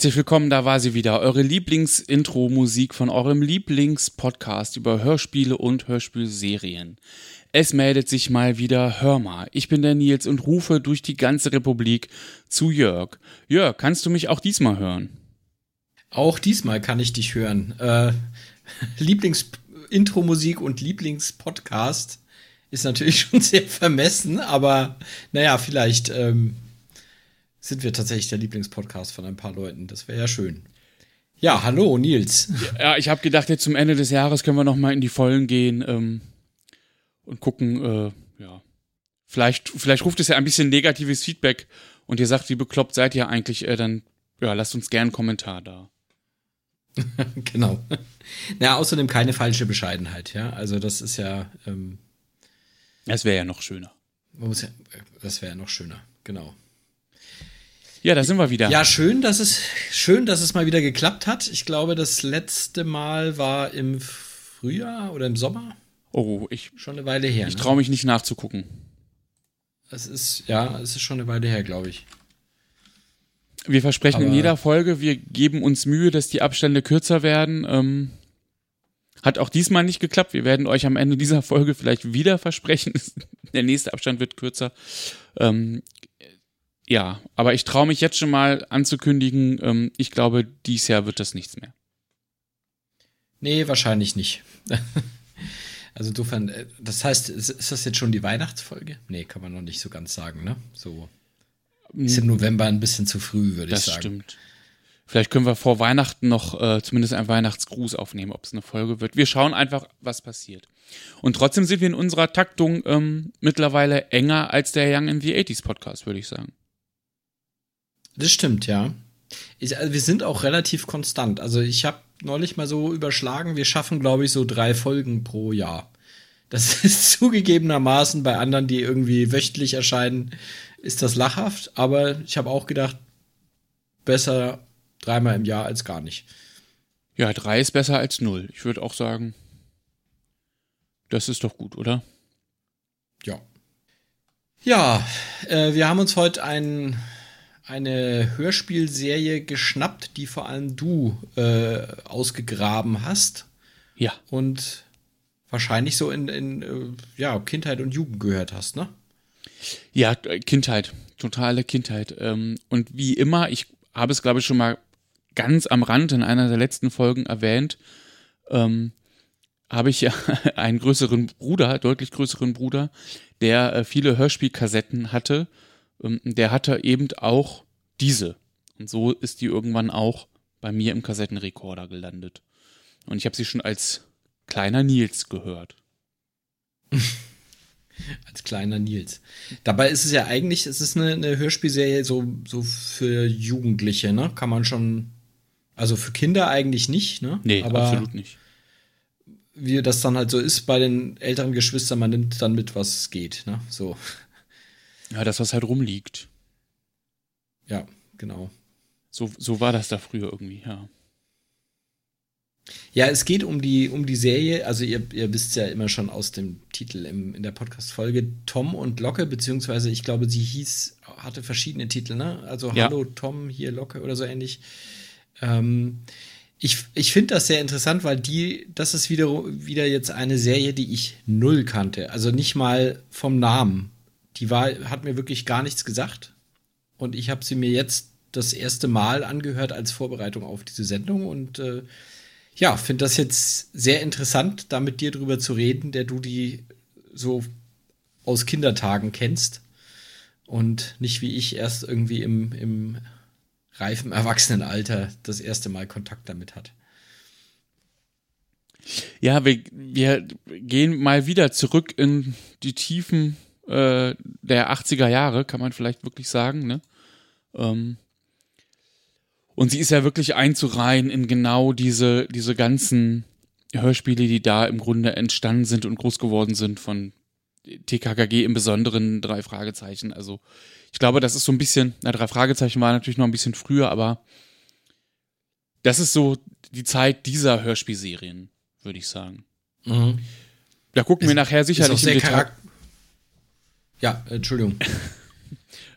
Herzlich willkommen, da war sie wieder. Eure Lieblings-Intro-Musik von eurem Lieblings-Podcast über Hörspiele und Hörspielserien. Es meldet sich mal wieder Hörmer. Ich bin der Nils und rufe durch die ganze Republik zu Jörg. Jörg, kannst du mich auch diesmal hören? Auch diesmal kann ich dich hören. Äh, Lieblings-Intro-Musik und Lieblings-Podcast ist natürlich schon sehr vermessen, aber naja, vielleicht ähm, sind wir tatsächlich der Lieblingspodcast von ein paar Leuten. Das wäre ja schön. Ja, hallo Nils. Ja, ich habe gedacht, jetzt zum Ende des Jahres können wir noch mal in die Vollen gehen ähm, und gucken. Äh, ja, vielleicht, vielleicht ruft es ja ein bisschen negatives Feedback und ihr sagt, wie bekloppt seid ihr eigentlich? Äh, dann ja, lasst uns gern einen Kommentar da. genau. Na, außerdem keine falsche Bescheidenheit. Ja, also das ist ja. Ähm, das wäre ja noch schöner. Ja, das wäre ja noch schöner. Genau. Ja, da sind wir wieder. Ja, schön, dass es schön, dass es mal wieder geklappt hat. Ich glaube, das letzte Mal war im Frühjahr oder im Sommer. Oh, ich schon eine Weile her. Ich ne? traue mich nicht nachzugucken. Es ist ja, es ist schon eine Weile her, glaube ich. Wir versprechen Aber in jeder Folge, wir geben uns Mühe, dass die Abstände kürzer werden. Ähm, hat auch diesmal nicht geklappt. Wir werden euch am Ende dieser Folge vielleicht wieder versprechen. Der nächste Abstand wird kürzer. Ähm, ja, aber ich traue mich jetzt schon mal anzukündigen, ähm, ich glaube, dieses Jahr wird das nichts mehr. Nee, wahrscheinlich nicht. also insofern, äh, das heißt, ist das jetzt schon die Weihnachtsfolge? Nee, kann man noch nicht so ganz sagen, ne? So. Ist im November ein bisschen zu früh, würde ich sagen. Das stimmt. Vielleicht können wir vor Weihnachten noch äh, zumindest einen Weihnachtsgruß aufnehmen, ob es eine Folge wird. Wir schauen einfach, was passiert. Und trotzdem sind wir in unserer Taktung ähm, mittlerweile enger als der Young in the 80s Podcast, würde ich sagen. Das stimmt, ja. Ich, also wir sind auch relativ konstant. Also ich habe neulich mal so überschlagen, wir schaffen, glaube ich, so drei Folgen pro Jahr. Das ist zugegebenermaßen bei anderen, die irgendwie wöchentlich erscheinen, ist das lachhaft. Aber ich habe auch gedacht, besser dreimal im Jahr als gar nicht. Ja, drei ist besser als null. Ich würde auch sagen, das ist doch gut, oder? Ja. Ja, äh, wir haben uns heute einen eine Hörspielserie geschnappt, die vor allem du äh, ausgegraben hast. Ja. Und wahrscheinlich so in, in äh, ja, Kindheit und Jugend gehört hast, ne? Ja, Kindheit, totale Kindheit. Ähm, und wie immer, ich habe es, glaube ich, schon mal ganz am Rand in einer der letzten Folgen erwähnt, ähm, habe ich ja einen größeren Bruder, deutlich größeren Bruder, der äh, viele Hörspielkassetten hatte der hatte eben auch diese. Und so ist die irgendwann auch bei mir im Kassettenrekorder gelandet. Und ich habe sie schon als kleiner Nils gehört. als kleiner Nils. Dabei ist es ja eigentlich, es ist eine, eine Hörspielserie so, so für Jugendliche, ne? Kann man schon, also für Kinder eigentlich nicht, ne? Nee, Aber absolut nicht. Wie das dann halt so ist bei den älteren Geschwistern, man nimmt dann mit, was geht, ne? So. Ja, das, was halt rumliegt. Ja, genau. So, so war das da früher irgendwie, ja. Ja, es geht um die, um die Serie, also ihr, ihr wisst ja immer schon aus dem Titel im, in der Podcast-Folge Tom und Locke, beziehungsweise ich glaube, sie hieß, hatte verschiedene Titel, ne? Also ja. Hallo Tom, hier Locke oder so ähnlich. Ähm, ich ich finde das sehr interessant, weil die, das ist wieder, wieder jetzt eine Serie, die ich null kannte. Also nicht mal vom Namen die war, hat mir wirklich gar nichts gesagt. Und ich habe sie mir jetzt das erste Mal angehört als Vorbereitung auf diese Sendung und äh, ja, finde das jetzt sehr interessant, da mit dir drüber zu reden, der du die so aus Kindertagen kennst und nicht wie ich erst irgendwie im, im reifen Erwachsenenalter das erste Mal Kontakt damit hat. Ja, wir, wir gehen mal wieder zurück in die Tiefen äh, der 80er Jahre, kann man vielleicht wirklich sagen, ne? Ähm, und sie ist ja wirklich einzureihen in genau diese, diese ganzen Hörspiele, die da im Grunde entstanden sind und groß geworden sind von TKKG im Besonderen drei Fragezeichen. Also ich glaube, das ist so ein bisschen, na, drei Fragezeichen war natürlich noch ein bisschen früher, aber das ist so die Zeit dieser Hörspielserien, würde ich sagen. Mhm. Da gucken wir nachher sicherlich im Detail, ja, Entschuldigung.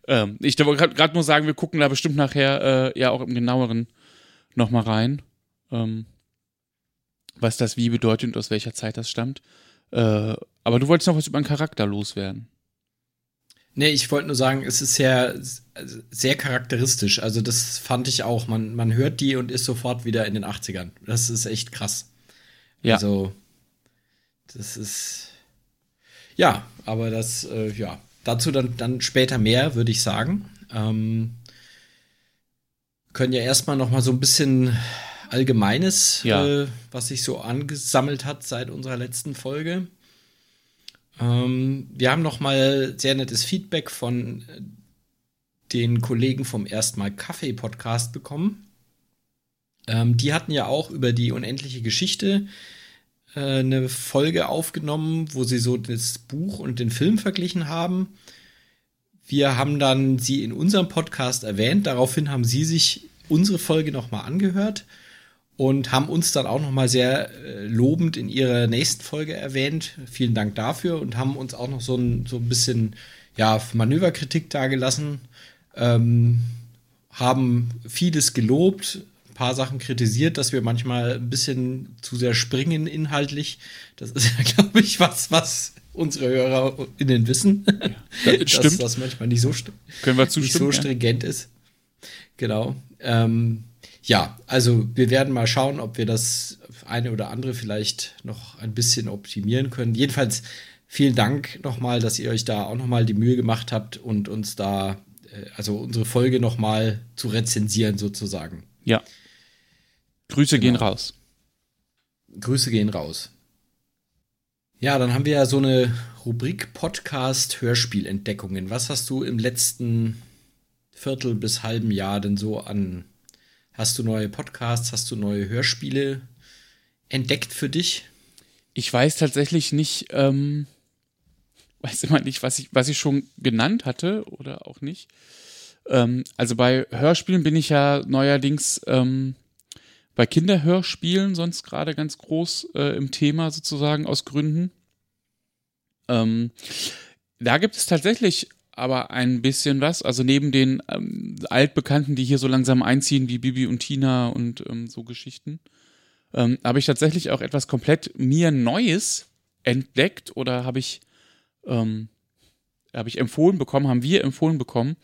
Ähm, ich wollte gerade nur sagen, wir gucken da bestimmt nachher äh, ja auch im genaueren nochmal rein, ähm, was das wie bedeutet und aus welcher Zeit das stammt. Äh, aber du wolltest noch was über einen Charakter loswerden. Nee, ich wollte nur sagen, es ist sehr, sehr charakteristisch. Also, das fand ich auch. Man, man hört die und ist sofort wieder in den 80ern. Das ist echt krass. Ja. Also, das ist. Ja, aber das, äh, ja, dazu dann, dann später mehr, würde ich sagen. Ähm, können ja erstmal noch mal so ein bisschen Allgemeines, ja. äh, was sich so angesammelt hat seit unserer letzten Folge. Ähm, wir haben noch mal sehr nettes Feedback von den Kollegen vom Erstmal Kaffee Podcast bekommen. Ähm, die hatten ja auch über die unendliche Geschichte äh, eine Folge aufgenommen, wo sie so das Buch und den Film verglichen haben. Wir haben dann sie in unserem Podcast erwähnt. Daraufhin haben sie sich unsere Folge noch mal angehört und haben uns dann auch noch mal sehr äh, lobend in ihrer nächsten Folge erwähnt. Vielen Dank dafür und haben uns auch noch so ein, so ein bisschen ja, Manöverkritik dargelassen. Ähm, haben vieles gelobt, paar Sachen kritisiert, dass wir manchmal ein bisschen zu sehr springen inhaltlich. Das ist ja, glaube ich, was, was unsere HörerInnen wissen. Ja, das dass das manchmal nicht so, Können wir nicht so stringent ja. ist. Genau. Ähm, ja, also wir werden mal schauen, ob wir das eine oder andere vielleicht noch ein bisschen optimieren können. Jedenfalls vielen Dank nochmal, dass ihr euch da auch nochmal die Mühe gemacht habt und uns da, äh, also unsere Folge nochmal zu rezensieren sozusagen. Ja. Grüße genau. gehen raus. Grüße gehen raus. Ja, dann haben wir ja so eine Rubrik Podcast Hörspielentdeckungen. Was hast du im letzten Viertel bis halben Jahr denn so an Hast du neue Podcasts, hast du neue Hörspiele entdeckt für dich? Ich weiß tatsächlich nicht, ähm, weiß immer nicht, was ich, was ich schon genannt hatte oder auch nicht. Ähm, also bei Hörspielen bin ich ja neuerdings ähm, bei Kinderhörspielen sonst gerade ganz groß äh, im Thema sozusagen aus Gründen. Ähm, da gibt es tatsächlich aber ein bisschen was. Also neben den ähm, Altbekannten, die hier so langsam einziehen, wie Bibi und Tina und ähm, so Geschichten, ähm, habe ich tatsächlich auch etwas komplett mir Neues entdeckt oder habe ich, ähm, habe ich empfohlen bekommen, haben wir empfohlen bekommen.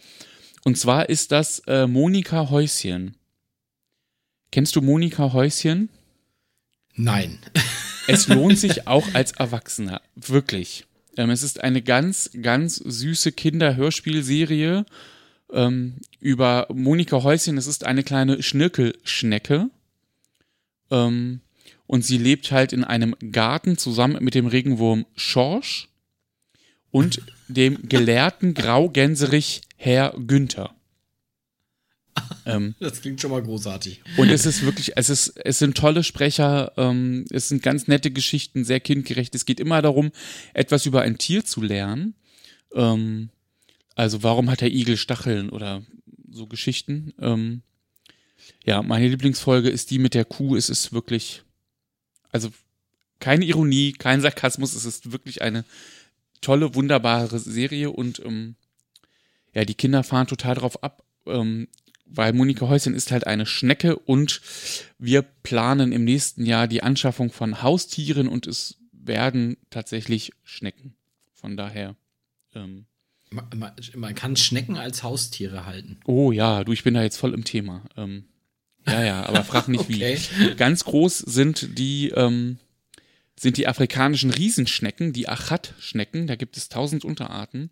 Und zwar ist das äh, Monika Häuschen. Kennst du Monika Häuschen? Nein. es lohnt sich auch als Erwachsener, wirklich. Ähm, es ist eine ganz, ganz süße Kinderhörspielserie ähm, über Monika Häuschen. Es ist eine kleine Schnirkelschnecke. Ähm, und sie lebt halt in einem Garten zusammen mit dem Regenwurm Schorsch und dem gelehrten Graugänserich Herr Günther. Ähm, das klingt schon mal großartig. Und es ist wirklich, es ist, es sind tolle Sprecher, ähm, es sind ganz nette Geschichten, sehr kindgerecht. Es geht immer darum, etwas über ein Tier zu lernen. Ähm, also warum hat der Igel Stacheln oder so Geschichten. Ähm, ja, meine Lieblingsfolge ist die mit der Kuh. Es ist wirklich, also keine Ironie, kein Sarkasmus. Es ist wirklich eine tolle, wunderbare Serie und ähm, ja, die Kinder fahren total drauf ab. Ähm, weil Monika Häuschen ist halt eine Schnecke und wir planen im nächsten Jahr die Anschaffung von Haustieren und es werden tatsächlich Schnecken. Von daher. Ähm, man, man, kann Schnecken als Haustiere halten. Oh ja, du, ich bin da jetzt voll im Thema. Ähm, ja, ja, aber frag nicht okay. wie. Ganz groß sind die, ähm, sind die afrikanischen Riesenschnecken, die Achat-Schnecken. Da gibt es tausend Unterarten.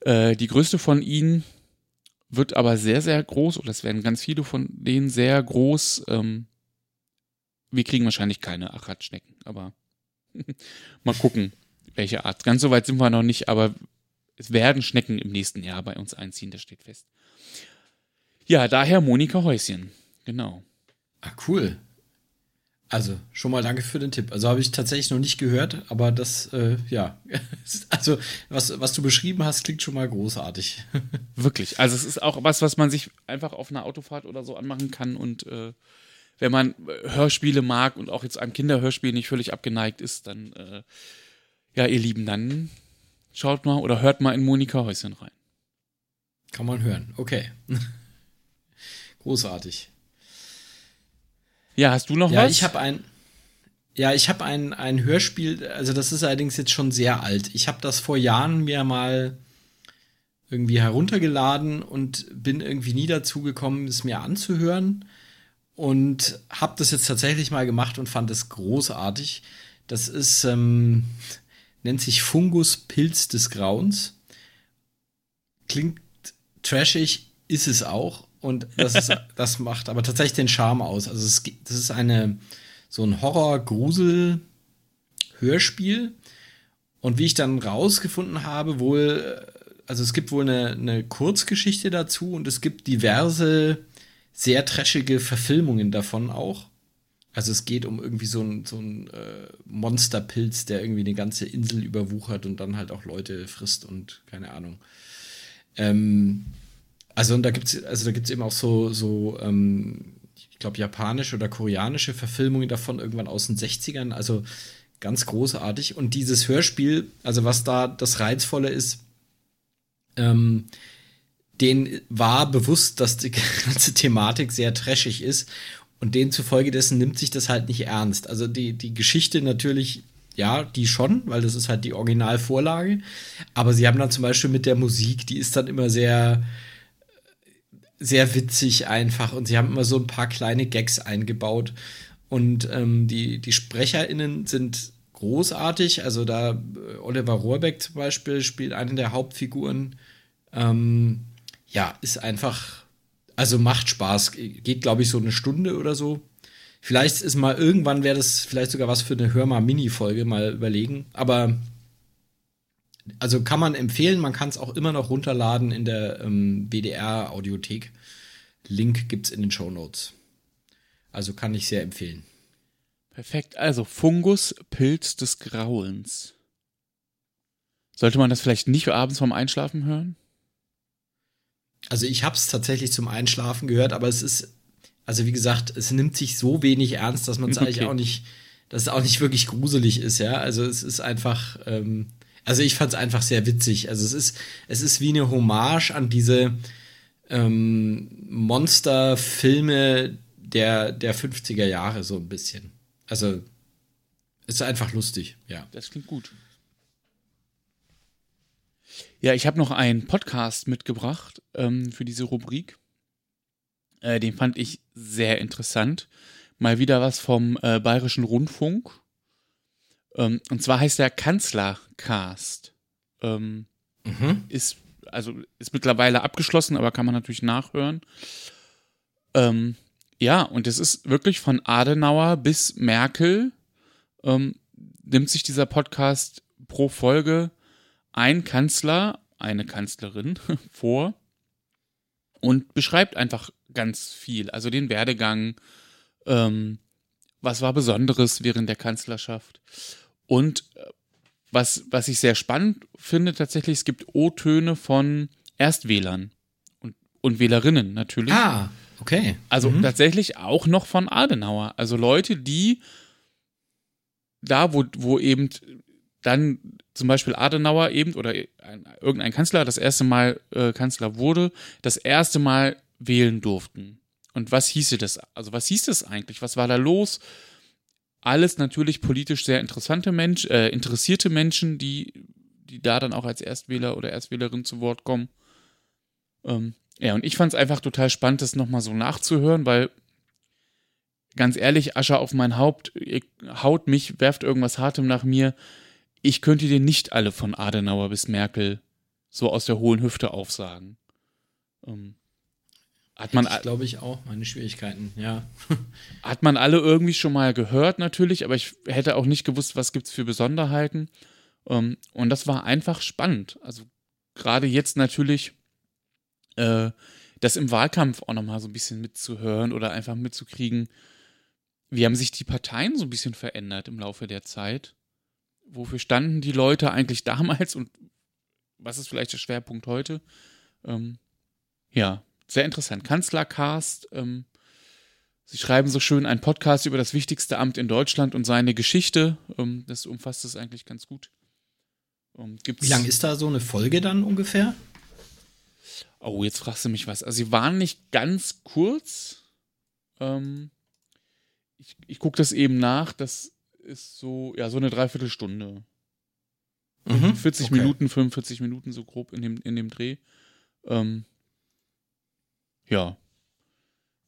Äh, die größte von ihnen wird aber sehr, sehr groß, oder es werden ganz viele von denen sehr groß. Ähm, wir kriegen wahrscheinlich keine Achatschnecken, aber mal gucken, welche Art. Ganz so weit sind wir noch nicht, aber es werden Schnecken im nächsten Jahr bei uns einziehen, das steht fest. Ja, daher Monika Häuschen, genau. Ah, cool. Also schon mal danke für den Tipp. Also habe ich tatsächlich noch nicht gehört, aber das, äh, ja, also was, was du beschrieben hast, klingt schon mal großartig. Wirklich. Also es ist auch was, was man sich einfach auf einer Autofahrt oder so anmachen kann und äh, wenn man Hörspiele mag und auch jetzt einem Kinderhörspiel nicht völlig abgeneigt ist, dann, äh, ja, ihr Lieben, dann schaut mal oder hört mal in Monika Häuschen rein. Kann man hören. Okay. Großartig. Ja, hast du noch ja, was? Ich habe ein. Ja, ich habe ein, ein Hörspiel, also das ist allerdings jetzt schon sehr alt. Ich habe das vor Jahren mir mal irgendwie heruntergeladen und bin irgendwie nie dazu gekommen, es mir anzuhören. Und habe das jetzt tatsächlich mal gemacht und fand es großartig. Das ist, ähm, nennt sich Fungus Pilz des Grauens. Klingt trashig, ist es auch. Und das, ist, das macht aber tatsächlich den Charme aus. Also es, das ist eine so ein Horror-Grusel-Hörspiel. Und wie ich dann rausgefunden habe, wohl, also es gibt wohl eine, eine Kurzgeschichte dazu und es gibt diverse sehr trashige Verfilmungen davon auch. Also es geht um irgendwie so ein, so ein äh, Monsterpilz, der irgendwie eine ganze Insel überwuchert und dann halt auch Leute frisst und keine Ahnung. Ähm, also und da gibt's, also da gibt's eben auch so, so ähm, ich glaube, japanische oder koreanische Verfilmungen davon irgendwann aus den 60ern. Also ganz großartig. Und dieses Hörspiel, also was da das Reizvolle ist, ähm, denen war bewusst, dass die ganze Thematik sehr trashig ist. Und denen zufolge dessen nimmt sich das halt nicht ernst. Also die, die Geschichte natürlich, ja, die schon, weil das ist halt die Originalvorlage. Aber sie haben dann zum Beispiel mit der Musik, die ist dann immer sehr, sehr witzig einfach und sie haben immer so ein paar kleine Gags eingebaut. Und ähm, die, die SprecherInnen sind großartig. Also da äh, Oliver Rohrbeck zum Beispiel spielt eine der Hauptfiguren. Ähm, ja, ist einfach, also macht Spaß. Geht, glaube ich, so eine Stunde oder so. Vielleicht ist mal irgendwann wäre das vielleicht sogar was für eine Hör mal Mini-Folge mal überlegen. Aber also kann man empfehlen, man kann es auch immer noch runterladen in der ähm, BDR-Audiothek. Link gibt es in den Show Notes. Also kann ich sehr empfehlen. Perfekt. Also Fungus, Pilz des Grauens. Sollte man das vielleicht nicht abends vorm Einschlafen hören? Also ich habe es tatsächlich zum Einschlafen gehört, aber es ist, also wie gesagt, es nimmt sich so wenig ernst, dass man es okay. eigentlich auch nicht, dass es auch nicht wirklich gruselig ist, ja. Also es ist einfach, ähm, also ich fand es einfach sehr witzig. Also es ist, es ist wie eine Hommage an diese ähm, Monsterfilme der, der 50er Jahre, so ein bisschen. Also es ist einfach lustig, ja. Das klingt gut. Ja, ich habe noch einen Podcast mitgebracht ähm, für diese Rubrik. Äh, den fand ich sehr interessant. Mal wieder was vom äh, Bayerischen Rundfunk. Ähm, und zwar heißt der Kanzlercast. Ähm, mhm. Ist also ist mittlerweile abgeschlossen, aber kann man natürlich nachhören. Ähm, ja, und es ist wirklich von Adenauer bis Merkel ähm, nimmt sich dieser Podcast pro Folge ein Kanzler, eine Kanzlerin vor und beschreibt einfach ganz viel. Also den Werdegang, ähm, was war Besonderes während der Kanzlerschaft. Und äh, was, was ich sehr spannend finde, tatsächlich, es gibt O-Töne von Erstwählern und, und Wählerinnen natürlich. Ah, okay. Also mhm. tatsächlich auch noch von Adenauer. Also Leute, die da, wo, wo eben dann zum Beispiel Adenauer eben oder ein, irgendein Kanzler das erste Mal äh, Kanzler wurde, das erste Mal wählen durften. Und was hieße das? Also was hieß das eigentlich? Was war da los? Alles natürlich politisch sehr interessante Menschen, äh, interessierte Menschen, die, die da dann auch als Erstwähler oder Erstwählerin zu Wort kommen. Ähm, ja, und ich fand es einfach total spannend, das nochmal so nachzuhören, weil ganz ehrlich, Asche auf mein Haupt, haut mich, werft irgendwas Hartem nach mir ich könnte dir nicht alle von Adenauer bis Merkel so aus der hohlen Hüfte aufsagen. Ähm, hat man, ich glaube ich auch meine Schwierigkeiten, ja. hat man alle irgendwie schon mal gehört natürlich, aber ich hätte auch nicht gewusst, was gibt es für Besonderheiten. Ähm, und das war einfach spannend. Also gerade jetzt natürlich äh, das im Wahlkampf auch nochmal so ein bisschen mitzuhören oder einfach mitzukriegen, wie haben sich die Parteien so ein bisschen verändert im Laufe der Zeit wofür standen die Leute eigentlich damals und was ist vielleicht der Schwerpunkt heute? Ähm, ja, sehr interessant. Kanzlercast. Ähm, Sie schreiben so schön einen Podcast über das wichtigste Amt in Deutschland und seine Geschichte. Ähm, das umfasst es eigentlich ganz gut. Ähm, Wie lang ist da so eine Folge dann ungefähr? Oh, jetzt fragst du mich was. Also sie waren nicht ganz kurz. Ähm, ich ich gucke das eben nach. Das ist so, ja, so eine Dreiviertelstunde. Mhm, 40 okay. Minuten, 45 Minuten so grob in dem, in dem Dreh. Ähm, ja.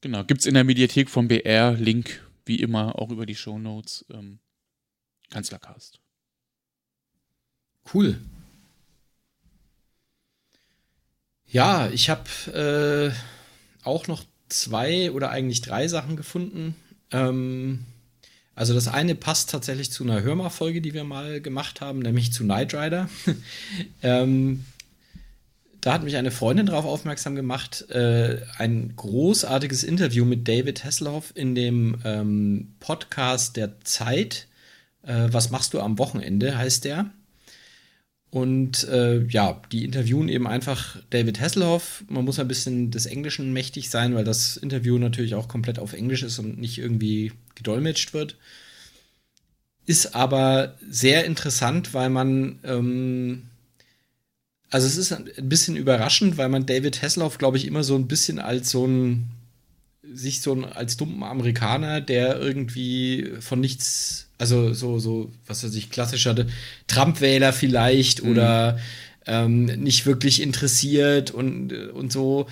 Genau. Gibt's in der Mediathek vom BR. Link, wie immer, auch über die Show Notes. Ähm, Kanzlercast. Cool. Ja, ich habe äh, auch noch zwei oder eigentlich drei Sachen gefunden. Ähm, also das eine passt tatsächlich zu einer Hörmal-Folge, die wir mal gemacht haben, nämlich zu Knight Rider. ähm, da hat mich eine Freundin darauf aufmerksam gemacht, äh, ein großartiges Interview mit David Hasselhoff in dem ähm, Podcast der Zeit. Äh, Was machst du am Wochenende, heißt der. Und äh, ja, die interviewen eben einfach David Hasselhoff. Man muss ein bisschen des Englischen mächtig sein, weil das Interview natürlich auch komplett auf Englisch ist und nicht irgendwie gedolmetscht wird. Ist aber sehr interessant, weil man, ähm, also es ist ein bisschen überraschend, weil man David Hasselhoff, glaube ich, immer so ein bisschen als so ein, sich so ein, als dummen Amerikaner, der irgendwie von nichts also so, so, was weiß ich, klassischer Trump-Wähler vielleicht mhm. oder ähm, nicht wirklich interessiert und, und so.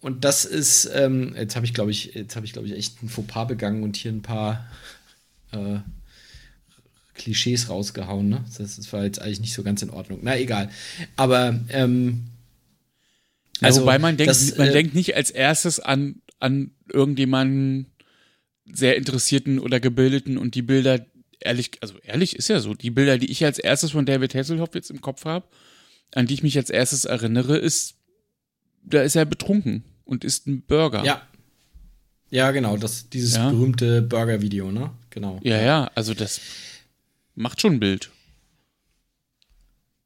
Und das ist, ähm, jetzt habe ich, glaube ich, jetzt habe ich, glaube ich, echt ein Fauxpas begangen und hier ein paar äh, Klischees rausgehauen, ne? Das, das, war jetzt eigentlich nicht so ganz in Ordnung. Na, egal. Aber ähm, also, ja, wobei man denkt, das, man äh, denkt nicht als erstes an, an irgendjemanden, sehr interessierten oder gebildeten und die Bilder, ehrlich, also ehrlich ist ja so, die Bilder, die ich als erstes von David Hasselhoff jetzt im Kopf habe, an die ich mich als erstes erinnere, ist, da ist er betrunken und isst einen Burger. Ja. Ja, genau, das, dieses ja. berühmte Burger-Video, ne? Genau. Ja, ja, also das macht schon ein Bild.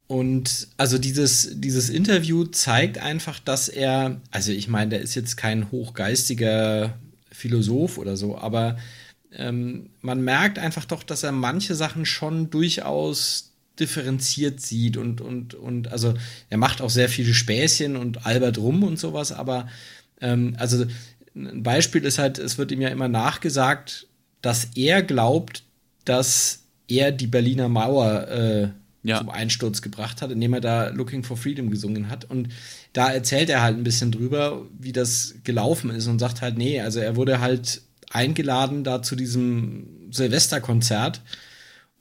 Und also dieses, dieses Interview zeigt einfach, dass er, also ich meine, der ist jetzt kein hochgeistiger Philosoph oder so, aber ähm, man merkt einfach doch, dass er manche Sachen schon durchaus differenziert sieht und, und, und also er macht auch sehr viele Späßchen und albert rum und sowas, aber ähm, also ein Beispiel ist halt, es wird ihm ja immer nachgesagt, dass er glaubt, dass er die Berliner Mauer äh, ja. zum Einsturz gebracht hat, indem er da Looking for Freedom gesungen hat. Und da erzählt er halt ein bisschen drüber, wie das gelaufen ist und sagt halt, nee, also er wurde halt eingeladen da zu diesem Silvesterkonzert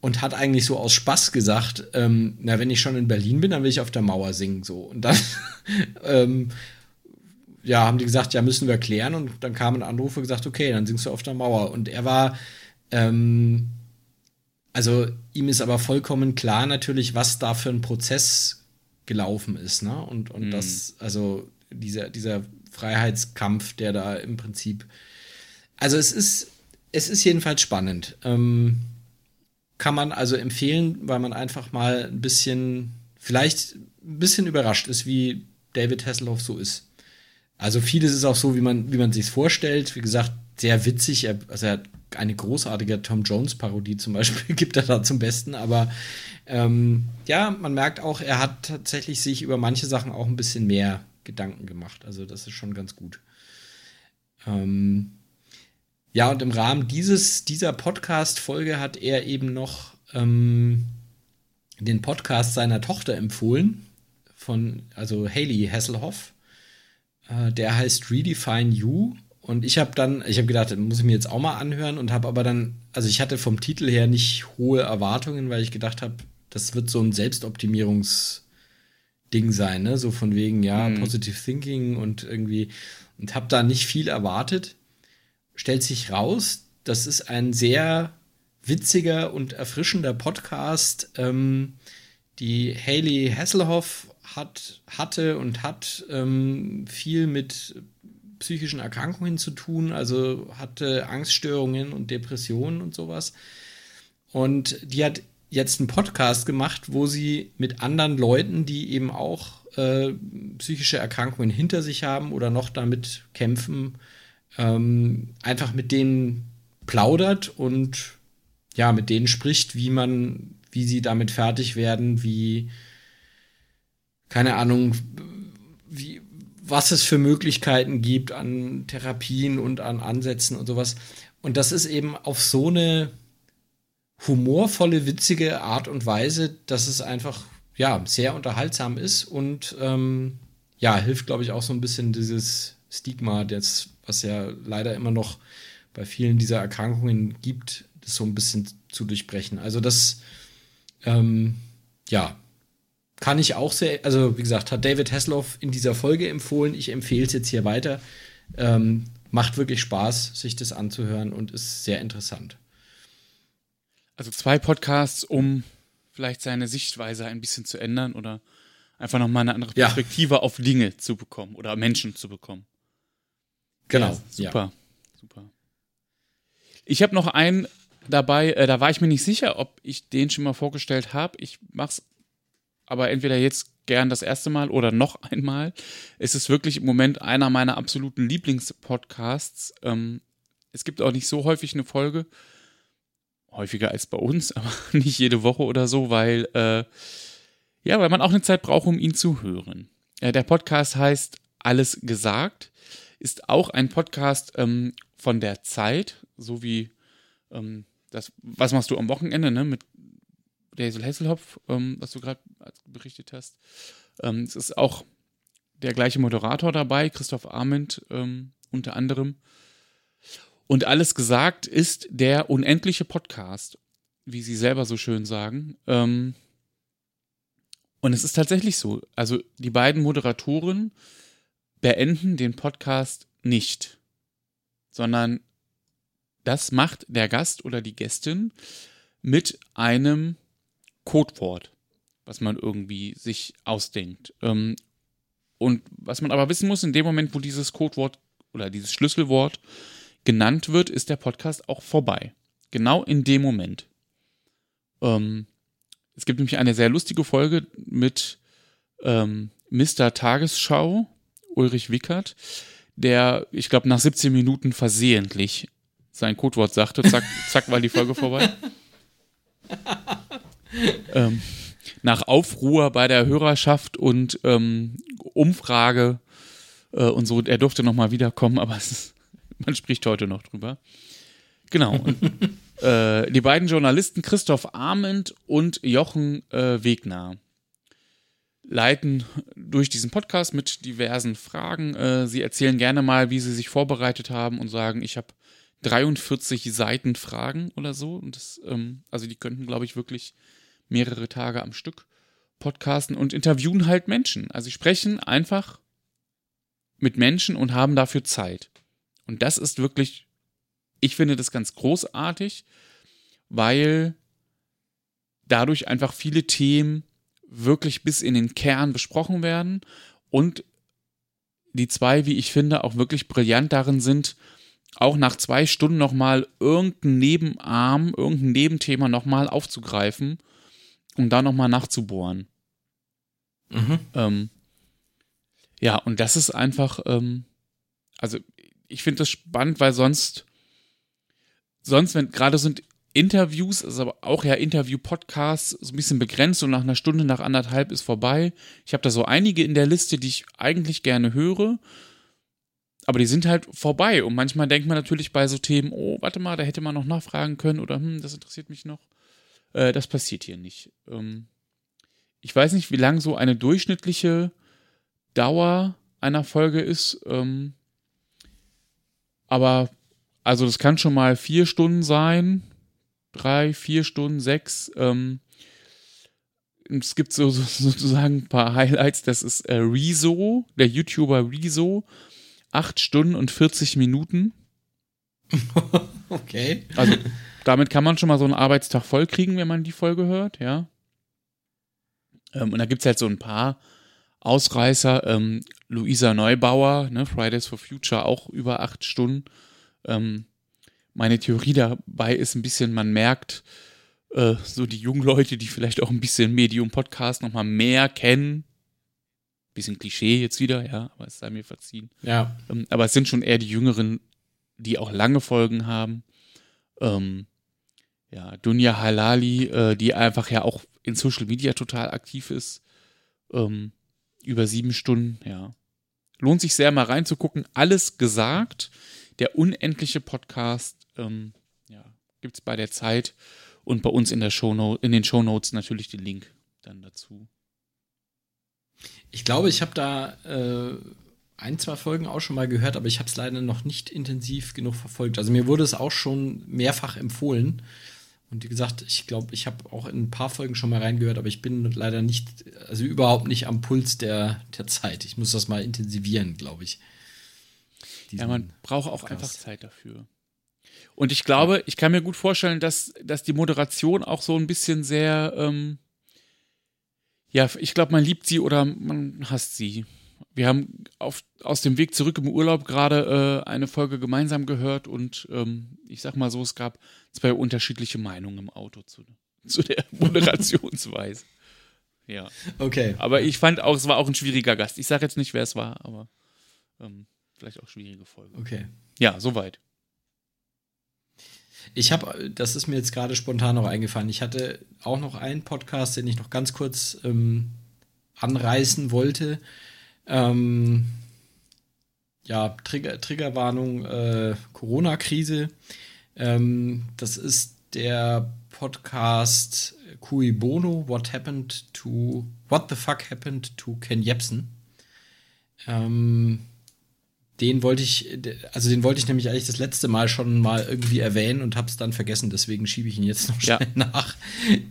und hat eigentlich so aus Spaß gesagt, ähm, na, wenn ich schon in Berlin bin, dann will ich auf der Mauer singen, so. Und dann, ähm, ja, haben die gesagt, ja, müssen wir klären. Und dann kam ein Anruf und gesagt, okay, dann singst du auf der Mauer. Und er war, ähm, also ihm ist aber vollkommen klar natürlich, was da für ein Prozess gelaufen ist, ne? Und, und mhm. das, also dieser, dieser Freiheitskampf, der da im Prinzip. Also es ist, es ist jedenfalls spannend. Ähm, kann man also empfehlen, weil man einfach mal ein bisschen, vielleicht ein bisschen überrascht ist, wie David Hasselhoff so ist. Also vieles ist auch so, wie man, wie man sich vorstellt. Wie gesagt, sehr witzig. Er, also er hat eine großartige Tom Jones-Parodie zum Beispiel, gibt er da zum Besten. Aber ähm, ja, man merkt auch, er hat tatsächlich sich über manche Sachen auch ein bisschen mehr Gedanken gemacht. Also das ist schon ganz gut. Ähm, ja, und im Rahmen dieses, dieser Podcast-Folge hat er eben noch ähm, den Podcast seiner Tochter empfohlen, von, also Haley Hasselhoff. Äh, der heißt Redefine You. Und ich habe dann, ich habe gedacht, muss ich mir jetzt auch mal anhören und habe aber dann, also ich hatte vom Titel her nicht hohe Erwartungen, weil ich gedacht habe, das wird so ein Selbstoptimierungsding sein, ne? So von wegen, ja, mhm. Positive Thinking und irgendwie, und habe da nicht viel erwartet. Stellt sich raus, das ist ein sehr witziger und erfrischender Podcast. Ähm, die Haley Hasselhoff hat, hatte und hat ähm, viel mit psychischen Erkrankungen zu tun, also hatte Angststörungen und Depressionen und sowas. Und die hat jetzt einen Podcast gemacht, wo sie mit anderen Leuten, die eben auch äh, psychische Erkrankungen hinter sich haben oder noch damit kämpfen, ähm, einfach mit denen plaudert und ja, mit denen spricht, wie man, wie sie damit fertig werden, wie, keine Ahnung, wie, was es für Möglichkeiten gibt an Therapien und an Ansätzen und sowas. Und das ist eben auf so eine humorvolle, witzige Art und Weise, dass es einfach ja sehr unterhaltsam ist und ähm, ja hilft, glaube ich, auch so ein bisschen dieses Stigma, das, was ja leider immer noch bei vielen dieser Erkrankungen gibt, das so ein bisschen zu durchbrechen. Also das ähm, ja kann ich auch sehr, also wie gesagt, hat David Hasselhoff in dieser Folge empfohlen. Ich empfehle es jetzt hier weiter. Ähm, macht wirklich Spaß, sich das anzuhören und ist sehr interessant. Also zwei Podcasts, um vielleicht seine Sichtweise ein bisschen zu ändern oder einfach nochmal eine andere Perspektive ja. auf Dinge zu bekommen oder Menschen zu bekommen. Genau. Ja, super, ja. super. Ich habe noch einen dabei, äh, da war ich mir nicht sicher, ob ich den schon mal vorgestellt habe. Ich mach's aber entweder jetzt gern das erste Mal oder noch einmal. Es ist wirklich im Moment einer meiner absoluten Lieblingspodcasts. Ähm, es gibt auch nicht so häufig eine Folge, häufiger als bei uns, aber nicht jede Woche oder so, weil äh, ja, weil man auch eine Zeit braucht, um ihn zu hören. Äh, der Podcast heißt Alles gesagt, ist auch ein Podcast ähm, von der Zeit, so wie ähm, das, was machst du am Wochenende, ne, mit Hazel Hasselhoff, ähm, was du gerade berichtet hast. Ähm, es ist auch der gleiche Moderator dabei, Christoph Arment ähm, unter anderem. Und alles gesagt ist der unendliche Podcast, wie sie selber so schön sagen. Ähm, und es ist tatsächlich so. Also die beiden Moderatoren beenden den Podcast nicht, sondern das macht der Gast oder die Gästin mit einem Codewort, was man irgendwie sich ausdenkt. Ähm, und was man aber wissen muss, in dem Moment, wo dieses Codewort oder dieses Schlüsselwort genannt wird, ist der Podcast auch vorbei. Genau in dem Moment. Ähm, es gibt nämlich eine sehr lustige Folge mit ähm, Mr. Tagesschau, Ulrich Wickert, der, ich glaube, nach 17 Minuten versehentlich sein Codewort sagte. Zack, zack, war die Folge vorbei. ähm, nach Aufruhr bei der Hörerschaft und ähm, Umfrage äh, und so, er durfte nochmal wiederkommen, aber ist, man spricht heute noch drüber. Genau. Und, äh, die beiden Journalisten Christoph Arment und Jochen äh, Wegner leiten durch diesen Podcast mit diversen Fragen. Äh, sie erzählen gerne mal, wie sie sich vorbereitet haben und sagen, ich habe 43 Seiten Fragen oder so. Und das, ähm, also die könnten, glaube ich, wirklich mehrere Tage am Stück podcasten und interviewen halt Menschen. Also sprechen einfach mit Menschen und haben dafür Zeit. Und das ist wirklich, ich finde das ganz großartig, weil dadurch einfach viele Themen wirklich bis in den Kern besprochen werden und die zwei, wie ich finde, auch wirklich brillant darin sind, auch nach zwei Stunden nochmal irgendein Nebenarm, irgendein Nebenthema nochmal aufzugreifen um da nochmal nachzubohren. Mhm. Ähm, ja, und das ist einfach, ähm, also ich finde das spannend, weil sonst, sonst, wenn gerade sind Interviews, also aber auch ja Interview-Podcasts, so ein bisschen begrenzt und nach einer Stunde, nach anderthalb ist vorbei. Ich habe da so einige in der Liste, die ich eigentlich gerne höre, aber die sind halt vorbei. Und manchmal denkt man natürlich bei so Themen, oh, warte mal, da hätte man noch nachfragen können oder hm, das interessiert mich noch. Äh, das passiert hier nicht. Ähm, ich weiß nicht, wie lang so eine durchschnittliche Dauer einer Folge ist. Ähm, aber also das kann schon mal vier Stunden sein. Drei, vier Stunden, sechs. Ähm, es gibt so, so, sozusagen ein paar Highlights. Das ist äh, Rezo, der YouTuber Rezo. Acht Stunden und 40 Minuten. okay. Also damit kann man schon mal so einen Arbeitstag vollkriegen, wenn man die Folge hört, ja. Ähm, und da gibt es halt so ein paar Ausreißer. Ähm, Luisa Neubauer, ne, Fridays for Future, auch über acht Stunden. Ähm, meine Theorie dabei ist ein bisschen, man merkt, äh, so die jungen Leute, die vielleicht auch ein bisschen Medium-Podcast nochmal mehr kennen. Bisschen Klischee jetzt wieder, ja, aber es sei mir verziehen. Ja. Ähm, aber es sind schon eher die Jüngeren, die auch lange Folgen haben. Ähm, ja, Dunja Halali, äh, die einfach ja auch in Social Media total aktiv ist. Ähm, über sieben Stunden, ja. lohnt sich sehr mal reinzugucken. Alles gesagt. Der unendliche Podcast ähm, ja, gibt es bei der Zeit und bei uns in, der Showno in den Shownotes natürlich den Link dann dazu. Ich glaube, ich habe da äh, ein, zwei Folgen auch schon mal gehört, aber ich habe es leider noch nicht intensiv genug verfolgt. Also mir wurde es auch schon mehrfach empfohlen. Und wie gesagt, ich glaube, ich habe auch in ein paar Folgen schon mal reingehört, aber ich bin leider nicht, also überhaupt nicht am Puls der, der Zeit. Ich muss das mal intensivieren, glaube ich. Ja, man braucht auch Podcast. einfach Zeit dafür. Und ich glaube, ich kann mir gut vorstellen, dass, dass die Moderation auch so ein bisschen sehr, ähm, ja, ich glaube, man liebt sie oder man hasst sie. Wir haben auf, aus dem Weg zurück im Urlaub gerade äh, eine Folge gemeinsam gehört und ähm, ich sag mal so, es gab zwei unterschiedliche Meinungen im Auto zu, zu der Moderationsweise. ja. Okay. Aber ich fand auch, es war auch ein schwieriger Gast. Ich sage jetzt nicht, wer es war, aber ähm, vielleicht auch schwierige Folge. Okay. Ja, soweit. Ich habe, das ist mir jetzt gerade spontan noch eingefallen. Ich hatte auch noch einen Podcast, den ich noch ganz kurz ähm, anreißen wollte. Ähm, ja, Trigger, Triggerwarnung, äh, Corona-Krise. Ähm, das ist der Podcast Cui Bono, What Happened to, What the Fuck Happened to Ken Jebsen. Ähm, den wollte ich, also den wollte ich nämlich eigentlich das letzte Mal schon mal irgendwie erwähnen und habe es dann vergessen, deswegen schiebe ich ihn jetzt noch schnell ja. nach.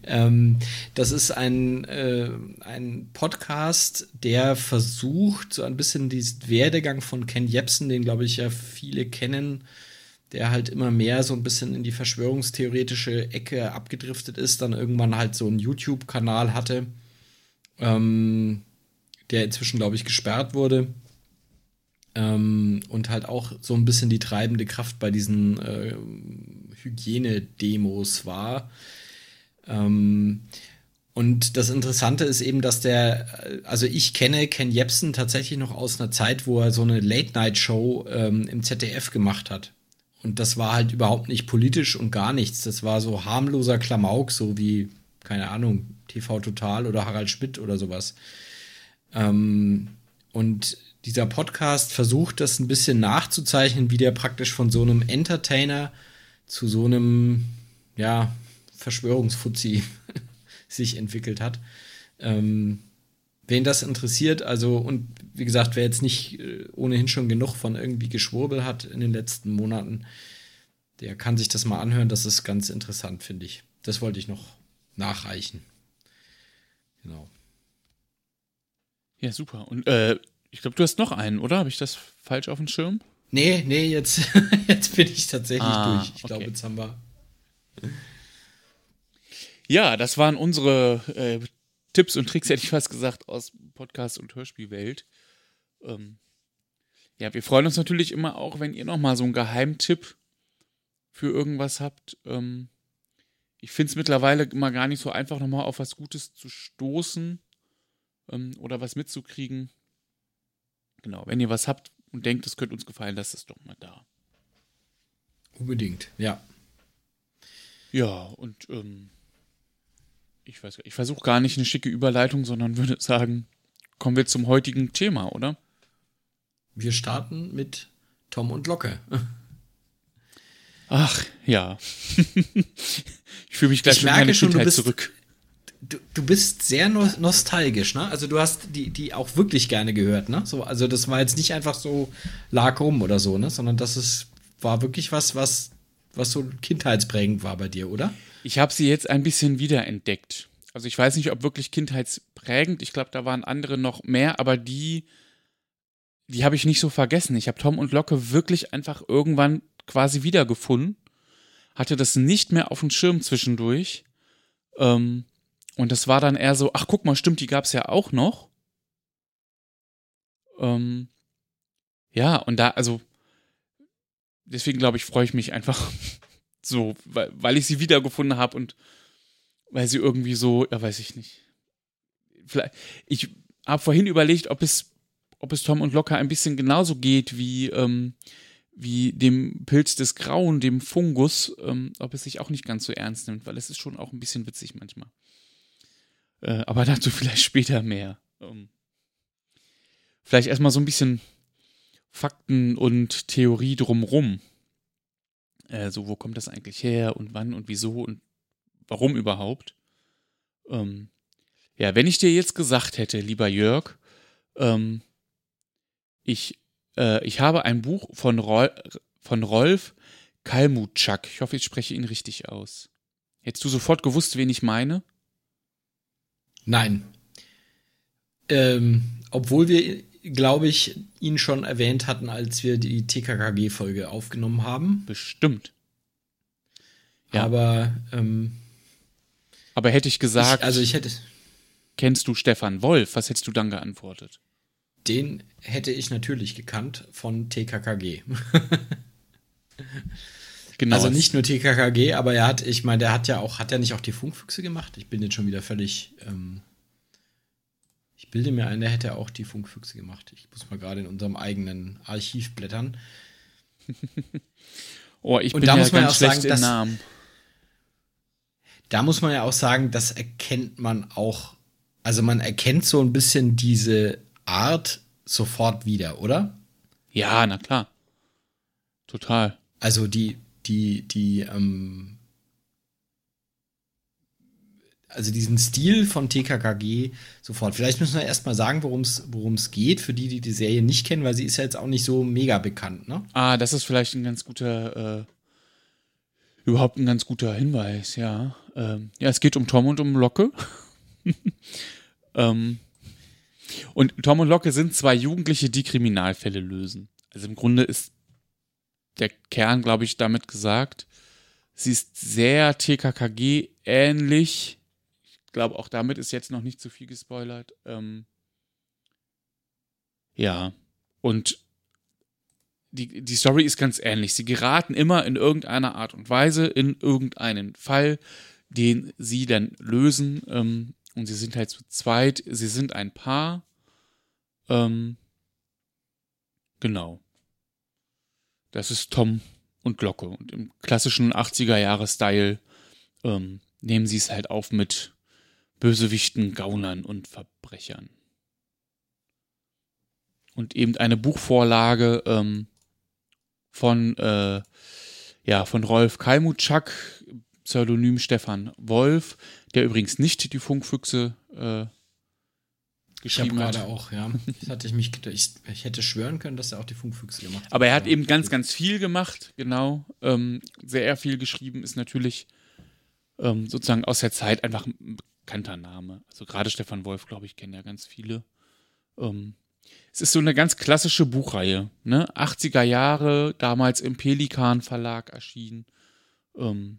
Ähm, das ist ein, äh, ein Podcast, der versucht, so ein bisschen diesen Werdegang von Ken Jebsen, den glaube ich ja viele kennen, der halt immer mehr so ein bisschen in die verschwörungstheoretische Ecke abgedriftet ist, dann irgendwann halt so einen YouTube-Kanal hatte, ähm, der inzwischen, glaube ich, gesperrt wurde ähm, und halt auch so ein bisschen die treibende Kraft bei diesen äh, Hygienedemos war. Ähm, und das Interessante ist eben, dass der, also ich kenne Ken Jebsen tatsächlich noch aus einer Zeit, wo er so eine Late-Night-Show ähm, im ZDF gemacht hat. Und das war halt überhaupt nicht politisch und gar nichts. Das war so harmloser Klamauk, so wie, keine Ahnung, TV Total oder Harald Schmidt oder sowas. Ähm, und dieser Podcast versucht, das ein bisschen nachzuzeichnen, wie der praktisch von so einem Entertainer zu so einem, ja, Verschwörungsfuzzi sich entwickelt hat. Ähm, wen das interessiert, also, und wie gesagt, wer jetzt nicht äh, ohnehin schon genug von irgendwie Geschwurbel hat in den letzten Monaten, der kann sich das mal anhören. Das ist ganz interessant, finde ich. Das wollte ich noch nachreichen. Genau. Ja, super. Und äh, ich glaube, du hast noch einen, oder? Habe ich das falsch auf dem Schirm? Nee, nee, jetzt, jetzt bin ich tatsächlich ah, durch. Ich okay. glaube, jetzt haben wir. Ja, das waren unsere äh, Tipps und Tricks, hätte ich fast gesagt, aus Podcast- und Hörspielwelt. Ähm, ja, wir freuen uns natürlich immer auch, wenn ihr nochmal so einen Geheimtipp für irgendwas habt. Ähm, ich finde es mittlerweile immer gar nicht so einfach, nochmal auf was Gutes zu stoßen ähm, oder was mitzukriegen. Genau, wenn ihr was habt und denkt, es könnte uns gefallen, lasst es doch mal da. Unbedingt, ja. Ja, und ähm, ich weiß ich versuche gar nicht eine schicke Überleitung, sondern würde sagen, kommen wir zum heutigen Thema, oder? Wir starten mit Tom und Locke. Ach, ja. ich fühle mich gleich ich in meine schon, Kindheit zurück du, du bist sehr no nostalgisch, ne? Also du hast die, die auch wirklich gerne gehört, ne? So, also das war jetzt nicht einfach so lag rum oder so, ne? Sondern das ist, war wirklich was, was, was so kindheitsprägend war bei dir, oder? Ich habe sie jetzt ein bisschen wiederentdeckt. Also ich weiß nicht, ob wirklich kindheitsprägend. Ich glaube, da waren andere noch mehr, aber die, die habe ich nicht so vergessen. Ich habe Tom und Locke wirklich einfach irgendwann quasi wiedergefunden. Hatte das nicht mehr auf dem Schirm zwischendurch. Ähm, und das war dann eher so, ach guck mal, stimmt, die gab es ja auch noch. Ähm, ja, und da, also, deswegen glaube ich, freue ich mich einfach so, weil, weil ich sie wiedergefunden habe und weil sie irgendwie so, ja, weiß ich nicht. Vielleicht, ich habe vorhin überlegt, ob es, ob es Tom und Locker ein bisschen genauso geht wie, ähm, wie dem Pilz des Grauen, dem Fungus, ähm, ob es sich auch nicht ganz so ernst nimmt, weil es ist schon auch ein bisschen witzig manchmal. Äh, aber dazu vielleicht später mehr. Ähm, vielleicht erstmal so ein bisschen Fakten und Theorie drumrum. Äh, so, wo kommt das eigentlich her und wann und wieso und warum überhaupt? Ähm, ja, wenn ich dir jetzt gesagt hätte, lieber Jörg, ähm, ich, äh, ich habe ein Buch von, Rol von Rolf Kalmutschak. Ich hoffe, ich spreche ihn richtig aus. Hättest du sofort gewusst, wen ich meine? Nein. Ähm, obwohl wir, glaube ich, ihn schon erwähnt hatten, als wir die TKKG-Folge aufgenommen haben. Bestimmt. Ja. Aber, ähm, aber hätte ich gesagt, ich, also ich hätte. Kennst du Stefan Wolf? Was hättest du dann geantwortet? Den hätte ich natürlich gekannt von TKKG. genau. Also nicht nur TKKG, aber er hat, ich meine, der hat ja auch, hat er nicht auch die Funkfüchse gemacht? Ich bin jetzt schon wieder völlig. Ähm, ich bilde mir ein, der hätte auch die Funkfüchse gemacht. Ich muss mal gerade in unserem eigenen Archiv blättern. oh, ich Und bin da ja muss man ganz auch sagen, dass, Namen. Da muss man ja auch sagen, das erkennt man auch. Also man erkennt so ein bisschen diese Art sofort wieder, oder? Ja, na klar. Total. Also die, die, die, ähm, also diesen Stil von TKKG sofort. Vielleicht müssen wir erstmal sagen, worum es geht, für die, die die Serie nicht kennen, weil sie ist ja jetzt auch nicht so mega bekannt, ne? Ah, das ist vielleicht ein ganz guter, äh, überhaupt ein ganz guter Hinweis, ja. Ähm, ja, es geht um Tom und um Locke. ähm, und Tom und Locke sind zwei Jugendliche, die Kriminalfälle lösen. Also im Grunde ist der Kern, glaube ich, damit gesagt. Sie ist sehr TKKG ähnlich glaube, auch damit ist jetzt noch nicht zu viel gespoilert. Ähm, ja, und die, die Story ist ganz ähnlich. Sie geraten immer in irgendeiner Art und Weise in irgendeinen Fall, den sie dann lösen. Ähm, und sie sind halt zu zweit. Sie sind ein Paar. Ähm, genau. Das ist Tom und Glocke. Und im klassischen 80er-Jahre-Style ähm, nehmen sie es halt auf mit Bösewichten, Gaunern und Verbrechern. Und eben eine Buchvorlage ähm, von, äh, ja, von Rolf Kalmutschak, Pseudonym Stefan Wolf, der übrigens nicht die Funkfüchse äh, geschrieben hat. gerade auch, ja. Das hatte ich mich, ich, ich, hätte schwören können, dass er auch die Funkfüchse gemacht hat. Aber er hat eben ganz, ganz viel gemacht, genau. Ähm, sehr viel geschrieben ist natürlich ähm, sozusagen aus der Zeit einfach bekannter Name. Also gerade Stefan Wolf, glaube ich, kennen ja ganz viele. Ähm, es ist so eine ganz klassische Buchreihe, ne? 80er Jahre, damals im Pelikan Verlag erschienen. Ähm,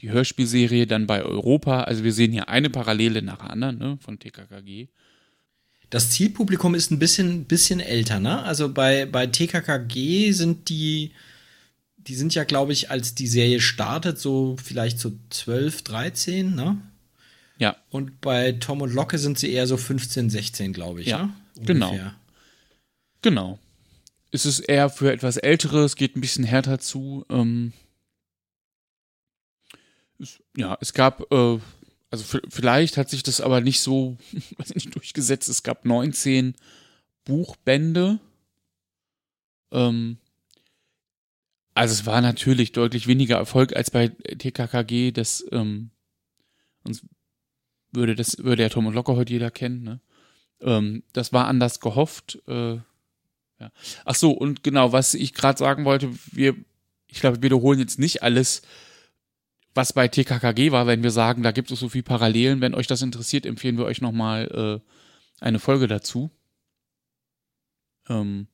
die Hörspielserie dann bei Europa. Also wir sehen hier eine Parallele nach der anderen, ne? Von TKKG. Das Zielpublikum ist ein bisschen, bisschen älter, ne? Also bei, bei TKKG sind die, die sind ja, glaube ich, als die Serie startet, so vielleicht so 12, 13, ne? Ja. Und bei Tom und Locke sind sie eher so 15, 16, glaube ich. Ja, ne? genau. Genau. Es ist eher für etwas Älteres, geht ein bisschen härter zu. Ähm, es, ja, es gab, äh, also vielleicht hat sich das aber nicht so, nicht, durchgesetzt. Es gab 19 Buchbände. Ähm, also es war natürlich deutlich weniger Erfolg als bei TKKG. Das ähm, uns würde das würde ja Tom und Locker heute jeder kennen. Ne? Ähm, das war anders gehofft. Äh, ja. Ach so und genau, was ich gerade sagen wollte, wir, ich glaube, wir wiederholen jetzt nicht alles, was bei TKKG war, wenn wir sagen, da gibt es so viel Parallelen. Wenn euch das interessiert, empfehlen wir euch nochmal äh, eine Folge dazu. Ähm,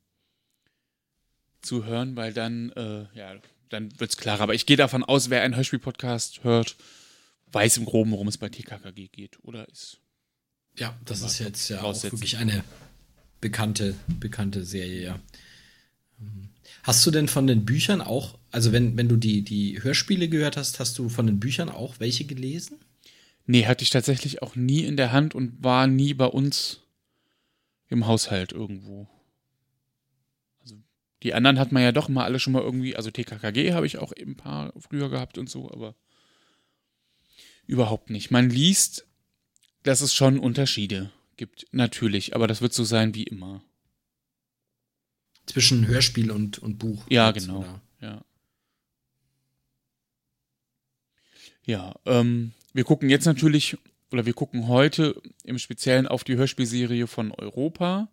zu hören, weil dann, äh, ja, dann wird's klarer. Aber ich gehe davon aus, wer einen Hörspiel-Podcast hört, weiß im Groben, worum es bei TKKG geht, oder ist. Ja, das ist jetzt ja auch wirklich eine bekannte, bekannte Serie, ja. Ähm, hast du denn von den Büchern auch, also wenn, wenn du die, die Hörspiele gehört hast, hast du von den Büchern auch welche gelesen? Nee, hatte ich tatsächlich auch nie in der Hand und war nie bei uns im Haushalt irgendwo. Also die anderen hat man ja doch mal alle schon mal irgendwie, also TKKG habe ich auch eben ein paar früher gehabt und so, aber Überhaupt nicht. Man liest, dass es schon Unterschiede gibt, natürlich, aber das wird so sein wie immer. zwischen Hörspiel und, und Buch. Ja, genau. Oder? Ja. Ja, ähm, wir gucken jetzt natürlich, oder wir gucken heute im Speziellen auf die Hörspielserie von Europa.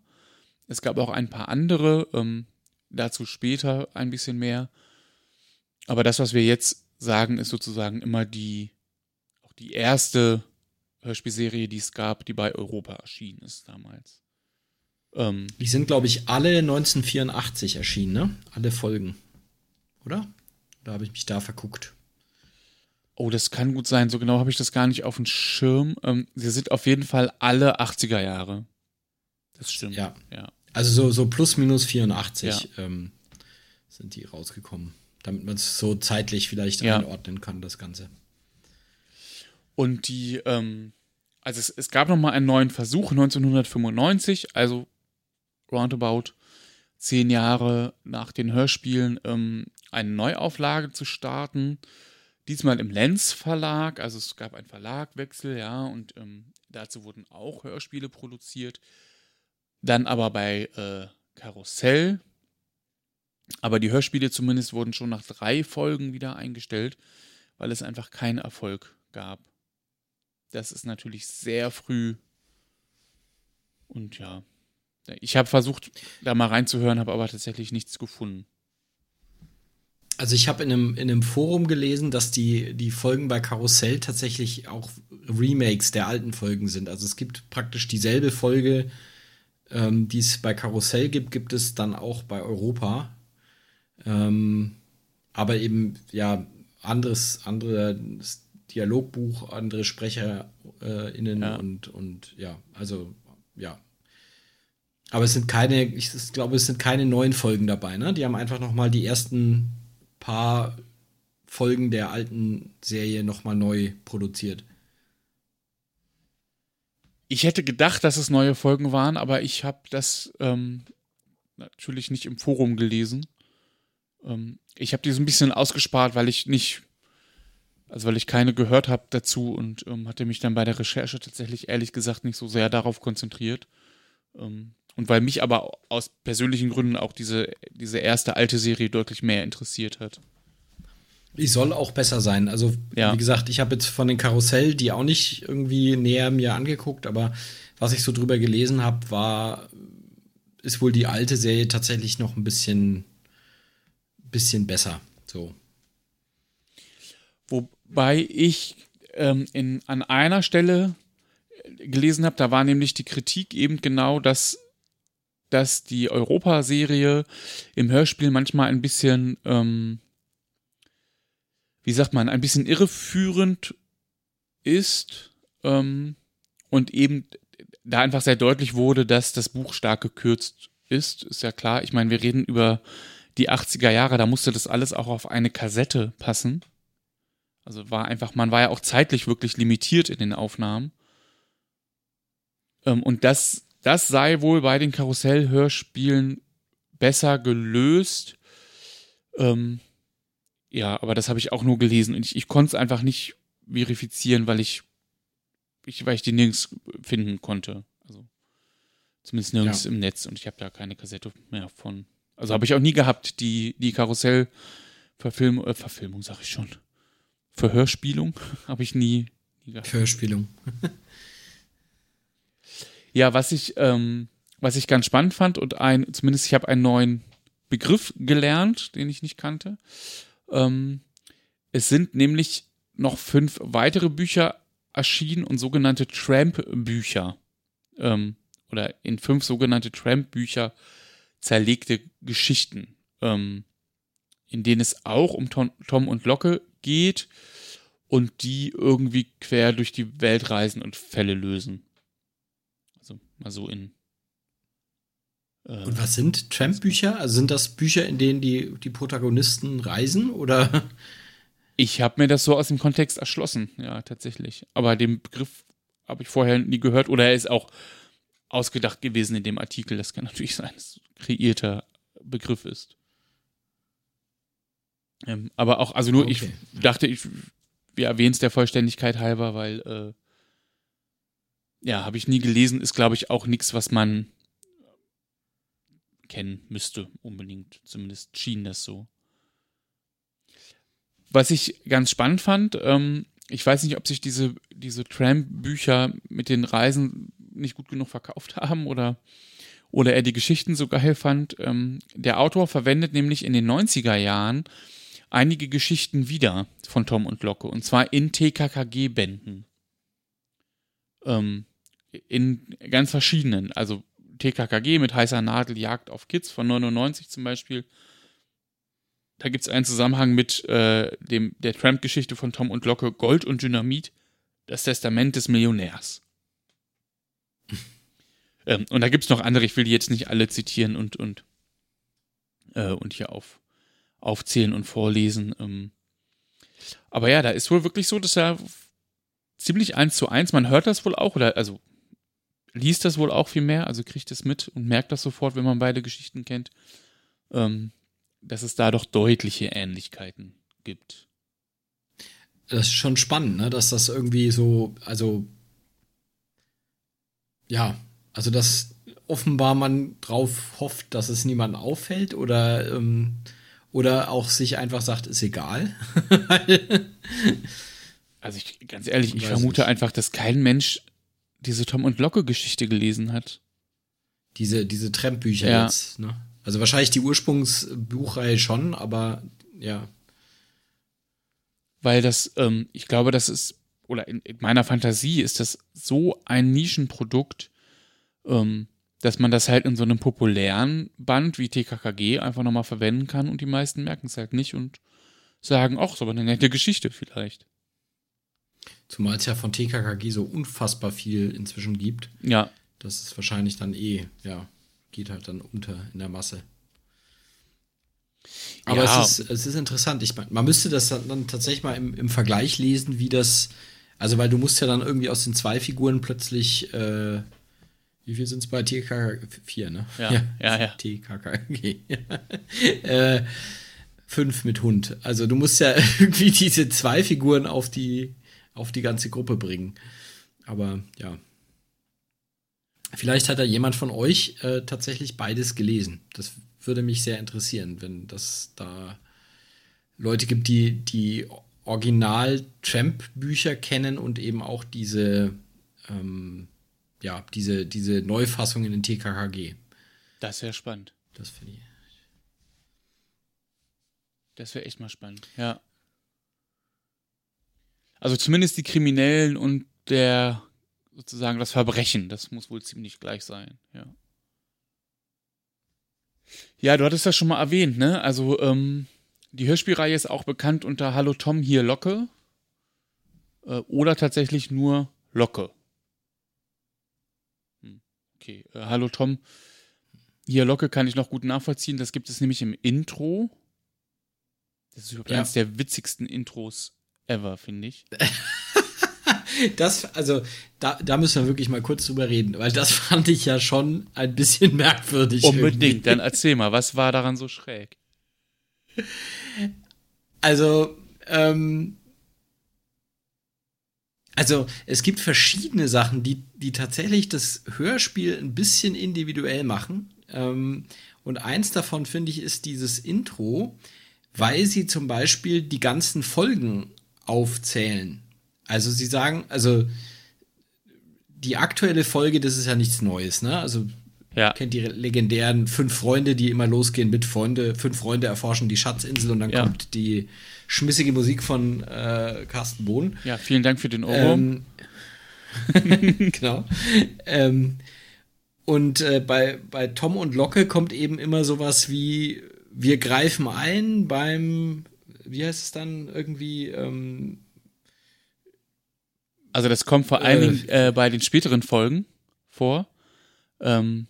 Es gab auch ein paar andere, ähm, dazu später ein bisschen mehr. Aber das, was wir jetzt sagen, ist sozusagen immer die, auch die erste Hörspielserie, die es gab, die bei Europa erschienen ist damals. Ähm, die sind, glaube ich, alle 1984 erschienen, ne? Alle Folgen. Oder? Da habe ich mich da verguckt. Oh, das kann gut sein. So genau habe ich das gar nicht auf dem Schirm. Ähm, sie sind auf jeden Fall alle 80er Jahre. Das stimmt. Ja. ja. Also so, so plus minus 84 ja. ähm, sind die rausgekommen. Damit man es so zeitlich vielleicht ja. einordnen kann, das Ganze. Und die, ähm, also es, es gab nochmal einen neuen Versuch 1995, also roundabout zehn Jahre nach den Hörspielen, ähm, eine Neuauflage zu starten. Diesmal im Lenz Verlag, also es gab einen Verlagwechsel, ja, und ähm, dazu wurden auch Hörspiele produziert. Dann aber bei äh, Karussell. Aber die Hörspiele zumindest wurden schon nach drei Folgen wieder eingestellt, weil es einfach keinen Erfolg gab. Das ist natürlich sehr früh. Und ja, ich habe versucht, da mal reinzuhören, habe aber tatsächlich nichts gefunden. Also ich habe in einem, in einem Forum gelesen, dass die, die Folgen bei Karussell tatsächlich auch Remakes der alten Folgen sind. Also es gibt praktisch dieselbe Folge, ähm, die es bei Karussell gibt, gibt es dann auch bei Europa. Ähm, aber eben, ja, anderes, andere Dialogbuch, andere SprecherInnen äh, ja. und, und ja, also ja. Aber es sind keine, ich glaube, es sind keine neuen Folgen dabei, ne? Die haben einfach noch mal die ersten paar Folgen der alten Serie noch mal neu produziert. Ich hätte gedacht, dass es neue Folgen waren, aber ich habe das ähm, natürlich nicht im Forum gelesen. Ähm, ich habe die so ein bisschen ausgespart, weil ich nicht, also weil ich keine gehört habe dazu und ähm, hatte mich dann bei der Recherche tatsächlich ehrlich gesagt nicht so sehr darauf konzentriert. Ähm, und weil mich aber aus persönlichen Gründen auch diese, diese erste alte Serie deutlich mehr interessiert hat. Die soll auch besser sein. Also, ja. wie gesagt, ich habe jetzt von den Karussell die auch nicht irgendwie näher mir angeguckt, aber was ich so drüber gelesen habe, war, ist wohl die alte Serie tatsächlich noch ein bisschen, bisschen besser. So. Wobei ich ähm, in, an einer Stelle gelesen habe, da war nämlich die Kritik eben genau, dass, dass die Europa-Serie im Hörspiel manchmal ein bisschen ähm, wie sagt man, ein bisschen irreführend ist ähm, und eben da einfach sehr deutlich wurde, dass das Buch stark gekürzt ist, ist ja klar. Ich meine, wir reden über die 80er Jahre, da musste das alles auch auf eine Kassette passen. Also war einfach, man war ja auch zeitlich wirklich limitiert in den Aufnahmen. Ähm, und das, das sei wohl bei den Karussell-Hörspielen besser gelöst. Ähm, ja, aber das habe ich auch nur gelesen und ich, ich konnte es einfach nicht verifizieren, weil ich, ich, weil ich die nirgends finden konnte. Also zumindest nirgends ja. im Netz und ich habe da keine Kassette mehr von. Also habe ich auch nie gehabt, die, die Karussell-Verfilmung, äh, Verfilmung sag ich schon. Verhörspielung habe ich nie, nie gehabt. Verhörspielung. ja, was ich, ähm, was ich ganz spannend fand und ein, zumindest ich habe einen neuen Begriff gelernt, den ich nicht kannte. Ähm, es sind nämlich noch fünf weitere Bücher erschienen und sogenannte Tramp-Bücher. Ähm, oder in fünf sogenannte Tramp-Bücher zerlegte Geschichten, ähm, in denen es auch um Tom, Tom und Locke geht und die irgendwie quer durch die Welt reisen und Fälle lösen. Mal so in äh, Und was sind Tramp-Bücher? Also sind das Bücher, in denen die, die Protagonisten reisen oder? Ich habe mir das so aus dem Kontext erschlossen, ja, tatsächlich. Aber den Begriff habe ich vorher nie gehört oder er ist auch ausgedacht gewesen in dem Artikel. Das kann natürlich sein, dass es ein kreierter Begriff ist. Ähm, aber auch, also nur, okay. ich dachte, ich, wir erwähnen es der Vollständigkeit halber, weil, äh, ja, habe ich nie gelesen, ist, glaube ich, auch nichts, was man kennen müsste, unbedingt. Zumindest schien das so. Was ich ganz spannend fand, ähm, ich weiß nicht, ob sich diese, diese Tramp-Bücher mit den Reisen nicht gut genug verkauft haben oder, oder er die Geschichten so geil fand. Ähm, der Autor verwendet nämlich in den 90er Jahren einige Geschichten wieder von Tom und Locke und zwar in TKKG-Bänden. Ähm, in ganz verschiedenen, also TKKG mit heißer Nadel Jagd auf Kids von 99 zum Beispiel. Da gibt es einen Zusammenhang mit äh, dem, der Tramp-Geschichte von Tom und Locke Gold und Dynamit, das Testament des Millionärs. ähm, und da gibt es noch andere, ich will die jetzt nicht alle zitieren und, und, äh, und hier auf, aufzählen und vorlesen. Ähm. Aber ja, da ist wohl wirklich so, dass er ziemlich eins zu eins, man hört das wohl auch, oder also liest das wohl auch viel mehr, also kriegt es mit und merkt das sofort, wenn man beide Geschichten kennt, ähm, dass es da doch deutliche Ähnlichkeiten gibt. Das ist schon spannend, ne? dass das irgendwie so, also ja, also dass offenbar man drauf hofft, dass es niemandem auffällt oder, ähm, oder auch sich einfach sagt, ist egal. also ich, ganz ehrlich, ich vermute nicht. einfach, dass kein Mensch diese Tom und Locke Geschichte gelesen hat. Diese, diese Tramp-Bücher ja. jetzt, ne? Also wahrscheinlich die Ursprungsbuchreihe schon, aber ja. Weil das, ähm, ich glaube, das ist, oder in, in, meiner Fantasie ist das so ein Nischenprodukt, ähm, dass man das halt in so einem populären Band wie TKKG einfach nochmal verwenden kann und die meisten merken es halt nicht und sagen, ach, so eine nette Geschichte vielleicht. Zumal es ja von TKKG so unfassbar viel inzwischen gibt. Ja. Das ist wahrscheinlich dann eh, ja, geht halt dann unter in der Masse. Aber ja. es, ist, es ist interessant. Ich meine, man müsste das dann, tatsächlich mal im, im, Vergleich lesen, wie das. Also, weil du musst ja dann irgendwie aus den zwei Figuren plötzlich. Äh, wie viel sind es bei TKKG? Vier, ne? Ja, ja, ja. ja. TKKG. äh, fünf mit Hund. Also, du musst ja irgendwie diese zwei Figuren auf die auf die ganze Gruppe bringen. Aber ja. Vielleicht hat da jemand von euch äh, tatsächlich beides gelesen. Das würde mich sehr interessieren, wenn das da Leute gibt, die die Original-Tramp-Bücher kennen und eben auch diese, ähm, ja, diese, diese Neufassungen in TKKG. Das wäre spannend. Das finde ich. Das wäre echt mal spannend, ja. Also zumindest die Kriminellen und der sozusagen das Verbrechen, das muss wohl ziemlich gleich sein, ja. Ja, du hattest das schon mal erwähnt, ne? Also, ähm, die Hörspielreihe ist auch bekannt unter Hallo Tom, hier Locke. Äh, oder tatsächlich nur Locke. Hm, okay, äh, Hallo Tom, hier Locke kann ich noch gut nachvollziehen. Das gibt es nämlich im Intro. Das ist überhaupt ja. eines der witzigsten Intros ever, finde ich. das, also, da, da müssen wir wirklich mal kurz drüber reden, weil das fand ich ja schon ein bisschen merkwürdig. Unbedingt, irgendwie. dann erzähl mal, was war daran so schräg? Also, ähm, also es gibt verschiedene Sachen, die, die tatsächlich das Hörspiel ein bisschen individuell machen. Ähm, und eins davon, finde ich, ist dieses Intro, weil sie zum Beispiel die ganzen Folgen aufzählen. Also sie sagen, also die aktuelle Folge, das ist ja nichts Neues, ne? Also ja. kennt die legendären fünf Freunde, die immer losgehen mit Freunde, fünf Freunde erforschen die Schatzinsel und dann ja. kommt die schmissige Musik von äh, Carsten Bohn. Ja, vielen Dank für den Ohrwurm. Ähm, genau. Ähm, und äh, bei, bei Tom und Locke kommt eben immer sowas wie, wir greifen ein beim wie heißt es dann irgendwie? Ähm, also das kommt vor allen Dingen äh, bei den späteren Folgen vor. Ähm,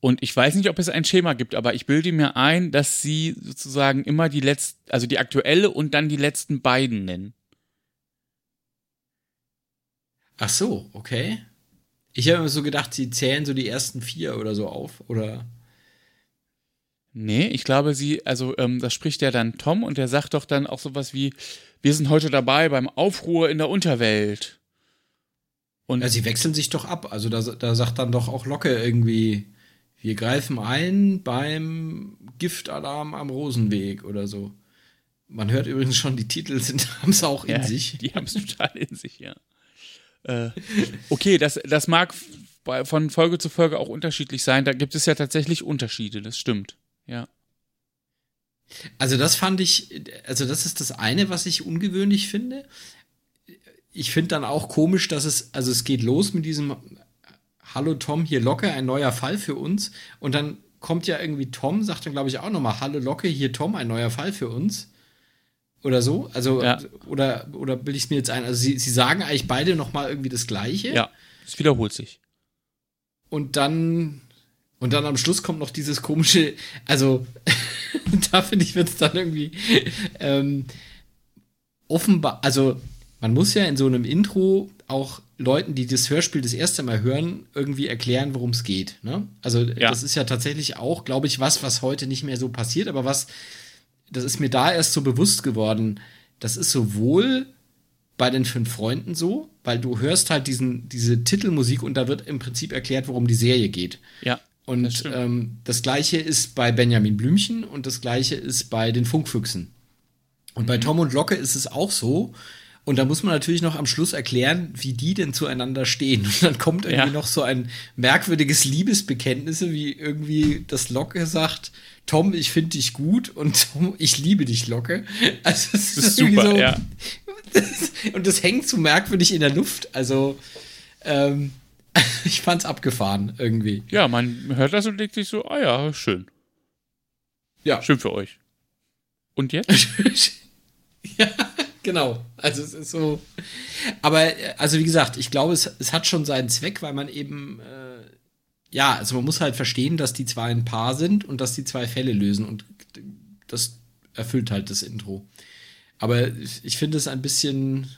und ich weiß nicht, ob es ein Schema gibt, aber ich bilde mir ein, dass sie sozusagen immer die letzten, also die aktuelle und dann die letzten beiden nennen. Ach so, okay. Ich habe immer so gedacht, sie zählen so die ersten vier oder so auf, oder? Nee, ich glaube, sie, also ähm, das spricht ja dann Tom und der sagt doch dann auch sowas wie, wir sind heute dabei beim Aufruhr in der Unterwelt. Und ja, sie wechseln sich doch ab. Also da, da sagt dann doch auch Locke irgendwie, wir greifen ein beim Giftalarm am Rosenweg oder so. Man hört übrigens schon, die Titel haben es auch in ja, sich. Die haben es total in sich, ja. Äh, okay, das, das mag von Folge zu Folge auch unterschiedlich sein. Da gibt es ja tatsächlich Unterschiede, das stimmt. Ja. Also, das fand ich, also, das ist das eine, was ich ungewöhnlich finde. Ich finde dann auch komisch, dass es, also, es geht los mit diesem Hallo Tom, hier Locke, ein neuer Fall für uns. Und dann kommt ja irgendwie Tom, sagt dann, glaube ich, auch nochmal, Hallo Locke, hier Tom, ein neuer Fall für uns. Oder so. Also, ja. oder, oder bilde ich es mir jetzt ein? Also, sie, sie sagen eigentlich beide nochmal irgendwie das Gleiche. Ja, es wiederholt sich. Und dann, und dann am Schluss kommt noch dieses komische, also, da finde ich, wird es dann irgendwie ähm, offenbar, also, man muss ja in so einem Intro auch Leuten, die das Hörspiel das erste Mal hören, irgendwie erklären, worum es geht. Ne? Also ja. das ist ja tatsächlich auch, glaube ich, was, was heute nicht mehr so passiert, aber was, das ist mir da erst so bewusst geworden. Das ist sowohl bei den fünf Freunden so, weil du hörst halt diesen, diese Titelmusik und da wird im Prinzip erklärt, worum die Serie geht. Ja. Und das, ähm, das gleiche ist bei Benjamin Blümchen und das gleiche ist bei den Funkfüchsen. Und mhm. bei Tom und Locke ist es auch so, und da muss man natürlich noch am Schluss erklären, wie die denn zueinander stehen. Und dann kommt irgendwie ja. noch so ein merkwürdiges Liebesbekenntnis, wie irgendwie das Locke sagt, Tom, ich finde dich gut und Tom, ich liebe dich, Locke. Also das, das ist super, so, ja. Das, und das hängt so merkwürdig in der Luft. Also ähm, ich fand's abgefahren irgendwie. Ja, man hört das und denkt sich so, ah ja, schön. Ja. Schön für euch. Und jetzt? ja. Genau. Also es ist so. Aber also wie gesagt, ich glaube, es, es hat schon seinen Zweck, weil man eben äh, ja, also man muss halt verstehen, dass die zwei ein Paar sind und dass die zwei Fälle lösen und das erfüllt halt das Intro. Aber ich, ich finde es ein bisschen.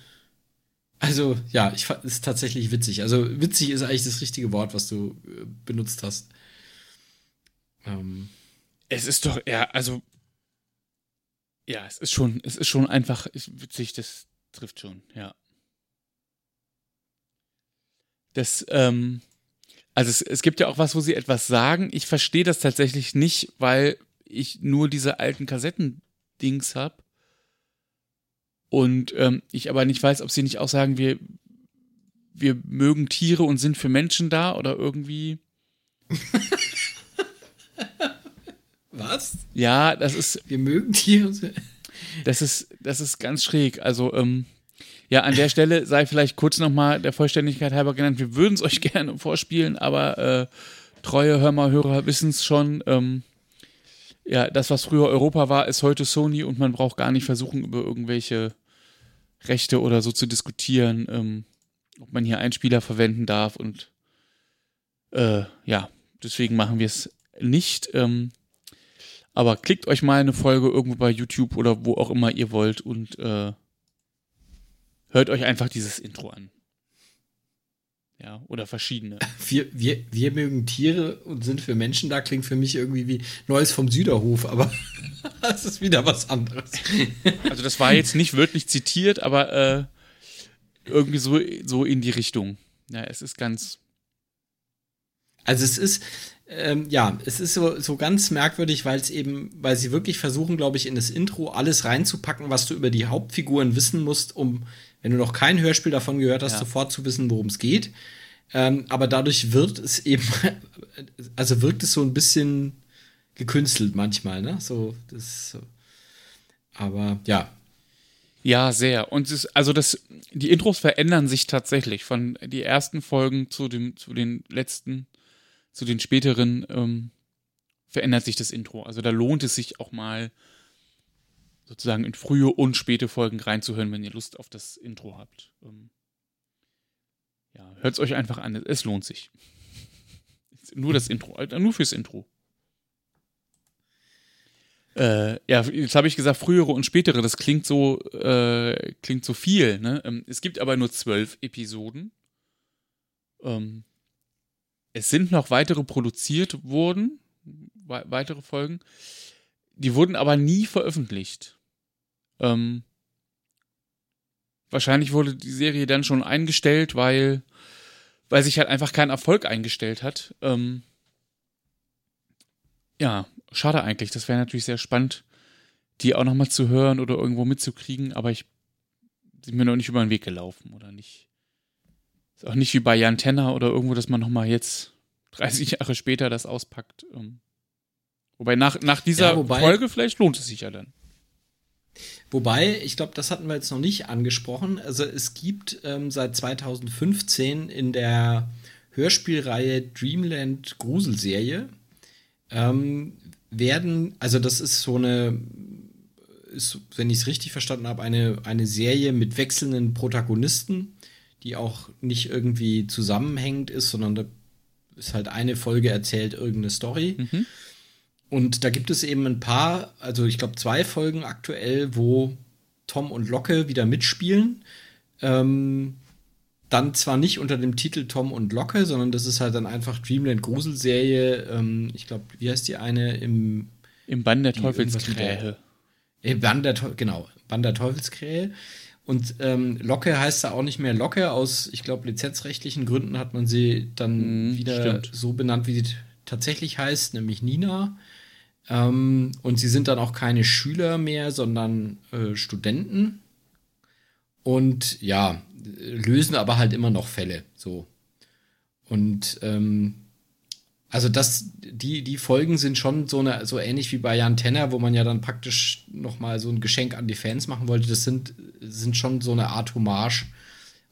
Also, ja, ich fand es tatsächlich witzig. Also, witzig ist eigentlich das richtige Wort, was du äh, benutzt hast. Ähm. Es ist doch, ja, also ja, es ist schon, es ist schon einfach witzig, das trifft schon, ja. Das, ähm, also es, es gibt ja auch was, wo sie etwas sagen. Ich verstehe das tatsächlich nicht, weil ich nur diese alten Kassettendings habe. Und ähm, ich aber nicht weiß, ob sie nicht auch sagen, wir, wir mögen Tiere und sind für Menschen da oder irgendwie. Was? Ja, das ist. Wir mögen Tiere. Das ist, das ist ganz schräg. Also, ähm, ja, an der Stelle sei vielleicht kurz nochmal der Vollständigkeit halber genannt. Wir würden es euch gerne vorspielen, aber äh, treue Hörmerhörer wissen es schon. Ähm, ja, das, was früher Europa war, ist heute Sony und man braucht gar nicht versuchen, über irgendwelche Rechte oder so zu diskutieren, ähm, ob man hier Einspieler verwenden darf und äh, ja, deswegen machen wir es nicht. Ähm, aber klickt euch mal eine Folge irgendwo bei YouTube oder wo auch immer ihr wollt und äh, hört euch einfach dieses Intro an. Ja, oder verschiedene. Wir, wir, wir mögen Tiere und sind für Menschen da, klingt für mich irgendwie wie Neues vom Süderhof, aber das ist wieder was anderes. Also das war jetzt nicht wörtlich zitiert, aber äh, irgendwie so, so in die Richtung. Ja, es ist ganz. Also es ist, ähm, ja, es ist so, so ganz merkwürdig, weil es eben, weil sie wirklich versuchen, glaube ich, in das Intro alles reinzupacken, was du über die Hauptfiguren wissen musst, um, wenn du noch kein Hörspiel davon gehört hast, ja. sofort zu wissen, worum es geht. Ähm, aber dadurch wird es eben, also wirkt es so ein bisschen gekünstelt manchmal, ne? So, das, so. aber ja. Ja, sehr. Und es ist, also das, die Intros verändern sich tatsächlich von die ersten Folgen zu dem, zu den letzten zu den späteren ähm, verändert sich das Intro. Also da lohnt es sich auch mal sozusagen in frühe und späte Folgen reinzuhören, wenn ihr Lust auf das Intro habt. Ähm, ja, hört es euch einfach an. Es lohnt sich. nur das Intro, nur fürs Intro. Äh, ja, jetzt habe ich gesagt, frühere und spätere, das klingt so, äh, klingt so viel, ne? Ähm, es gibt aber nur zwölf Episoden. Ähm, es sind noch weitere produziert worden, we weitere Folgen. Die wurden aber nie veröffentlicht. Ähm, wahrscheinlich wurde die Serie dann schon eingestellt, weil, weil sich halt einfach kein Erfolg eingestellt hat. Ähm, Ja, schade eigentlich. Das wäre natürlich sehr spannend, die auch nochmal zu hören oder irgendwo mitzukriegen, aber ich sind mir noch nicht über den Weg gelaufen oder nicht. Ist auch nicht wie bei Jan Tenner oder irgendwo, dass man nochmal jetzt 30 Jahre später das auspackt. Ähm. Wobei nach, nach dieser ja, wobei, Folge vielleicht lohnt es sich ja dann. Wobei, ich glaube, das hatten wir jetzt noch nicht angesprochen. Also es gibt ähm, seit 2015 in der Hörspielreihe Dreamland Gruselserie ähm, werden, also das ist so eine, ist, wenn ich es richtig verstanden habe, eine, eine Serie mit wechselnden Protagonisten, die auch nicht irgendwie zusammenhängend ist, sondern da ist halt eine Folge erzählt irgendeine Story. Mhm. Und da gibt es eben ein paar, also ich glaube zwei Folgen aktuell, wo Tom und Locke wieder mitspielen. Ähm, dann zwar nicht unter dem Titel Tom und Locke, sondern das ist halt dann einfach Dreamland Gruselserie. Ähm, ich glaube, wie heißt die eine im im Bann der Teufelskrähe. Im Bann der genau Bann der Teufelskrähe. Und ähm, Locke heißt da auch nicht mehr Locke. Aus, ich glaube, lizenzrechtlichen Gründen hat man sie dann mm, wieder stimmt. so benannt, wie sie tatsächlich heißt, nämlich Nina. Ähm, und sie sind dann auch keine Schüler mehr, sondern äh, Studenten. Und ja, lösen aber halt immer noch Fälle. So. Und ähm, also das, die, die Folgen sind schon so, eine, so ähnlich wie bei Jan Tenner, wo man ja dann praktisch nochmal so ein Geschenk an die Fans machen wollte. Das sind, sind schon so eine Art Hommage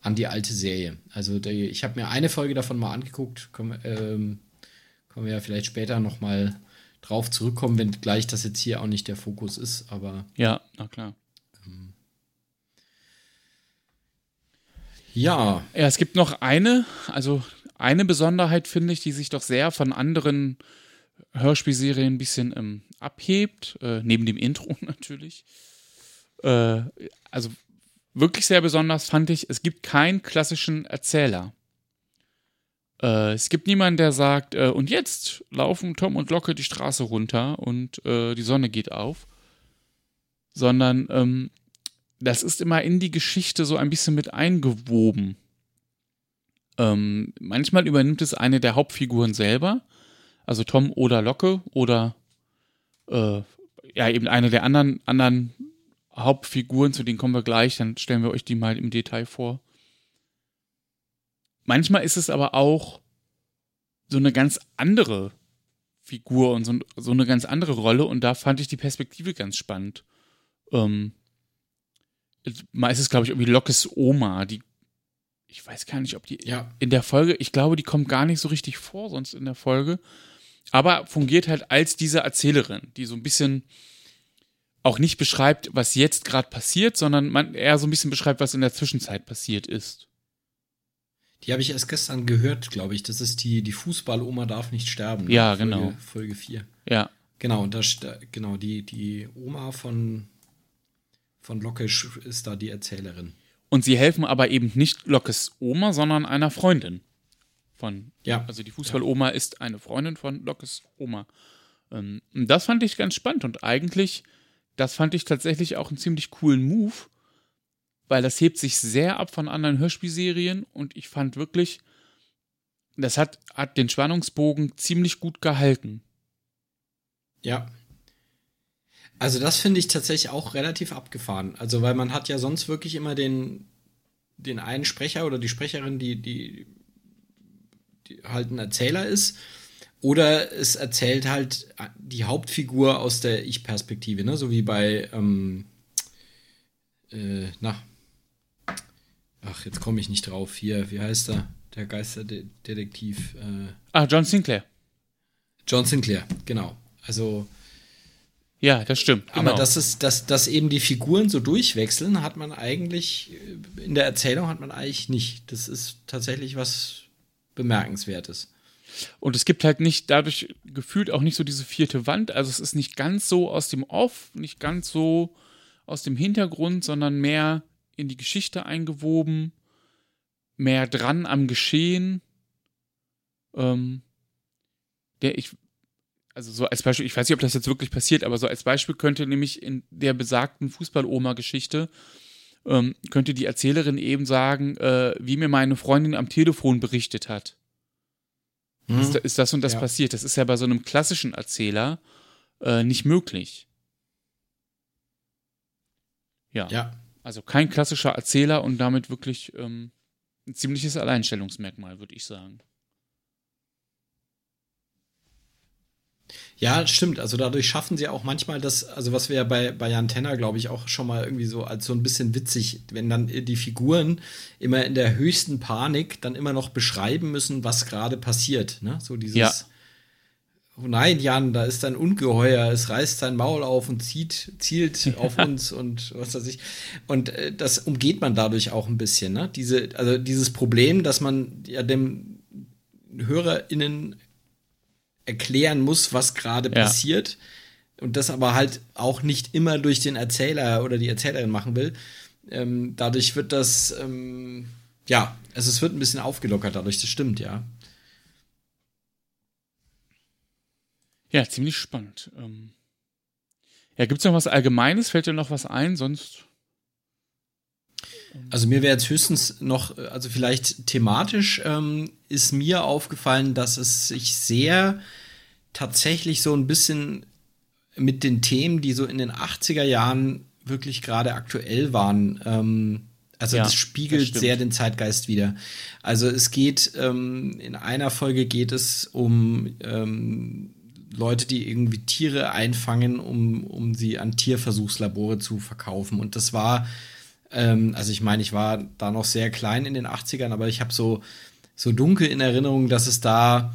an die alte Serie. Also die, ich habe mir eine Folge davon mal angeguckt. Können, ähm, können wir ja vielleicht später nochmal drauf zurückkommen, wenn gleich das jetzt hier auch nicht der Fokus ist. Aber ja, na klar. Ähm, ja. Ja, es gibt noch eine, also eine Besonderheit, finde ich, die sich doch sehr von anderen Hörspielserien ein bisschen ähm, abhebt, äh, neben dem Intro natürlich. Äh, also wirklich sehr besonders fand ich, es gibt keinen klassischen Erzähler. Äh, es gibt niemanden, der sagt, äh, und jetzt laufen Tom und Locke die Straße runter und äh, die Sonne geht auf. Sondern ähm, das ist immer in die Geschichte so ein bisschen mit eingewoben. Ähm, manchmal übernimmt es eine der Hauptfiguren selber, also Tom oder Locke oder äh, ja eben eine der anderen, anderen Hauptfiguren, zu denen kommen wir gleich, dann stellen wir euch die mal im Detail vor. Manchmal ist es aber auch so eine ganz andere Figur und so, so eine ganz andere Rolle und da fand ich die Perspektive ganz spannend. Ähm, mal ist es, glaube ich, irgendwie Lockes Oma, die ich weiß gar nicht, ob die ja. in der Folge, ich glaube, die kommt gar nicht so richtig vor, sonst in der Folge. Aber fungiert halt als diese Erzählerin, die so ein bisschen auch nicht beschreibt, was jetzt gerade passiert, sondern man eher so ein bisschen beschreibt, was in der Zwischenzeit passiert ist. Die habe ich erst gestern gehört, glaube ich. Das ist die, die Fußball-Oma darf nicht sterben. Ne? Ja, Folge, genau. Folge 4. Ja. Genau, und da, genau, die, die Oma von, von Locke ist da die Erzählerin. Und sie helfen aber eben nicht Lockes Oma, sondern einer Freundin von. Ja. Also die Fußballoma ja. ist eine Freundin von Lockes Oma. Ähm, das fand ich ganz spannend und eigentlich, das fand ich tatsächlich auch einen ziemlich coolen Move, weil das hebt sich sehr ab von anderen Hörspielserien und ich fand wirklich, das hat, hat den Spannungsbogen ziemlich gut gehalten. Ja, also das finde ich tatsächlich auch relativ abgefahren. Also weil man hat ja sonst wirklich immer den, den einen Sprecher oder die Sprecherin, die, die, die halt ein Erzähler ist. Oder es erzählt halt die Hauptfigur aus der Ich-Perspektive, ne? So wie bei, ähm, äh, na, ach, jetzt komme ich nicht drauf. Hier, wie heißt er? Der Geisterdetektiv. Äh, ah, John Sinclair. John Sinclair, genau. Also ja, das stimmt. Genau. Aber dass es, dass, dass eben die Figuren so durchwechseln, hat man eigentlich, äh, in der Erzählung hat man eigentlich nicht. Das ist tatsächlich was Bemerkenswertes. Und es gibt halt nicht dadurch gefühlt auch nicht so diese vierte Wand. Also es ist nicht ganz so aus dem Off, nicht ganz so aus dem Hintergrund, sondern mehr in die Geschichte eingewoben, mehr dran am Geschehen. Ähm, der, ich also so als Beispiel, ich weiß nicht, ob das jetzt wirklich passiert, aber so als Beispiel könnte nämlich in der besagten Fußball-Oma-Geschichte ähm, könnte die Erzählerin eben sagen, äh, wie mir meine Freundin am Telefon berichtet hat. mhm. ist, ist, das und das ja. passiert. Das ist ja bei so einem klassischen Erzähler äh, nicht möglich. Ja. ja. Also kein klassischer Erzähler und damit wirklich ähm, ein ziemliches Alleinstellungsmerkmal, würde ich sagen. Ja, stimmt. Also dadurch schaffen sie auch manchmal das, also was wir ja bei, bei Jan Tenner, glaube ich, auch schon mal irgendwie so als so ein bisschen witzig, wenn dann die Figuren immer in der höchsten Panik dann immer noch beschreiben müssen, was gerade passiert. Ne? So dieses. Ja. Oh nein, Jan, da ist ein Ungeheuer, es reißt sein Maul auf und zieht, zielt auf uns und was weiß ich. Und äh, das umgeht man dadurch auch ein bisschen, ne? Diese, also dieses Problem, dass man ja dem HörerInnen erklären muss, was gerade ja. passiert. Und das aber halt auch nicht immer durch den Erzähler oder die Erzählerin machen will. Ähm, dadurch wird das, ähm, ja, also es wird ein bisschen aufgelockert dadurch, das stimmt, ja. Ja, ziemlich spannend. Ähm ja, gibt es noch was Allgemeines? Fällt dir noch was ein? Sonst. Also mir wäre jetzt höchstens noch, also vielleicht thematisch ähm, ist mir aufgefallen, dass es sich sehr tatsächlich so ein bisschen mit den Themen, die so in den 80er Jahren wirklich gerade aktuell waren. Ähm, also ja, das spiegelt das sehr den Zeitgeist wieder. Also es geht, ähm, in einer Folge geht es um ähm, Leute, die irgendwie Tiere einfangen, um, um sie an Tierversuchslabore zu verkaufen. Und das war, ähm, also ich meine, ich war da noch sehr klein in den 80ern, aber ich habe so, so dunkel in Erinnerung, dass es da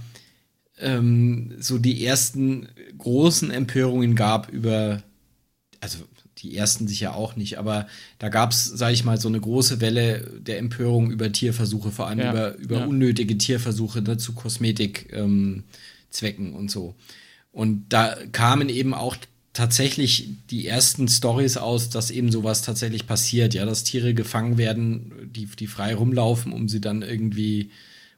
ähm, so die ersten großen Empörungen gab über, also die ersten sicher auch nicht, aber da gab es, sage ich mal, so eine große Welle der Empörung über Tierversuche, vor allem ja, über, über ja. unnötige Tierversuche ne, zu Kosmetikzwecken ähm, und so. Und da kamen eben auch tatsächlich die ersten Stories aus, dass eben sowas tatsächlich passiert, ja, dass Tiere gefangen werden, die, die frei rumlaufen, um sie dann irgendwie,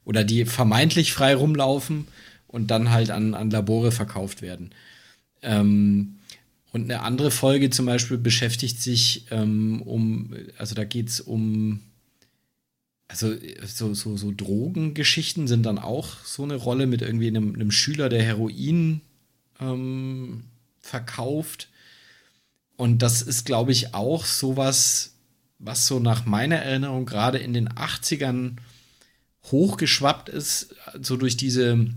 oder die vermeintlich frei rumlaufen und dann halt an, an Labore verkauft werden. Ähm, und eine andere Folge zum Beispiel beschäftigt sich ähm, um, also da geht es um, also so, so, so Drogengeschichten sind dann auch so eine Rolle mit irgendwie einem, einem Schüler, der Heroin ähm, verkauft. Und das ist, glaube ich, auch sowas, was so nach meiner Erinnerung gerade in den 80ern hochgeschwappt ist, so durch diese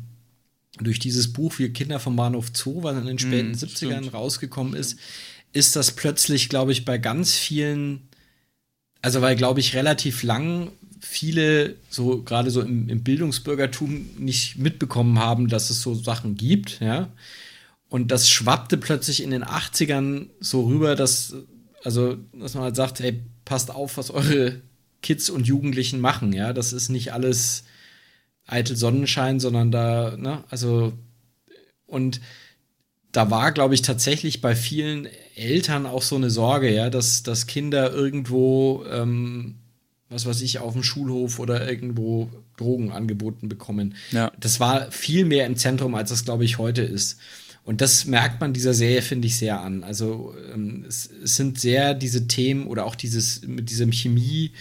durch dieses Buch Wir Kinder vom Bahnhof Zoo, was in den späten mm, 70ern stimmt. rausgekommen ist, ist das plötzlich, glaube ich, bei ganz vielen, also weil, glaube ich, relativ lang viele, so gerade so im, im, Bildungsbürgertum, nicht mitbekommen haben, dass es so Sachen gibt, ja. Und das schwappte plötzlich in den 80ern so rüber, dass, also, dass man halt sagt, hey, passt auf, was eure Kids und Jugendlichen machen, ja. Das ist nicht alles eitel Sonnenschein, sondern da, ne, also, und da war, glaube ich, tatsächlich bei vielen Eltern auch so eine Sorge, ja, dass, dass Kinder irgendwo, ähm, was weiß ich, auf dem Schulhof oder irgendwo Drogen angeboten bekommen. Ja. Das war viel mehr im Zentrum, als das, glaube ich, heute ist. Und das merkt man dieser Serie, finde ich, sehr an. Also ähm, es, es, sind sehr diese Themen oder auch dieses mit diesem Chemie,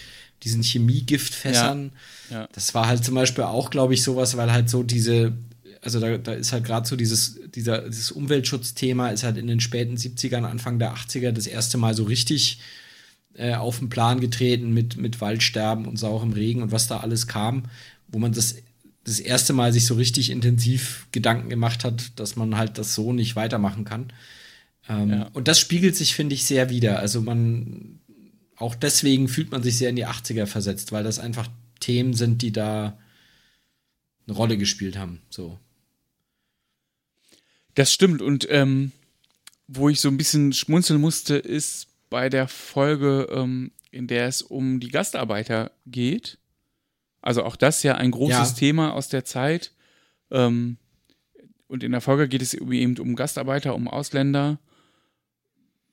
diesen Chemiegiftfässern. Ja, ja. Das war halt zum Beispiel auch, glaube ich, sowas, weil halt so diese, also da, da ist halt gerade so dieses, dieser, dieses Umweltschutzthema ist halt in den späten 70ern, Anfang der 80er das erste Mal so richtig äh, auf den Plan getreten mit, mit Waldsterben und saurem Regen und was da alles kam, wo man das das erste Mal sich so richtig intensiv Gedanken gemacht hat, dass man halt das so nicht weitermachen kann. Ähm, ja. Und das spiegelt sich, finde ich, sehr wieder. Also man, auch deswegen fühlt man sich sehr in die 80er versetzt, weil das einfach Themen sind, die da eine Rolle gespielt haben. So. Das stimmt. Und ähm, wo ich so ein bisschen schmunzeln musste, ist bei der Folge, ähm, in der es um die Gastarbeiter geht. Also auch das ja ein großes ja. Thema aus der Zeit. Ähm, und in der Folge geht es eben um Gastarbeiter, um Ausländer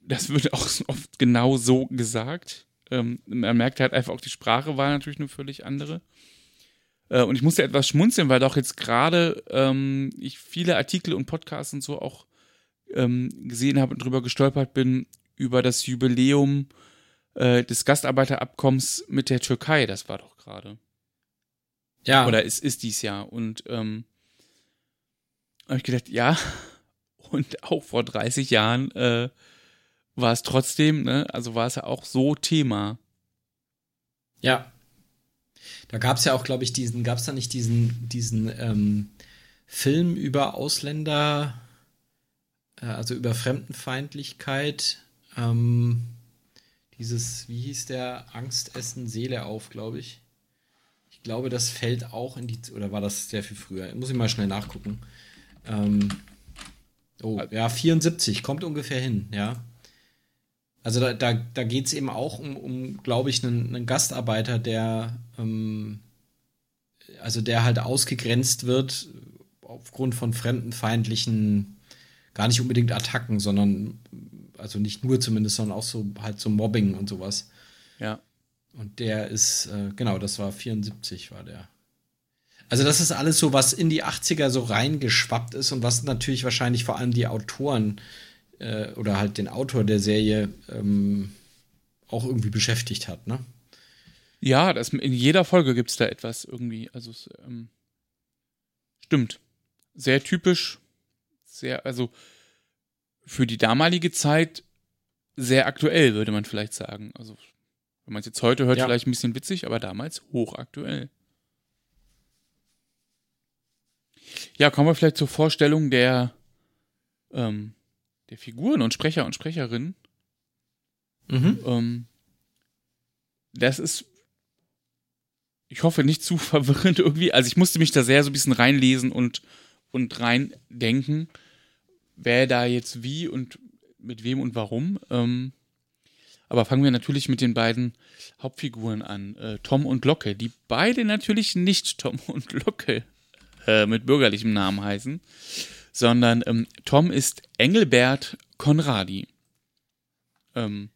das wird auch oft genau so gesagt. Ähm, man merkt halt einfach auch, die Sprache war natürlich eine völlig andere. Äh, und ich musste etwas schmunzeln, weil doch jetzt gerade ähm, ich viele Artikel und Podcasts und so auch ähm, gesehen habe und drüber gestolpert bin über das Jubiläum äh, des Gastarbeiterabkommens mit der Türkei. Das war doch gerade. Ja. Oder ist, ist dies Jahr. Und ähm, habe ich gedacht, ja, und auch vor 30 Jahren äh, war es trotzdem, ne, also war es ja auch so Thema. Ja. Da gab es ja auch, glaube ich, diesen, gab es da nicht diesen, diesen ähm, Film über Ausländer, äh, also über Fremdenfeindlichkeit, ähm, dieses, wie hieß der, Angst essen Seele auf, glaube ich. Ich glaube, das fällt auch in die, oder war das sehr viel früher? Muss ich mal schnell nachgucken. Ähm, oh, ja, 74, kommt ungefähr hin, ja. Also da, da, da geht es eben auch um, um glaube ich, einen, einen, Gastarbeiter, der ähm, also der halt ausgegrenzt wird aufgrund von fremdenfeindlichen, gar nicht unbedingt Attacken, sondern also nicht nur zumindest, sondern auch so halt so Mobbing und sowas. Ja. Und der ist, äh, genau, das war 74, war der. Also, das ist alles so, was in die 80er so reingeschwappt ist und was natürlich wahrscheinlich vor allem die Autoren äh, oder halt den Autor der Serie ähm, auch irgendwie beschäftigt hat, ne? Ja, das, in jeder Folge gibt es da etwas irgendwie. Also, es, ähm, stimmt. Sehr typisch. Sehr, also für die damalige Zeit sehr aktuell, würde man vielleicht sagen. Also, wenn man es jetzt heute hört, ja. vielleicht ein bisschen witzig, aber damals hochaktuell. Ja, kommen wir vielleicht zur Vorstellung der, ähm, der Figuren und Sprecher und Sprecherinnen. Mhm. Ähm, das ist, ich hoffe, nicht zu verwirrend irgendwie. Also ich musste mich da sehr so ein bisschen reinlesen und, und reindenken, wer da jetzt wie und mit wem und warum. Ähm, aber fangen wir natürlich mit den beiden Hauptfiguren an, äh, Tom und Locke, die beide natürlich nicht Tom und Locke äh, mit bürgerlichem Namen heißen, sondern ähm, Tom ist Engelbert Conradi. Ähm,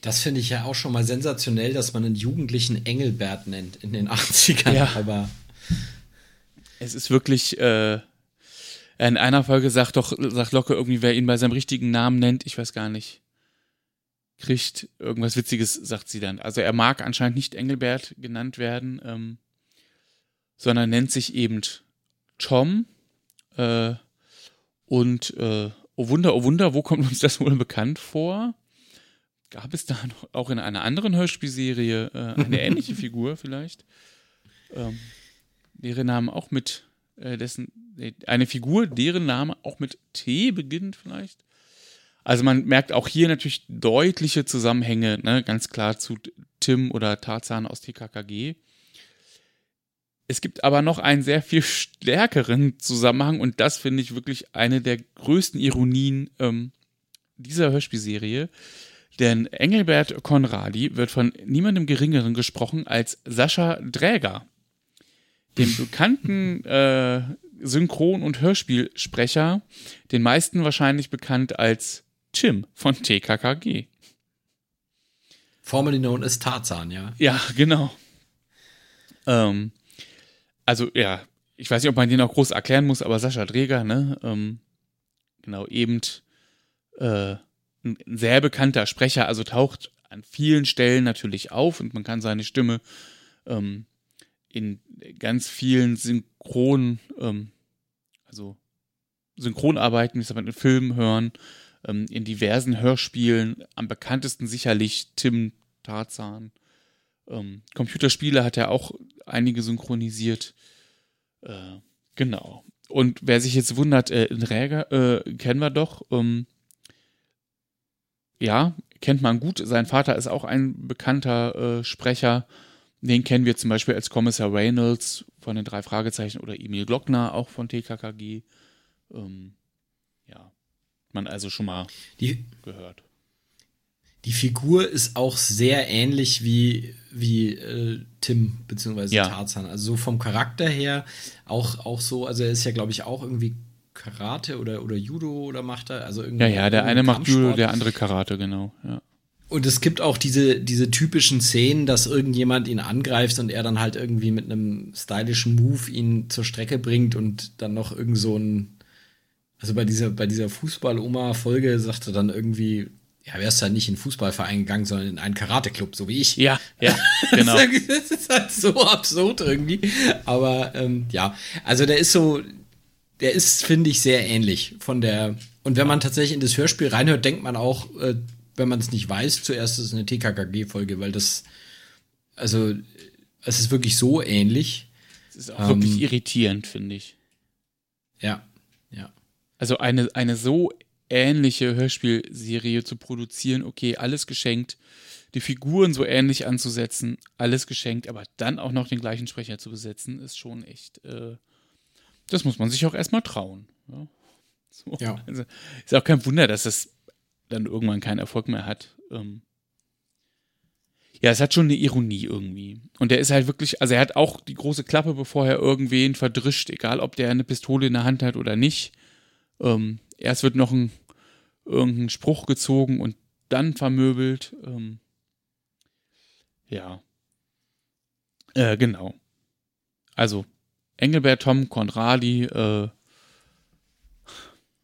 das finde ich ja auch schon mal sensationell, dass man einen Jugendlichen Engelbert nennt in den 80ern. Ja. Aber es ist wirklich, äh, in einer Folge sagt doch, sagt Locke irgendwie, wer ihn bei seinem richtigen Namen nennt, ich weiß gar nicht, kriegt irgendwas Witziges, sagt sie dann. Also er mag anscheinend nicht Engelbert genannt werden, ähm, sondern nennt sich eben Tom. Äh, und äh, oh Wunder, oh Wunder, wo kommt uns das wohl bekannt vor? Gab es da noch, auch in einer anderen Hörspielserie äh, eine ähnliche Figur vielleicht? Ähm, deren Name auch mit äh, dessen, eine Figur, deren Name auch mit T beginnt vielleicht? Also man merkt auch hier natürlich deutliche Zusammenhänge, ne, ganz klar zu Tim oder Tarzan aus TKKG. Es gibt aber noch einen sehr viel stärkeren Zusammenhang und das finde ich wirklich eine der größten Ironien ähm, dieser Hörspielserie. Denn Engelbert Conradi wird von niemandem Geringeren gesprochen als Sascha Dräger, dem bekannten äh, Synchron- und Hörspielsprecher, den meisten wahrscheinlich bekannt als Tim von TKKG. Formerly known as Tarzan, ja. Ja, genau. Ähm, also ja, ich weiß nicht, ob man den auch groß erklären muss, aber Sascha Dreger, ne, ähm, genau, eben äh, ein sehr bekannter Sprecher, also taucht an vielen Stellen natürlich auf und man kann seine Stimme ähm, in ganz vielen Synchron, ähm, also Synchronarbeiten, wie soll man in Filmen hören, ähm, in diversen Hörspielen, am bekanntesten sicherlich Tim Tarzan. Ähm, Computerspiele hat er auch einige synchronisiert. Äh, genau. Und wer sich jetzt wundert, äh, Räger äh, kennen wir doch. Ähm, ja, kennt man gut. Sein Vater ist auch ein bekannter äh, Sprecher. Den kennen wir zum Beispiel als Kommissar Reynolds von den drei Fragezeichen oder Emil Glockner auch von TKKG. Ähm, ja, man also schon mal die, gehört. Die Figur ist auch sehr ähnlich wie, wie äh, Tim bzw. Ja. Tarzan. Also so vom Charakter her auch, auch so, also er ist ja, glaube ich, auch irgendwie Karate oder, oder Judo oder macht er. Also irgendwie ja, ja, der eine macht Judo, der andere Karate, genau. Ja. Und es gibt auch diese, diese typischen Szenen, dass irgendjemand ihn angreift und er dann halt irgendwie mit einem stylischen Move ihn zur Strecke bringt und dann noch irgend so ein also bei dieser, bei dieser Fußball-Oma-Folge sagte dann irgendwie, ja, wärst halt nicht in einen Fußballverein gegangen, sondern in einen Karate-Club, so wie ich. Ja, ja, genau. das ist halt so absurd irgendwie. Aber ähm, ja, also der ist so, der ist, finde ich, sehr ähnlich von der. Und wenn man tatsächlich in das Hörspiel reinhört, denkt man auch, äh, wenn man es nicht weiß, zuerst ist es eine TKKG-Folge, weil das, also, es ist wirklich so ähnlich. Es ist auch ähm, wirklich irritierend, finde ich. Ja. Also eine, eine so ähnliche Hörspielserie zu produzieren, okay, alles geschenkt, die Figuren so ähnlich anzusetzen, alles geschenkt, aber dann auch noch den gleichen Sprecher zu besetzen, ist schon echt, äh, das muss man sich auch erstmal trauen. Ja. So. ja. Also, ist auch kein Wunder, dass das dann irgendwann keinen Erfolg mehr hat. Ähm, ja, es hat schon eine Ironie irgendwie. Und der ist halt wirklich, also er hat auch die große Klappe, bevor er irgendwen verdrischt, egal ob der eine Pistole in der Hand hat oder nicht. Ähm, erst wird noch ein irgendein Spruch gezogen und dann vermöbelt. Ähm, ja. Äh, genau. Also, Engelbert Tom Conradi, äh,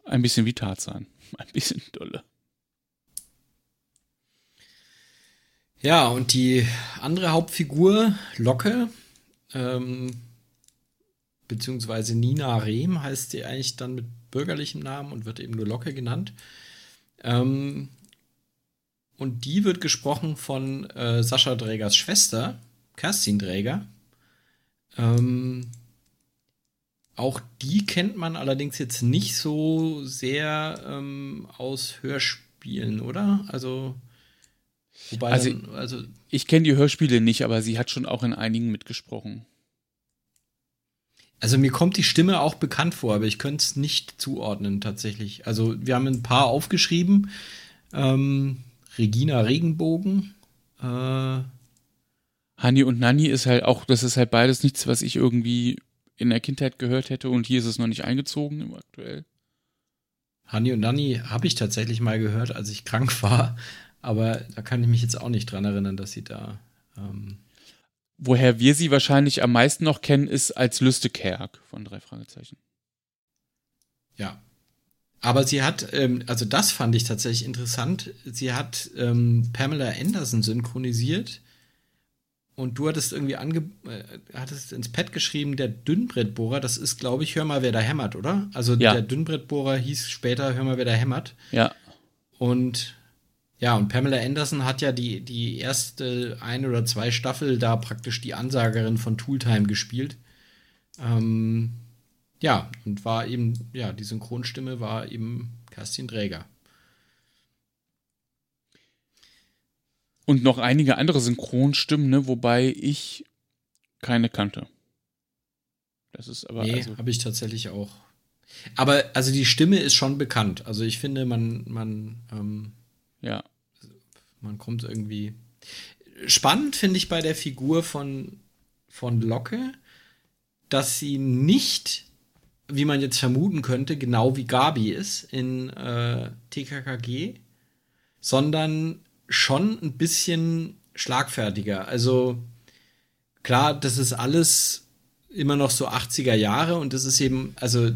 ein bisschen wie Tarzan. Ein bisschen dolle. Ja, und die andere Hauptfigur, Locke, ähm, beziehungsweise Nina Rehm heißt sie eigentlich dann mit bürgerlichem Namen und wird eben nur Locke genannt. Ähm, und die wird gesprochen von äh, Sascha Drägers Schwester, Kerstin Dräger. Ähm, auch die kennt man allerdings jetzt nicht so sehr ähm, aus Hörspielen, oder? Also, wobei also, dann, also ich kenne die Hörspiele nicht, aber sie hat schon auch in einigen mitgesprochen. Also mir kommt die Stimme auch bekannt vor, aber ich könnte es nicht zuordnen tatsächlich. Also wir haben ein paar aufgeschrieben. Ähm, Regina Regenbogen. Äh, Hani und Nanni ist halt auch, das ist halt beides nichts, was ich irgendwie in der Kindheit gehört hätte und hier ist es noch nicht eingezogen im aktuell. Hani und Nanni habe ich tatsächlich mal gehört, als ich krank war, aber da kann ich mich jetzt auch nicht dran erinnern, dass sie da ähm, Woher wir sie wahrscheinlich am meisten noch kennen, ist als Lüstekerk von drei Fragezeichen. Ja. Aber sie hat, ähm, also das fand ich tatsächlich interessant, sie hat ähm, Pamela Anderson synchronisiert und du hattest irgendwie ange äh, hattest ins Pad geschrieben, der Dünnbrettbohrer, das ist, glaube ich, Hör mal, wer da hämmert, oder? Also ja. der Dünnbrettbohrer hieß später Hör mal, wer da hämmert. Ja. Und ja, und Pamela Anderson hat ja die, die erste ein oder zwei Staffel da praktisch die Ansagerin von Tooltime gespielt. Ähm, ja, und war eben, ja, die Synchronstimme war eben Kerstin Dräger. Und noch einige andere Synchronstimmen, ne, wobei ich keine kannte. Das ist aber. Nee, also habe ich tatsächlich auch. Aber also die Stimme ist schon bekannt. Also ich finde, man, man ähm, ja. Man kommt irgendwie. Spannend finde ich bei der Figur von, von Locke, dass sie nicht, wie man jetzt vermuten könnte, genau wie Gabi ist in äh, TKKG, sondern schon ein bisschen schlagfertiger. Also klar, das ist alles immer noch so 80er Jahre und das ist eben, also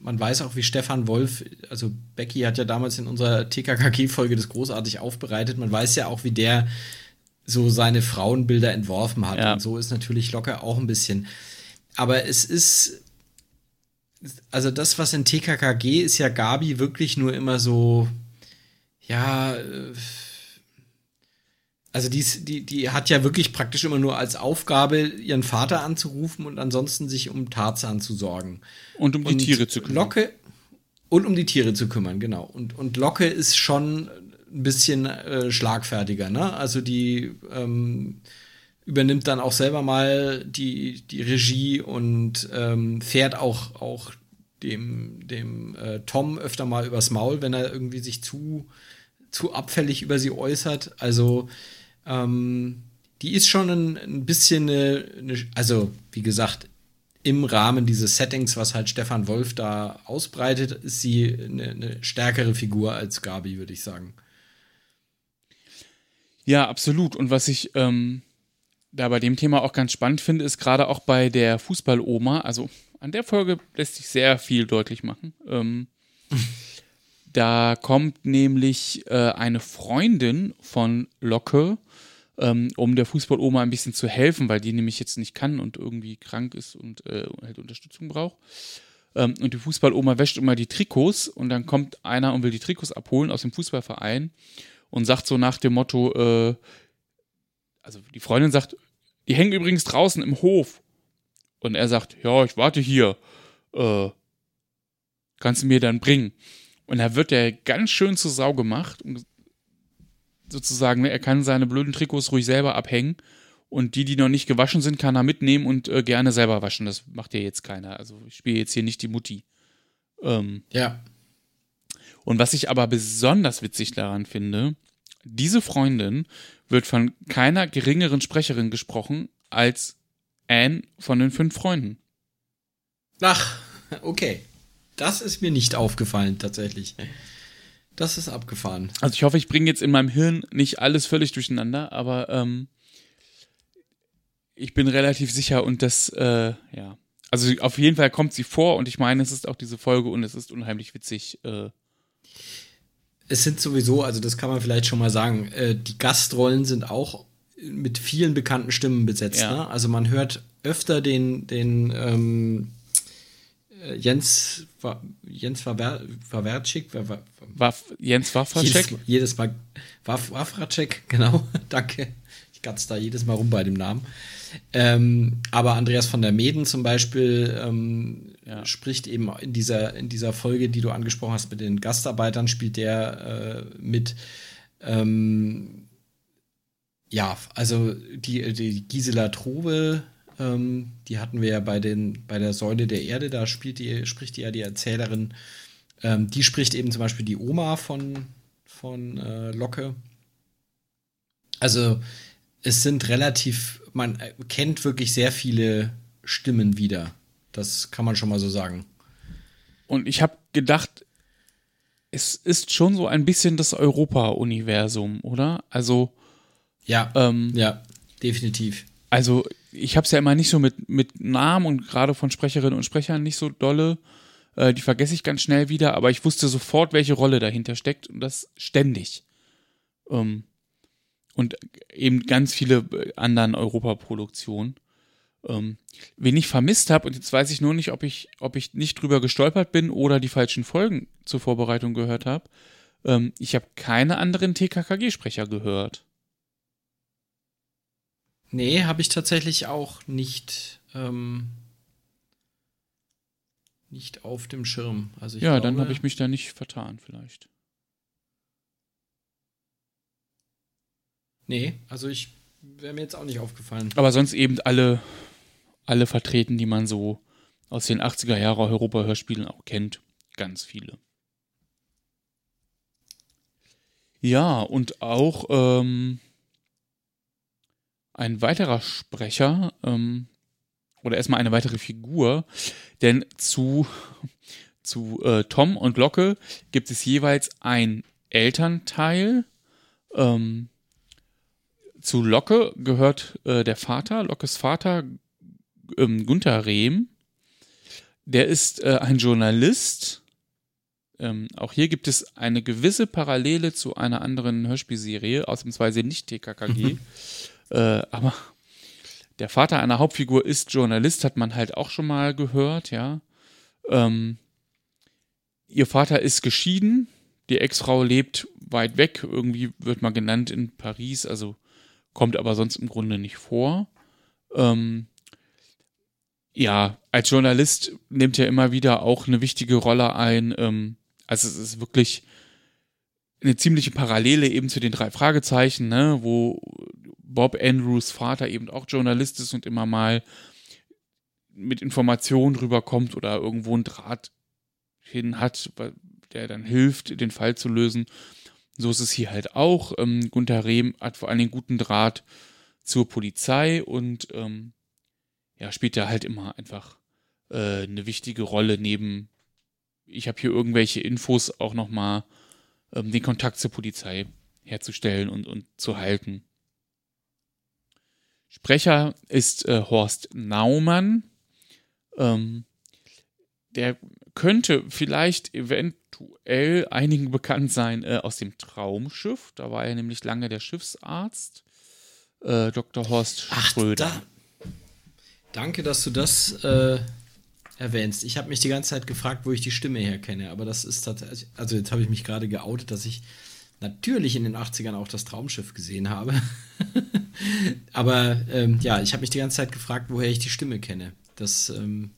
man weiß auch, wie Stefan Wolf, also Becky hat ja damals in unserer TKKG-Folge das großartig aufbereitet. Man weiß ja auch, wie der so seine Frauenbilder entworfen hat. Ja. Und so ist natürlich locker auch ein bisschen. Aber es ist, also das, was in TKKG ist ja Gabi wirklich nur immer so, ja, äh, also die, die, die hat ja wirklich praktisch immer nur als Aufgabe, ihren Vater anzurufen und ansonsten sich um Tarzan zu sorgen. Und um die und Tiere zu kümmern. Locke und um die Tiere zu kümmern, genau. Und, und Locke ist schon ein bisschen äh, schlagfertiger, ne? Also die ähm, übernimmt dann auch selber mal die, die Regie und ähm, fährt auch, auch dem, dem äh, Tom öfter mal übers Maul, wenn er irgendwie sich zu, zu abfällig über sie äußert. Also ähm, die ist schon ein, ein bisschen eine, eine, also wie gesagt, im Rahmen dieses Settings, was halt Stefan Wolf da ausbreitet, ist sie eine, eine stärkere Figur als Gabi, würde ich sagen. Ja, absolut. Und was ich ähm, da bei dem Thema auch ganz spannend finde, ist gerade auch bei der Fußballoma, also an der Folge lässt sich sehr viel deutlich machen. Ähm, da kommt nämlich äh, eine Freundin von Locke ähm, um der Fußballoma ein bisschen zu helfen, weil die nämlich jetzt nicht kann und irgendwie krank ist und äh, halt Unterstützung braucht. Ähm, und die Fußballoma wäscht immer die Trikots und dann kommt einer und will die Trikots abholen aus dem Fußballverein und sagt so nach dem Motto, äh, also die Freundin sagt, die hängen übrigens draußen im Hof. Und er sagt, ja, ich warte hier. Äh, kannst du mir dann bringen? Und da wird er ganz schön zur Sau gemacht und sozusagen, ne, er kann seine blöden Trikots ruhig selber abhängen und die, die noch nicht gewaschen sind, kann er mitnehmen und äh, gerne selber waschen. Das macht ja jetzt keiner. Also ich spiele jetzt hier nicht die Mutti. Ähm, ja. Und was ich aber besonders witzig daran finde, diese Freundin wird von keiner geringeren Sprecherin gesprochen als Anne von den fünf Freunden. Ach, okay. Das ist mir nicht aufgefallen, tatsächlich. Das ist abgefahren. Also ich hoffe, ich bringe jetzt in meinem Hirn nicht alles völlig durcheinander, aber ähm, ich bin relativ sicher und das, äh, ja. Also auf jeden Fall kommt sie vor und ich meine, es ist auch diese Folge und es ist unheimlich witzig. Äh. Es sind sowieso, also das kann man vielleicht schon mal sagen, äh, die Gastrollen sind auch mit vielen bekannten Stimmen besetzt. Ja. Ne? Also man hört öfter den, den ähm, äh, Jens, Jens Wawerczyk, Waff, Jens Wafracek? Jedes, jedes Mal, Wafracek, genau, danke. Ich gatz da jedes Mal rum bei dem Namen. Ähm, aber Andreas von der Meden zum Beispiel ähm, ja. spricht eben in dieser, in dieser Folge, die du angesprochen hast, mit den Gastarbeitern, spielt der äh, mit. Ähm, ja, also die, die Gisela Trobe, ähm, die hatten wir ja bei, den, bei der Säule der Erde, da spielt die, spricht die ja die Erzählerin. Ähm, die spricht eben zum Beispiel die Oma von, von äh, Locke. Also es sind relativ, man kennt wirklich sehr viele Stimmen wieder. Das kann man schon mal so sagen. Und ich habe gedacht, es ist schon so ein bisschen das Europa-Universum, oder? Also. Ja, ähm, ja, definitiv. Also, ich habe es ja immer nicht so mit, mit Namen und gerade von Sprecherinnen und Sprechern nicht so dolle. Äh, die vergesse ich ganz schnell wieder, aber ich wusste sofort, welche Rolle dahinter steckt und das ständig. Ähm, und eben ganz viele äh, anderen Europaproduktionen. Ähm, wen ich vermisst habe, und jetzt weiß ich nur nicht, ob ich, ob ich nicht drüber gestolpert bin oder die falschen Folgen zur Vorbereitung gehört habe. Ähm, ich habe keine anderen TKKG-Sprecher gehört. Nee, habe ich tatsächlich auch nicht, ähm, nicht auf dem Schirm. Also ja, glaube, dann habe ich mich da nicht vertan, vielleicht. Nee, also ich wäre mir jetzt auch nicht aufgefallen. Aber sonst eben alle, alle vertreten, die man so aus den 80er Jahre Europa-Hörspielen auch kennt. Ganz viele. Ja, und auch ähm, ein weiterer Sprecher, ähm, oder erstmal eine weitere Figur, denn zu, zu äh, Tom und Glocke gibt es jeweils ein Elternteil, ähm, zu Locke gehört äh, der Vater, Lockes Vater, ähm, Gunther Rehm. Der ist äh, ein Journalist. Ähm, auch hier gibt es eine gewisse Parallele zu einer anderen Hörspielserie, ausnahmsweise nicht TKKG. Äh, aber der Vater einer Hauptfigur ist Journalist, hat man halt auch schon mal gehört, ja. Ähm, ihr Vater ist geschieden, die Ex-Frau lebt weit weg, irgendwie wird man genannt in Paris, also kommt aber sonst im Grunde nicht vor. Ähm, ja, als Journalist nimmt er immer wieder auch eine wichtige Rolle ein. Ähm, also es ist wirklich eine ziemliche Parallele eben zu den drei Fragezeichen, ne, wo Bob Andrews Vater eben auch Journalist ist und immer mal mit Informationen rüberkommt oder irgendwo einen Draht hin hat, der dann hilft, den Fall zu lösen. So ist es hier halt auch. Ähm, Gunther Rehm hat vor allen Dingen guten Draht zur Polizei und ähm, ja, spielt da halt immer einfach äh, eine wichtige Rolle neben, ich habe hier irgendwelche Infos auch nochmal ähm, den Kontakt zur Polizei herzustellen und, und zu halten. Sprecher ist äh, Horst Naumann. Ähm, der könnte vielleicht eventuell einigen bekannt sein äh, aus dem Traumschiff. Da war er nämlich lange der Schiffsarzt. Äh, Dr. Horst Ach, Schröder. Da. Danke, dass du das äh, erwähnst. Ich habe mich die ganze Zeit gefragt, wo ich die Stimme herkenne, aber das ist tatsächlich, also jetzt habe ich mich gerade geoutet, dass ich natürlich in den 80ern auch das Traumschiff gesehen habe. aber ähm, ja, ich habe mich die ganze Zeit gefragt, woher ich die Stimme kenne. Das, ähm,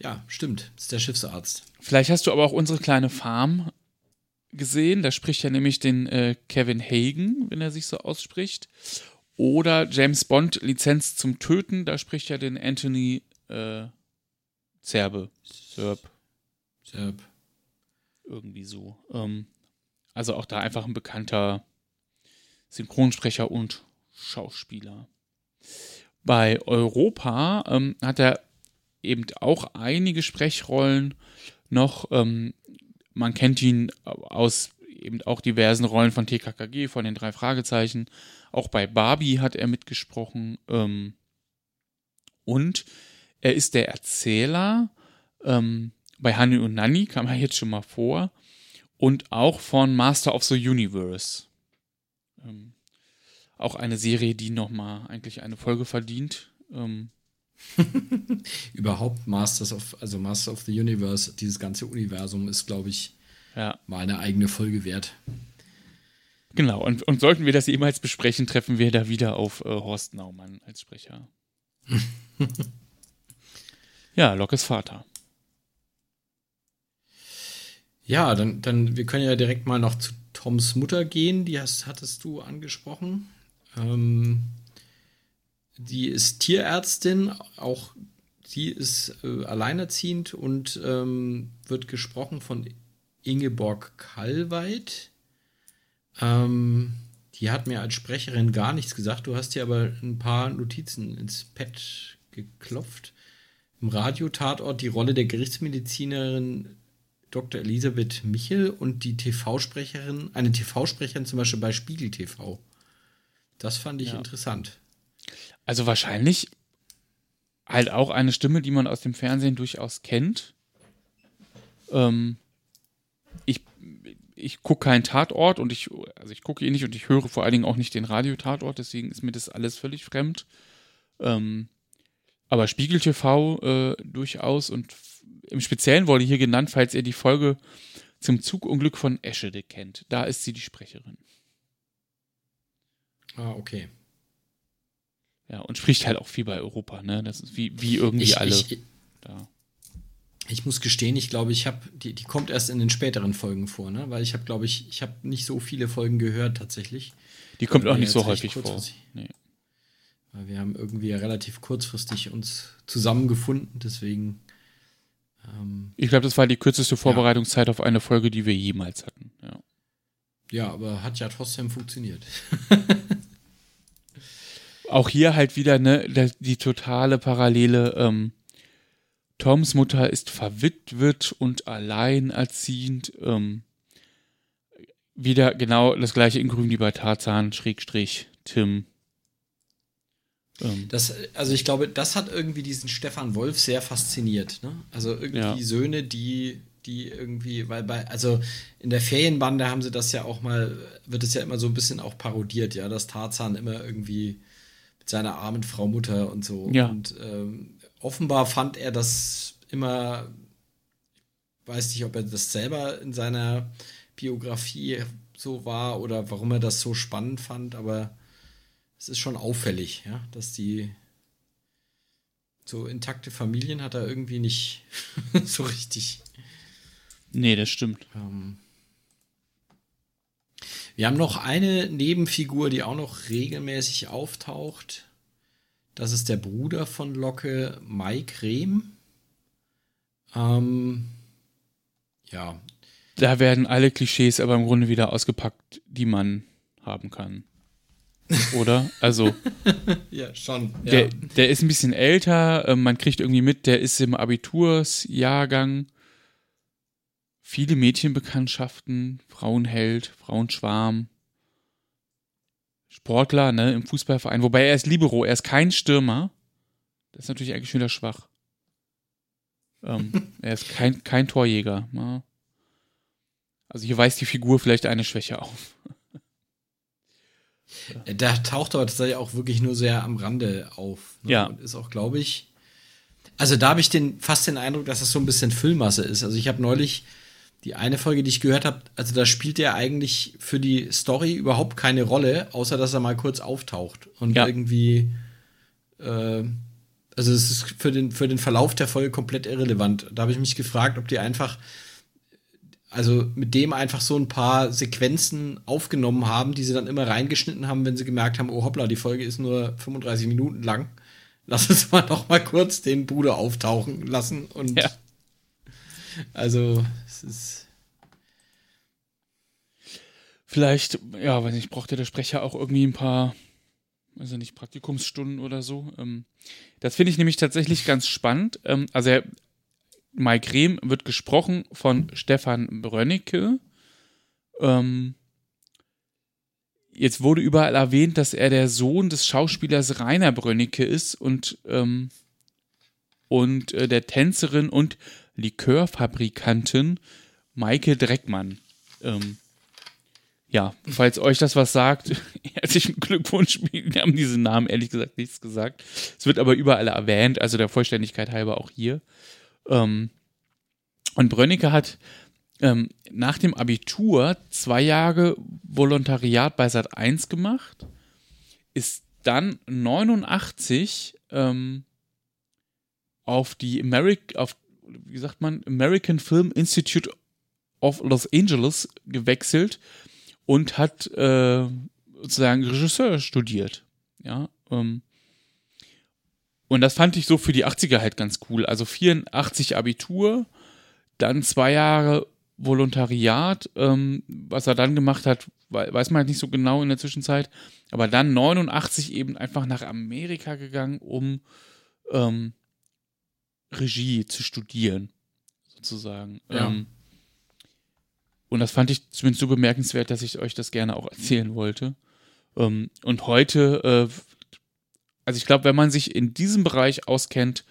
ja, stimmt, das ist der Schiffsarzt. Vielleicht hast du aber auch unsere kleine Farm gesehen. Da spricht ja nämlich den äh, Kevin Hagen, wenn er sich so ausspricht. Oder James Bond Lizenz zum Töten, da spricht ja den Anthony äh, Zerbe. Serb. Serb. Irgendwie so. Ähm, also auch da einfach ein bekannter Synchronsprecher und Schauspieler. Bei Europa ähm, hat er eben auch einige Sprechrollen noch. Ähm, man kennt ihn aus eben auch diversen Rollen von TKKG, von den drei Fragezeichen. Auch bei Barbie hat er mitgesprochen. Ähm, und er ist der Erzähler. Ähm, bei Honey und Nanny kam er jetzt schon mal vor. Und auch von Master of the Universe. Ähm, auch eine Serie, die nochmal eigentlich eine Folge verdient. Ähm, Überhaupt Masters of, also Master of the Universe, dieses ganze Universum ist, glaube ich, ja. mal eine eigene Folge wert. Genau, und, und sollten wir das jemals besprechen, treffen wir da wieder auf äh, Horst Naumann als Sprecher. ja, Lockes Vater. Ja, dann, dann, wir können ja direkt mal noch zu Toms Mutter gehen, die hast, hattest du angesprochen. Ähm, die ist Tierärztin, auch sie ist äh, alleinerziehend und ähm, wird gesprochen von Ingeborg Kallweit. Ähm, die hat mir als Sprecherin gar nichts gesagt. Du hast dir aber ein paar Notizen ins Pad geklopft. Im Radiotatort die Rolle der Gerichtsmedizinerin Dr. Elisabeth Michel und die TV-Sprecherin, eine TV-Sprecherin zum Beispiel bei Spiegel TV. Das fand ich ja. interessant. Also wahrscheinlich halt auch eine Stimme, die man aus dem Fernsehen durchaus kennt. Ähm, ich ich gucke keinen Tatort und ich, also ich gucke ihn nicht und ich höre vor allen Dingen auch nicht den Radiotatort, deswegen ist mir das alles völlig fremd. Ähm, aber Spiegel TV äh, durchaus und im Speziellen wurde hier genannt, falls ihr die Folge zum Zugunglück von Eschede kennt. Da ist sie die Sprecherin. Ah, okay. Ja, und spricht halt auch viel bei Europa, ne? Das ist wie, wie irgendwie ich, alle ich, da. Ich muss gestehen, ich glaube, ich habe, die, die kommt erst in den späteren Folgen vor, ne? Weil ich habe, glaube ich, ich habe nicht so viele Folgen gehört tatsächlich. Die kommt auch nicht so häufig vor. Nee. Weil wir haben irgendwie relativ kurzfristig uns zusammengefunden, deswegen. Ähm, ich glaube, das war die kürzeste Vorbereitungszeit ja. auf eine Folge, die wir jemals hatten. Ja, ja aber hat ja trotzdem funktioniert. auch hier halt wieder ne, die totale Parallele. Ähm, Toms Mutter ist verwitwet und alleinerziehend. Ähm, wieder genau das gleiche in Grün wie bei Tarzan, Schrägstrich, Tim. Ähm. Das, also ich glaube, das hat irgendwie diesen Stefan Wolf sehr fasziniert. Ne? Also irgendwie ja. Söhne, die, die irgendwie, weil bei, also in der Ferienbande haben sie das ja auch mal, wird es ja immer so ein bisschen auch parodiert, ja, dass Tarzan immer irgendwie mit seiner armen Frau Mutter und so. Ja. Und ähm, offenbar fand er das immer, weiß nicht, ob er das selber in seiner Biografie so war oder warum er das so spannend fand, aber es ist schon auffällig, ja, dass die so intakte Familien hat er irgendwie nicht so richtig. Nee, das stimmt. Ähm, wir haben noch eine Nebenfigur, die auch noch regelmäßig auftaucht. Das ist der Bruder von Locke, Mike Rehm. Ähm, ja. Da werden alle Klischees aber im Grunde wieder ausgepackt, die man haben kann. Oder? Also. ja, schon. Ja. Der, der ist ein bisschen älter, äh, man kriegt irgendwie mit, der ist im Abitursjahrgang. Viele Mädchenbekanntschaften, Frauenheld, Frauenschwarm. Sportler, ne, im Fußballverein. Wobei er ist Libero, er ist kein Stürmer. Das ist natürlich eigentlich schon wieder schwach. Ähm, er ist kein, kein Torjäger. Ja. Also hier weist die Figur vielleicht eine Schwäche auf. Da taucht aber tatsächlich auch wirklich nur sehr am Rande auf. Ne? Ja. Und ist auch, glaube ich, Also da habe ich den, fast den Eindruck, dass das so ein bisschen Füllmasse ist. Also ich habe neulich die eine Folge, die ich gehört habe, also da spielt er eigentlich für die Story überhaupt keine Rolle, außer dass er mal kurz auftaucht und ja. irgendwie äh, also es ist für den, für den Verlauf der Folge komplett irrelevant. Da habe ich mich gefragt, ob die einfach, also mit dem einfach so ein paar Sequenzen aufgenommen haben, die sie dann immer reingeschnitten haben, wenn sie gemerkt haben, oh hoppla, die Folge ist nur 35 Minuten lang. Lass uns mal noch mal kurz den Bruder auftauchen lassen und ja. also es ist vielleicht ja, weiß nicht, brauchte der Sprecher auch irgendwie ein paar also nicht Praktikumsstunden oder so. Ähm, das finde ich nämlich tatsächlich ganz spannend. Ähm, also er, Mike Rehm wird gesprochen von Stefan Brönnecke. Ähm, jetzt wurde überall erwähnt, dass er der Sohn des Schauspielers Rainer Brönnecke ist und, ähm, und äh, der Tänzerin und Likörfabrikantin Maike Dreckmann. Ähm, ja, falls euch das was sagt, herzlichen Glückwunsch. Wir haben diesen Namen ehrlich gesagt nichts gesagt. Es wird aber überall erwähnt, also der Vollständigkeit halber auch hier. Ähm, und Brönnecke hat ähm, nach dem Abitur zwei Jahre Volontariat bei Sat 1 gemacht, ist dann 89 ähm, auf die American, auf, wie sagt man, American Film Institute of Los Angeles gewechselt und hat äh, sozusagen Regisseur studiert. Ja. Ähm, und das fand ich so für die 80er halt ganz cool. Also 84 Abitur, dann zwei Jahre Volontariat, ähm, was er dann gemacht hat, weiß man halt nicht so genau in der Zwischenzeit, aber dann 89 eben einfach nach Amerika gegangen, um ähm, Regie zu studieren, sozusagen. Ja. Ähm, und das fand ich zumindest so bemerkenswert, dass ich euch das gerne auch erzählen wollte. Ähm, und heute, äh, also ich glaube, wenn man sich in diesem Bereich auskennt,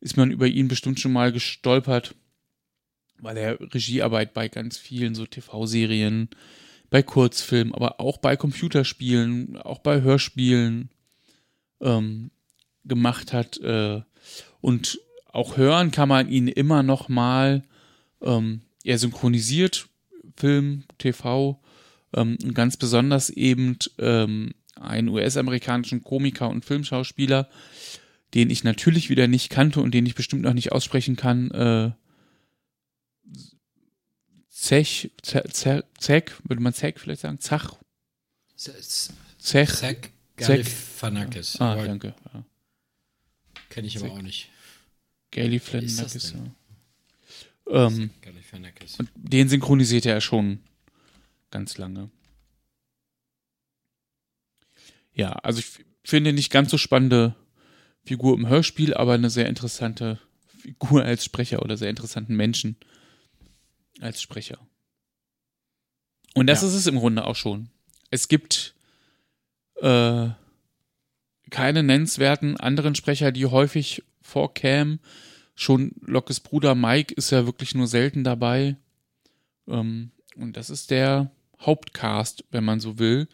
ist man über ihn bestimmt schon mal gestolpert, weil er Regiearbeit bei ganz vielen so TV-Serien, bei Kurzfilmen, aber auch bei Computerspielen, auch bei Hörspielen ähm, gemacht hat. Äh, und auch hören kann man ihn immer noch mal. Ähm, er synchronisiert Film, TV ähm, und ganz besonders eben ähm, einen US-amerikanischen Komiker und Filmschauspieler, den ich natürlich wieder nicht kannte und den ich bestimmt noch nicht aussprechen kann. Äh, Zech, Zech, Zech, würde man Zech vielleicht sagen? Zach? Zech. Zech Galifianakis. Ah, danke. Ja. Kenne ich aber auch nicht. Galifianakis, ja. Ähm, und den synchronisiert er schon ganz lange. Ja, also ich finde nicht ganz so spannende Figur im Hörspiel, aber eine sehr interessante Figur als Sprecher oder sehr interessanten Menschen als Sprecher. Und das ja. ist es im Grunde auch schon. Es gibt äh, keine nennenswerten anderen Sprecher, die häufig vorkämen. Schon Lockes Bruder Mike ist ja wirklich nur selten dabei. Ähm, und das ist der Hauptcast, wenn man so will,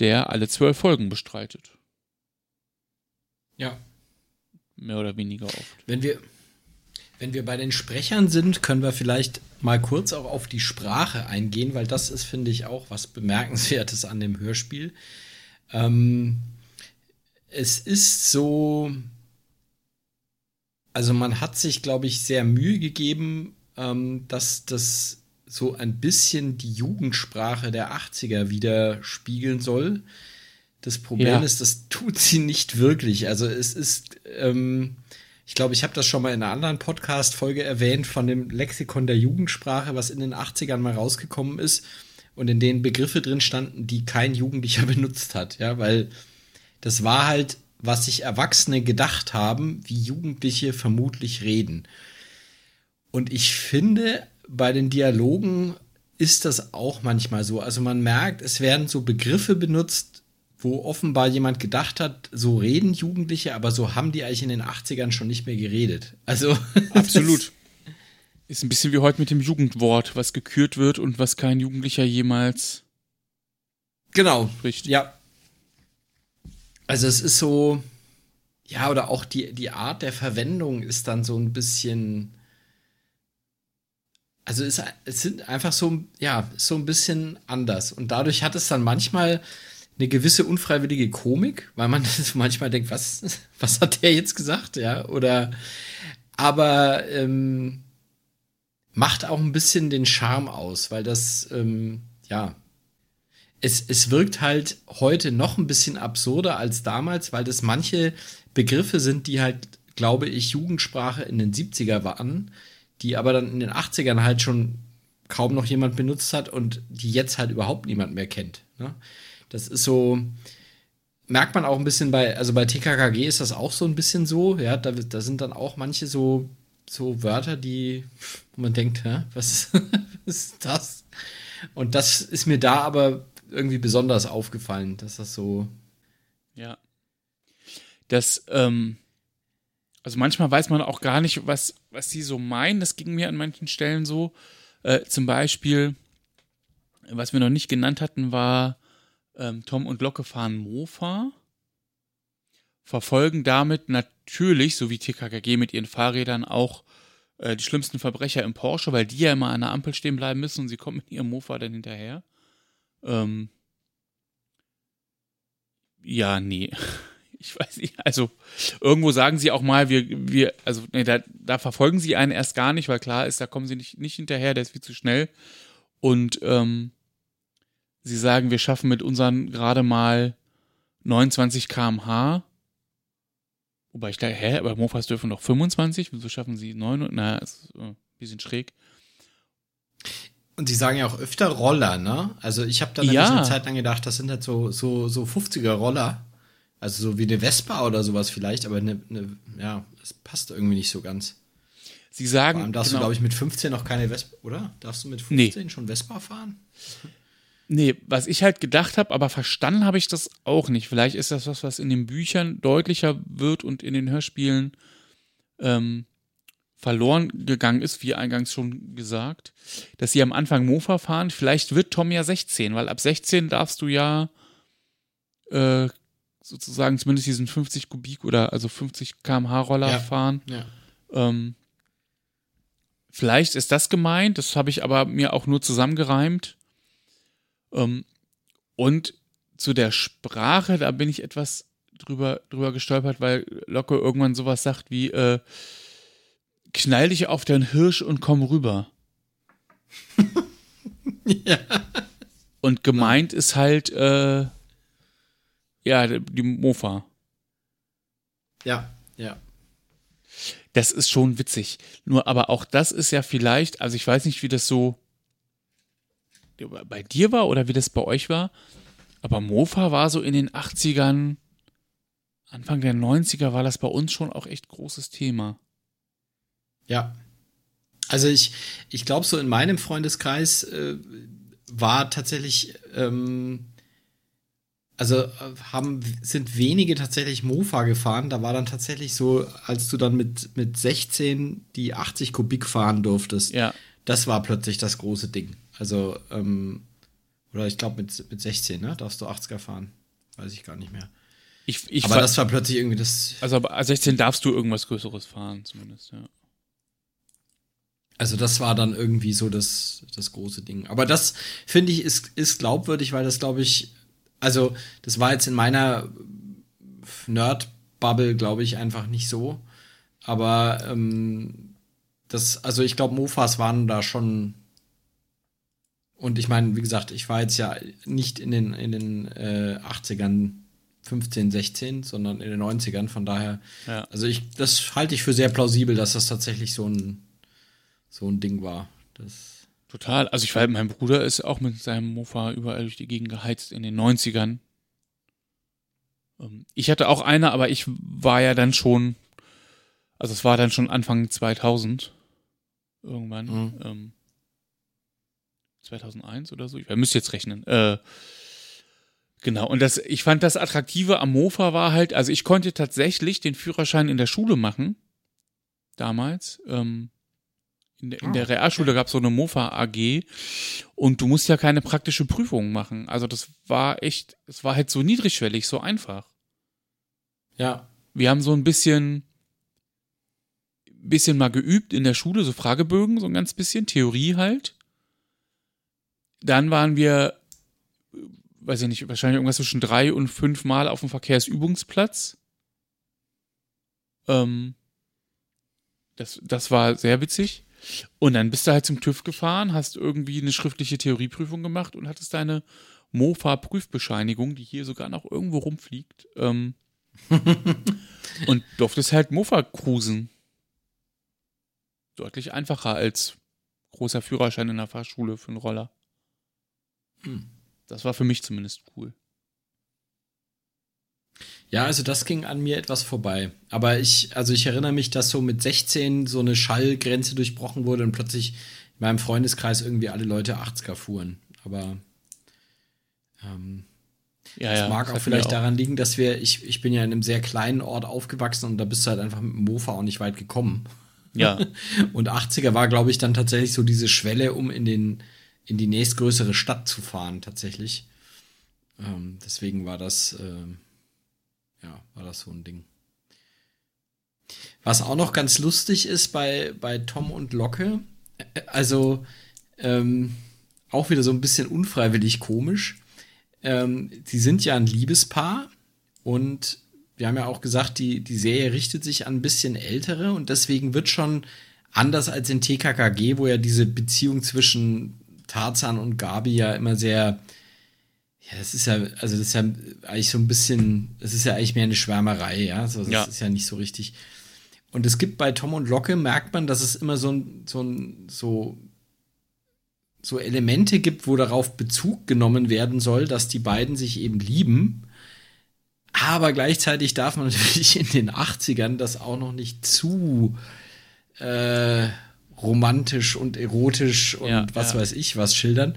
der alle zwölf Folgen bestreitet. Ja. Mehr oder weniger oft. Wenn wir, wenn wir bei den Sprechern sind, können wir vielleicht mal kurz auch auf die Sprache eingehen, weil das ist, finde ich, auch was Bemerkenswertes an dem Hörspiel. Ähm, es ist so, also man hat sich, glaube ich, sehr Mühe gegeben, ähm, dass das so ein bisschen die Jugendsprache der 80er widerspiegeln soll. Das Problem ja. ist, das tut sie nicht wirklich. Also es ist, ähm, ich glaube, ich habe das schon mal in einer anderen Podcast-Folge erwähnt von dem Lexikon der Jugendsprache, was in den 80ern mal rausgekommen ist und in denen Begriffe drin standen, die kein Jugendlicher benutzt hat. Ja, weil das war halt was sich Erwachsene gedacht haben, wie Jugendliche vermutlich reden. Und ich finde, bei den Dialogen ist das auch manchmal so. Also man merkt, es werden so Begriffe benutzt, wo offenbar jemand gedacht hat, so reden Jugendliche, aber so haben die eigentlich in den 80ern schon nicht mehr geredet. Also. Absolut. Ist ein bisschen wie heute mit dem Jugendwort, was gekürt wird und was kein Jugendlicher jemals. Genau. Spricht. Ja, also es ist so, Ja, oder auch die, die Art der Verwendung ist dann so ein bisschen. Also es, es sind einfach so, ja, so ein bisschen anders. Und dadurch hat es dann manchmal eine gewisse unfreiwillige Komik, weil man manchmal denkt, was, was hat der jetzt gesagt, ja? Oder aber ähm, macht auch ein bisschen den Charme aus, weil das, ähm, ja, es, es wirkt halt heute noch ein bisschen absurder als damals, weil das manche Begriffe sind, die halt, glaube ich, Jugendsprache in den 70er waren, die aber dann in den 80ern halt schon kaum noch jemand benutzt hat und die jetzt halt überhaupt niemand mehr kennt. Ne? Das ist so, merkt man auch ein bisschen bei, also bei TKKG ist das auch so ein bisschen so, ja, da, da sind dann auch manche so, so Wörter, die, man denkt, hä, was, was ist das? Und das ist mir da aber irgendwie besonders aufgefallen, dass das so. Ja. Das, ähm, also manchmal weiß man auch gar nicht, was, was sie so meinen. Das ging mir an manchen Stellen so. Äh, zum Beispiel, was wir noch nicht genannt hatten, war ähm, Tom und Locke fahren Mofa, verfolgen damit natürlich, so wie TKKG mit ihren Fahrrädern, auch äh, die schlimmsten Verbrecher im Porsche, weil die ja immer an der Ampel stehen bleiben müssen und sie kommen mit ihrem Mofa dann hinterher. Ähm, ja, nee. Ich weiß nicht. Also, irgendwo sagen sie auch mal, wir, wir, also, nee, da, da verfolgen sie einen erst gar nicht, weil klar ist, da kommen sie nicht, nicht hinterher, der ist viel zu schnell. Und ähm, sie sagen, wir schaffen mit unseren gerade mal 29 km/h. Wobei ich da, hä, aber Mofas dürfen doch 25, wieso schaffen sie 9? Na, ist äh, ein bisschen schräg. Und sie sagen ja auch öfter Roller, ne? Also ich habe dann ja. eine Zeit lang gedacht, das sind halt so, so, so 50er Roller. Also so wie eine Vespa oder sowas vielleicht, aber eine, eine ja, das passt irgendwie nicht so ganz. Sie sagen. Vor allem darfst genau. du, glaube ich, mit 15 noch keine Vespa, oder? Darfst du mit 15 nee. schon Vespa fahren? Nee, was ich halt gedacht habe, aber verstanden habe ich das auch nicht. Vielleicht ist das was, was in den Büchern deutlicher wird und in den Hörspielen ähm, verloren gegangen ist, wie eingangs schon gesagt, dass sie am Anfang Mofa fahren. Vielleicht wird Tom ja 16, weil ab 16 darfst du ja äh, sozusagen zumindest diesen 50 Kubik oder also 50 kmh Roller ja. fahren. Ja. Ähm, vielleicht ist das gemeint, das habe ich aber mir auch nur zusammengereimt. Ähm, und zu der Sprache, da bin ich etwas drüber, drüber gestolpert, weil Locke irgendwann sowas sagt wie, äh, knall dich auf deinen Hirsch und komm rüber. ja. Und gemeint ist halt, äh, ja, die Mofa. Ja, ja. Das ist schon witzig. Nur, aber auch das ist ja vielleicht, also ich weiß nicht, wie das so bei dir war oder wie das bei euch war, aber Mofa war so in den 80ern, Anfang der 90er war das bei uns schon auch echt großes Thema. Ja. Also ich, ich glaube, so in meinem Freundeskreis äh, war tatsächlich, ähm, also äh, haben, sind wenige tatsächlich Mofa gefahren. Da war dann tatsächlich so, als du dann mit, mit 16 die 80 Kubik fahren durftest, ja. das war plötzlich das große Ding. Also, ähm, oder ich glaube mit, mit 16, ne? Darfst du 80er fahren. Weiß ich gar nicht mehr. Ich, ich aber das war plötzlich irgendwie das. Also ab 16 darfst du irgendwas Größeres fahren, zumindest, ja. Also das war dann irgendwie so das, das große Ding. Aber das, finde ich, ist, ist glaubwürdig, weil das, glaube ich, also das war jetzt in meiner Nerd-Bubble, glaube ich, einfach nicht so. Aber ähm, das, also ich glaube, Mofas waren da schon. Und ich meine, wie gesagt, ich war jetzt ja nicht in den, in den äh, 80ern 15, 16, sondern in den 90ern. Von daher, ja. also ich, das halte ich für sehr plausibel, dass das tatsächlich so ein so ein Ding war. Das Total. Also ich weiß, mein Bruder ist auch mit seinem Mofa überall durch die Gegend geheizt in den 90ern. Ähm, ich hatte auch eine, aber ich war ja dann schon, also es war dann schon Anfang 2000 irgendwann. Mhm. Ähm, 2001 oder so. Ich müsste jetzt rechnen. Äh, genau. Und das, ich fand das Attraktive am Mofa war halt, also ich konnte tatsächlich den Führerschein in der Schule machen. Damals. Ähm, in der, in ah, der Realschule okay. gab es so eine Mofa AG und du musst ja keine praktische Prüfung machen. Also das war echt, es war halt so niedrigschwellig, so einfach. Ja. wir haben so ein bisschen, bisschen mal geübt in der Schule, so Fragebögen, so ein ganz bisschen, Theorie halt. Dann waren wir, weiß ich nicht, wahrscheinlich irgendwas zwischen drei und fünf Mal auf dem Verkehrsübungsplatz. Ähm, das, das war sehr witzig. Und dann bist du halt zum TÜV gefahren, hast irgendwie eine schriftliche Theorieprüfung gemacht und hattest deine Mofa-Prüfbescheinigung, die hier sogar noch irgendwo rumfliegt. Ähm, und durftest halt Mofa cruisen. Deutlich einfacher als großer Führerschein in der Fahrschule für einen Roller. Hm. Das war für mich zumindest cool. Ja, also das ging an mir etwas vorbei. Aber ich, also ich erinnere mich, dass so mit 16 so eine Schallgrenze durchbrochen wurde und plötzlich in meinem Freundeskreis irgendwie alle Leute 80er fuhren. Aber ähm, ja, das ja, mag das auch vielleicht auch. daran liegen, dass wir, ich, ich bin ja in einem sehr kleinen Ort aufgewachsen und da bist du halt einfach mit dem Mofa auch nicht weit gekommen. Ja. und 80er war, glaube ich, dann tatsächlich so diese Schwelle, um in den, in die nächstgrößere Stadt zu fahren, tatsächlich. Ähm, deswegen war das, ähm, ja, war das so ein Ding. Was auch noch ganz lustig ist bei, bei Tom und Locke, äh, also ähm, auch wieder so ein bisschen unfreiwillig komisch. Ähm, sie sind ja ein Liebespaar und wir haben ja auch gesagt, die, die Serie richtet sich an ein bisschen ältere und deswegen wird schon anders als in TKKG, wo ja diese Beziehung zwischen Tarzan und Gabi ja immer sehr ja, das ist ja, also das ist ja eigentlich so ein bisschen, das ist ja eigentlich mehr eine Schwärmerei, ja. Also das ja. ist ja nicht so richtig. Und es gibt bei Tom und Locke, merkt man, dass es immer so ein, so ein, so, so Elemente gibt, wo darauf Bezug genommen werden soll, dass die beiden sich eben lieben. Aber gleichzeitig darf man natürlich in den 80ern das auch noch nicht zu äh, romantisch und erotisch und ja, was ja. weiß ich was schildern.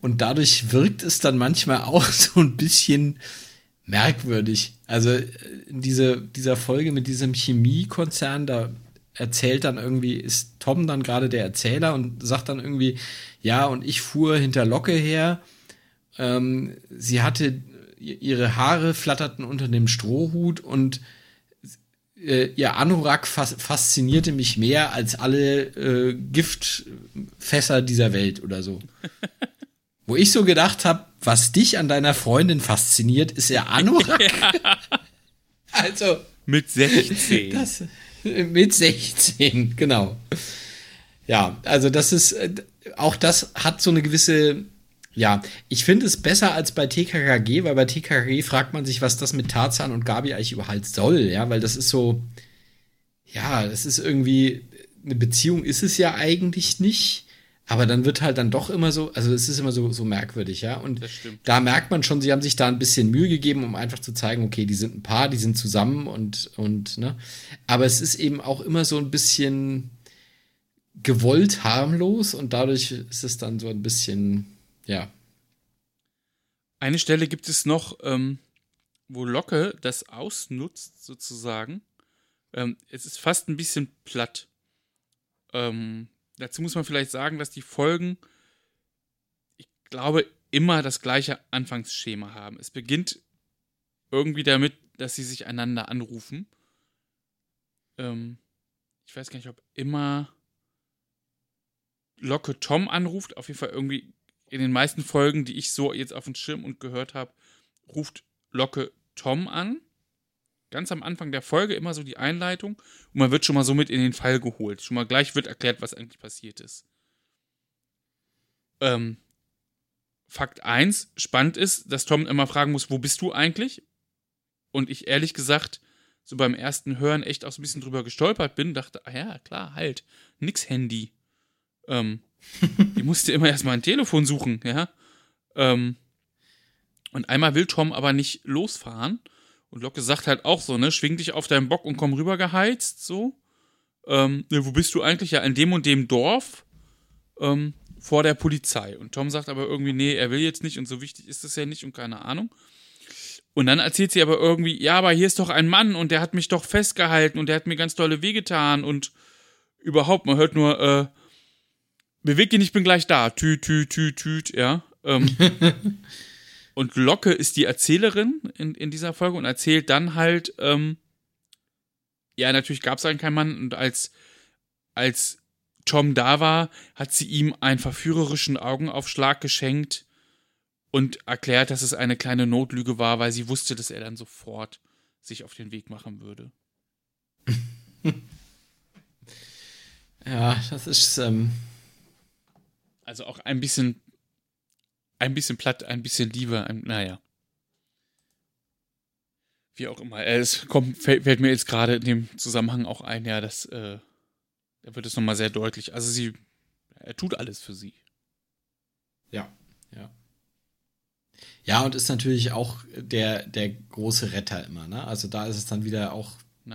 Und dadurch wirkt es dann manchmal auch so ein bisschen merkwürdig. Also äh, in diese, dieser Folge mit diesem Chemiekonzern, da erzählt dann irgendwie, ist Tom dann gerade der Erzähler und sagt dann irgendwie, ja, und ich fuhr hinter Locke her. Ähm, sie hatte, ihre Haare flatterten unter dem Strohhut und äh, ihr Anorak fas faszinierte mich mehr als alle äh, Giftfässer dieser Welt oder so. Wo ich so gedacht habe, was dich an deiner Freundin fasziniert, ist ihr Anorak. Ja. also. Mit 16. Das, mit 16, genau. Ja, also das ist, äh, auch das hat so eine gewisse ja, ich finde es besser als bei TKKG, weil bei TKKG fragt man sich, was das mit Tarzan und Gabi eigentlich überhaupt soll, ja, weil das ist so, ja, das ist irgendwie, eine Beziehung ist es ja eigentlich nicht, aber dann wird halt dann doch immer so, also es ist immer so, so merkwürdig, ja, und da merkt man schon, sie haben sich da ein bisschen Mühe gegeben, um einfach zu zeigen, okay, die sind ein Paar, die sind zusammen und, und, ne, aber es ist eben auch immer so ein bisschen gewollt harmlos und dadurch ist es dann so ein bisschen, ja. Eine Stelle gibt es noch, ähm, wo Locke das ausnutzt, sozusagen. Ähm, es ist fast ein bisschen platt. Ähm, dazu muss man vielleicht sagen, dass die Folgen, ich glaube, immer das gleiche Anfangsschema haben. Es beginnt irgendwie damit, dass sie sich einander anrufen. Ähm, ich weiß gar nicht, ob immer Locke Tom anruft. Auf jeden Fall irgendwie in den meisten Folgen, die ich so jetzt auf dem Schirm und gehört habe, ruft Locke Tom an. Ganz am Anfang der Folge immer so die Einleitung und man wird schon mal so mit in den Fall geholt. Schon mal gleich wird erklärt, was eigentlich passiert ist. Ähm, Fakt 1, spannend ist, dass Tom immer fragen muss, wo bist du eigentlich? Und ich ehrlich gesagt so beim ersten Hören echt auch so ein bisschen drüber gestolpert bin, dachte, ah ja, klar, halt, nix Handy. Ähm, die musste immer erstmal ein Telefon suchen, ja. Ähm, und einmal will Tom aber nicht losfahren. Und Locke sagt halt auch so, ne, schwing dich auf deinen Bock und komm rüber geheizt, so. Ähm, ne, wo bist du eigentlich? Ja, in dem und dem Dorf ähm, vor der Polizei. Und Tom sagt aber irgendwie, nee, er will jetzt nicht und so wichtig ist das ja nicht und keine Ahnung. Und dann erzählt sie aber irgendwie, ja, aber hier ist doch ein Mann und der hat mich doch festgehalten und der hat mir ganz tolle wehgetan und überhaupt, man hört nur, äh, beweg dich, ich bin gleich da. Tüt, tüt, tüt, tüt, ja. Ähm, und Locke ist die Erzählerin in, in dieser Folge und erzählt dann halt, ähm, ja, natürlich gab es einen keinen Mann und als, als Tom da war, hat sie ihm einen verführerischen Augenaufschlag geschenkt und erklärt, dass es eine kleine Notlüge war, weil sie wusste, dass er dann sofort sich auf den Weg machen würde. ja, das ist. Ähm also auch ein bisschen, ein bisschen platt, ein bisschen lieber, ein, naja. Wie auch immer. Es kommt, fällt, fällt mir jetzt gerade in dem Zusammenhang auch ein, ja, dass äh, da wird es nochmal sehr deutlich. Also sie, er tut alles für sie. Ja, ja. Ja, und ist natürlich auch der, der große Retter immer, ne? Also da ist es dann wieder auch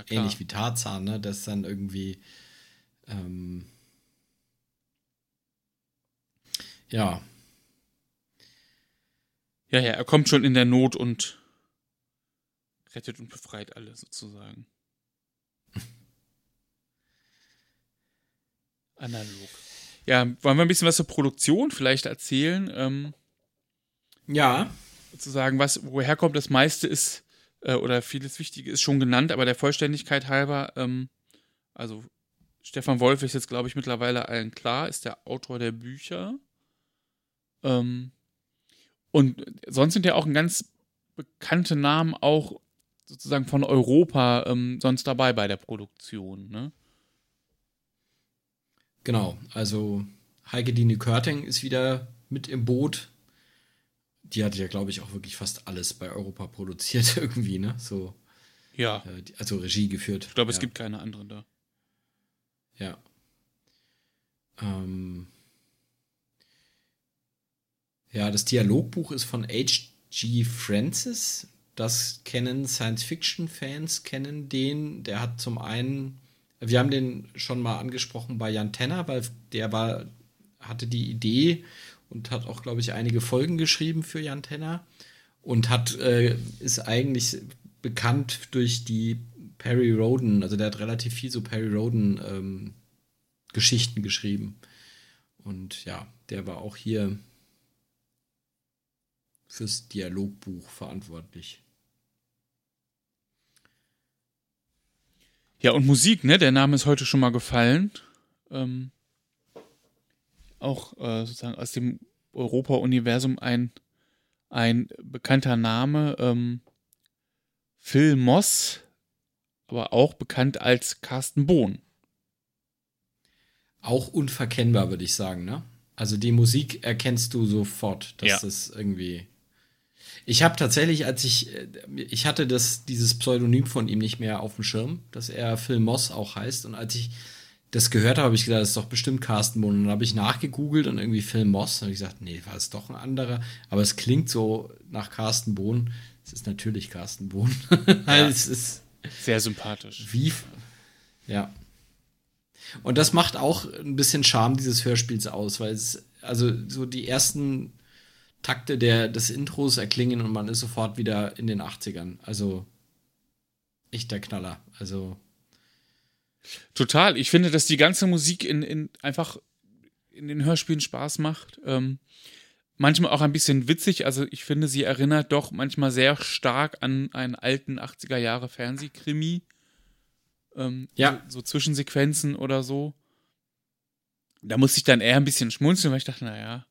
ähnlich wie Tarzan, ne? Das dann irgendwie ähm, ja. Ja, ja, er kommt schon in der Not und rettet und befreit alle sozusagen. Analog. Ja, wollen wir ein bisschen was zur Produktion vielleicht erzählen? Ähm, ja. Sozusagen, was, woher kommt das meiste ist, äh, oder vieles Wichtige ist schon genannt, aber der Vollständigkeit halber, ähm, also Stefan Wolf ist jetzt, glaube ich, mittlerweile allen klar, ist der Autor der Bücher. Ähm, und sonst sind ja auch ein ganz bekannte Namen auch sozusagen von Europa ähm, sonst dabei bei der Produktion, ne? Genau, also Heike Dine Körting ist wieder mit im Boot. Die hat ja, glaube ich, auch wirklich fast alles bei Europa produziert irgendwie, ne? So. Ja. Äh, also Regie geführt. Ich glaube, ja. es gibt keine anderen da. Ja. Ähm. Ja, das Dialogbuch ist von H.G. Francis. Das kennen Science-Fiction-Fans, kennen den. Der hat zum einen wir haben den schon mal angesprochen bei Jan Tenner, weil der war, hatte die Idee und hat auch, glaube ich, einige Folgen geschrieben für Jan Tenner und hat, äh, ist eigentlich bekannt durch die Perry Roden, also der hat relativ viel so Perry Roden ähm, Geschichten geschrieben. Und ja, der war auch hier fürs Dialogbuch verantwortlich. Ja, und Musik, ne? Der Name ist heute schon mal gefallen. Ähm, auch äh, sozusagen aus dem Europa-Universum ein, ein bekannter Name. Ähm, Phil Moss, aber auch bekannt als Carsten Bohn. Auch unverkennbar, würde ich sagen, ne? Also die Musik erkennst du sofort, dass Ja. das irgendwie. Ich habe tatsächlich, als ich, äh, ich hatte das, dieses Pseudonym von ihm nicht mehr auf dem Schirm, dass er Phil Moss auch heißt. Und als ich das gehört habe, habe ich gedacht, das ist doch bestimmt Carsten Bohn. Und dann habe ich nachgegoogelt und irgendwie Phil Moss. Und habe ich gesagt, nee, war es doch ein anderer. Aber es klingt so nach Carsten Bohn. Es ist natürlich Carsten Bohn. Ja. es ist Sehr sympathisch. wie. Ja. Und das macht auch ein bisschen Charme dieses Hörspiels aus, weil es, also so die ersten Takte der, des Intros erklingen und man ist sofort wieder in den 80ern. Also echt der Knaller. Also Total. Ich finde, dass die ganze Musik in, in einfach in den Hörspielen Spaß macht. Ähm, manchmal auch ein bisschen witzig. Also ich finde, sie erinnert doch manchmal sehr stark an einen alten 80er Jahre Fernsehkrimi. Ähm, Ja. So, so Zwischensequenzen oder so. Da musste ich dann eher ein bisschen schmunzeln, weil ich dachte, naja,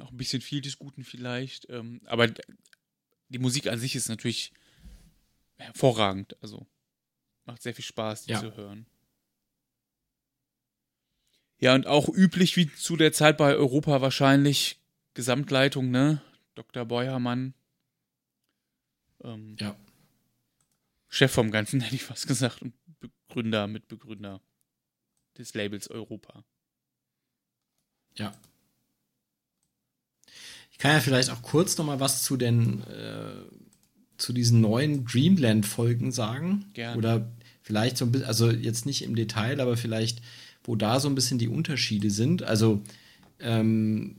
auch ein bisschen viel des Guten vielleicht. Ähm, aber die Musik an sich ist natürlich hervorragend. Also macht sehr viel Spaß, die Ja. zu hören. Ja, und auch üblich wie zu der Zeit bei Europa wahrscheinlich Gesamtleitung, ne? Dr. Beuermann. Ähm, ja. Chef vom Ganzen, hätte ich fast gesagt. Und Begründer, Mitbegründer des Labels Europa. Ja. Ich kann ja vielleicht auch kurz noch mal was zu den äh, zu diesen neuen Dreamland-Folgen sagen. Gerne. Oder vielleicht so ein bisschen, also jetzt nicht im Detail, aber vielleicht, wo da so ein bisschen die Unterschiede sind. Also ähm,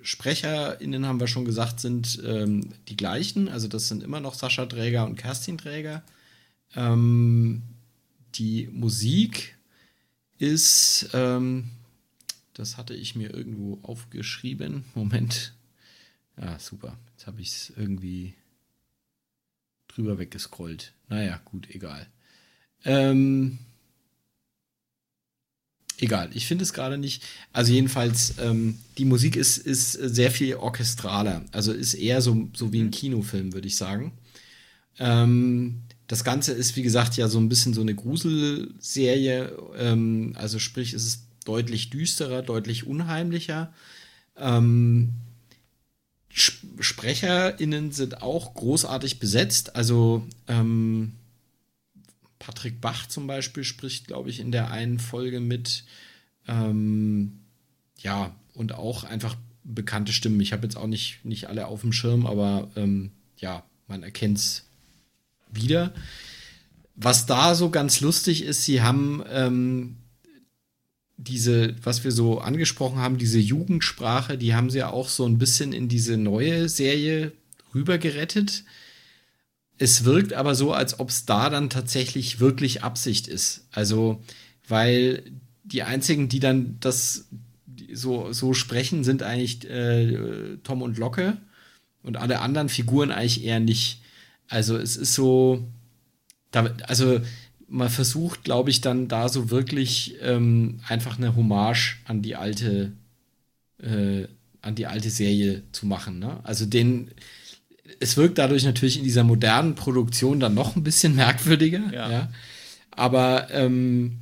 SprecherInnen haben wir schon gesagt, sind ähm, die gleichen. Also das sind immer noch Sascha Träger und Kerstin Träger. Ähm, die Musik ist, ähm, das hatte ich mir irgendwo aufgeschrieben. Moment. Ja, super. Jetzt habe ich es irgendwie drüber weggescrollt. Naja, gut, egal. Ähm, egal, ich finde es gerade nicht. Also jedenfalls, ähm, die Musik ist, ist sehr viel orchestraler. Also ist eher so, so wie ein mhm. Kinofilm, würde ich sagen. Ähm, das Ganze ist, wie gesagt, ja so ein bisschen so eine Gruselserie. Ähm, also sprich, es ist deutlich düsterer, deutlich unheimlicher. Ähm, SprecherInnen sind auch großartig besetzt. Also ähm, Patrick Bach zum Beispiel spricht, glaube ich, in der einen Folge mit. Ähm, ja, und auch einfach bekannte Stimmen. Ich habe jetzt auch nicht, nicht alle auf dem Schirm, aber ähm, ja, man erkennt es wieder. Was da so ganz lustig ist, sie haben ähm, diese, was wir so angesprochen haben, diese Jugendsprache, die haben sie ja auch so ein bisschen in diese neue Serie rübergerettet. Es wirkt aber so, als ob es da dann tatsächlich wirklich Absicht ist. Also, weil die einzigen, die dann das so, so sprechen, sind eigentlich äh, Tom und Locke und alle anderen Figuren eigentlich eher nicht. Also, es ist so, da, also man versucht, glaube ich, dann da so wirklich ähm, einfach eine Hommage an die alte, äh, an die alte Serie zu machen. Ne? Also den, es wirkt dadurch natürlich in dieser modernen Produktion dann noch ein bisschen merkwürdiger. Ja. ja. Aber ähm,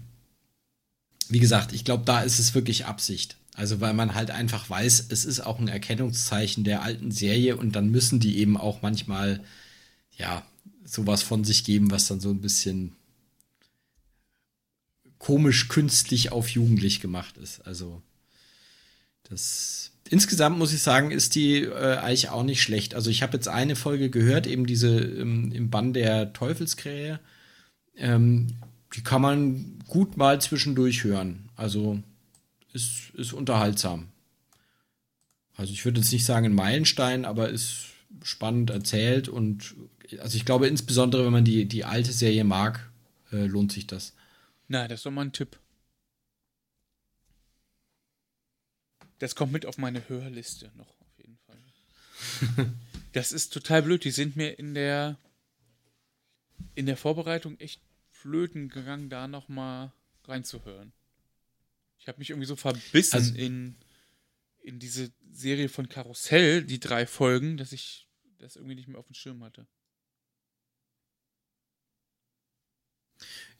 wie gesagt, ich glaube, da ist es wirklich Absicht. Also weil man halt einfach weiß, es ist auch ein Erkennungszeichen der alten Serie und dann müssen die eben auch manchmal ja sowas von sich geben, was dann so ein bisschen komisch künstlich auf jugendlich gemacht ist. Also das insgesamt muss ich sagen, ist die äh, eigentlich auch nicht schlecht. Also ich habe jetzt eine Folge gehört, eben diese ähm, im Bann der Teufelskrähe. Ähm, die kann man gut mal zwischendurch hören. Also ist, ist unterhaltsam. Also ich würde jetzt nicht sagen ein Meilenstein, aber ist spannend erzählt und also ich glaube insbesondere, wenn man die, die alte Serie mag, äh, lohnt sich das. Na, das ist doch mal ein Tipp. Das kommt mit auf meine Hörliste noch, auf jeden Fall. das ist total blöd. Die sind mir in der in der Vorbereitung echt flöten gegangen, da noch mal reinzuhören. Ich habe mich irgendwie so verbissen also, in in diese Serie von Karussell, die drei Folgen, dass ich das irgendwie nicht mehr auf dem Schirm hatte.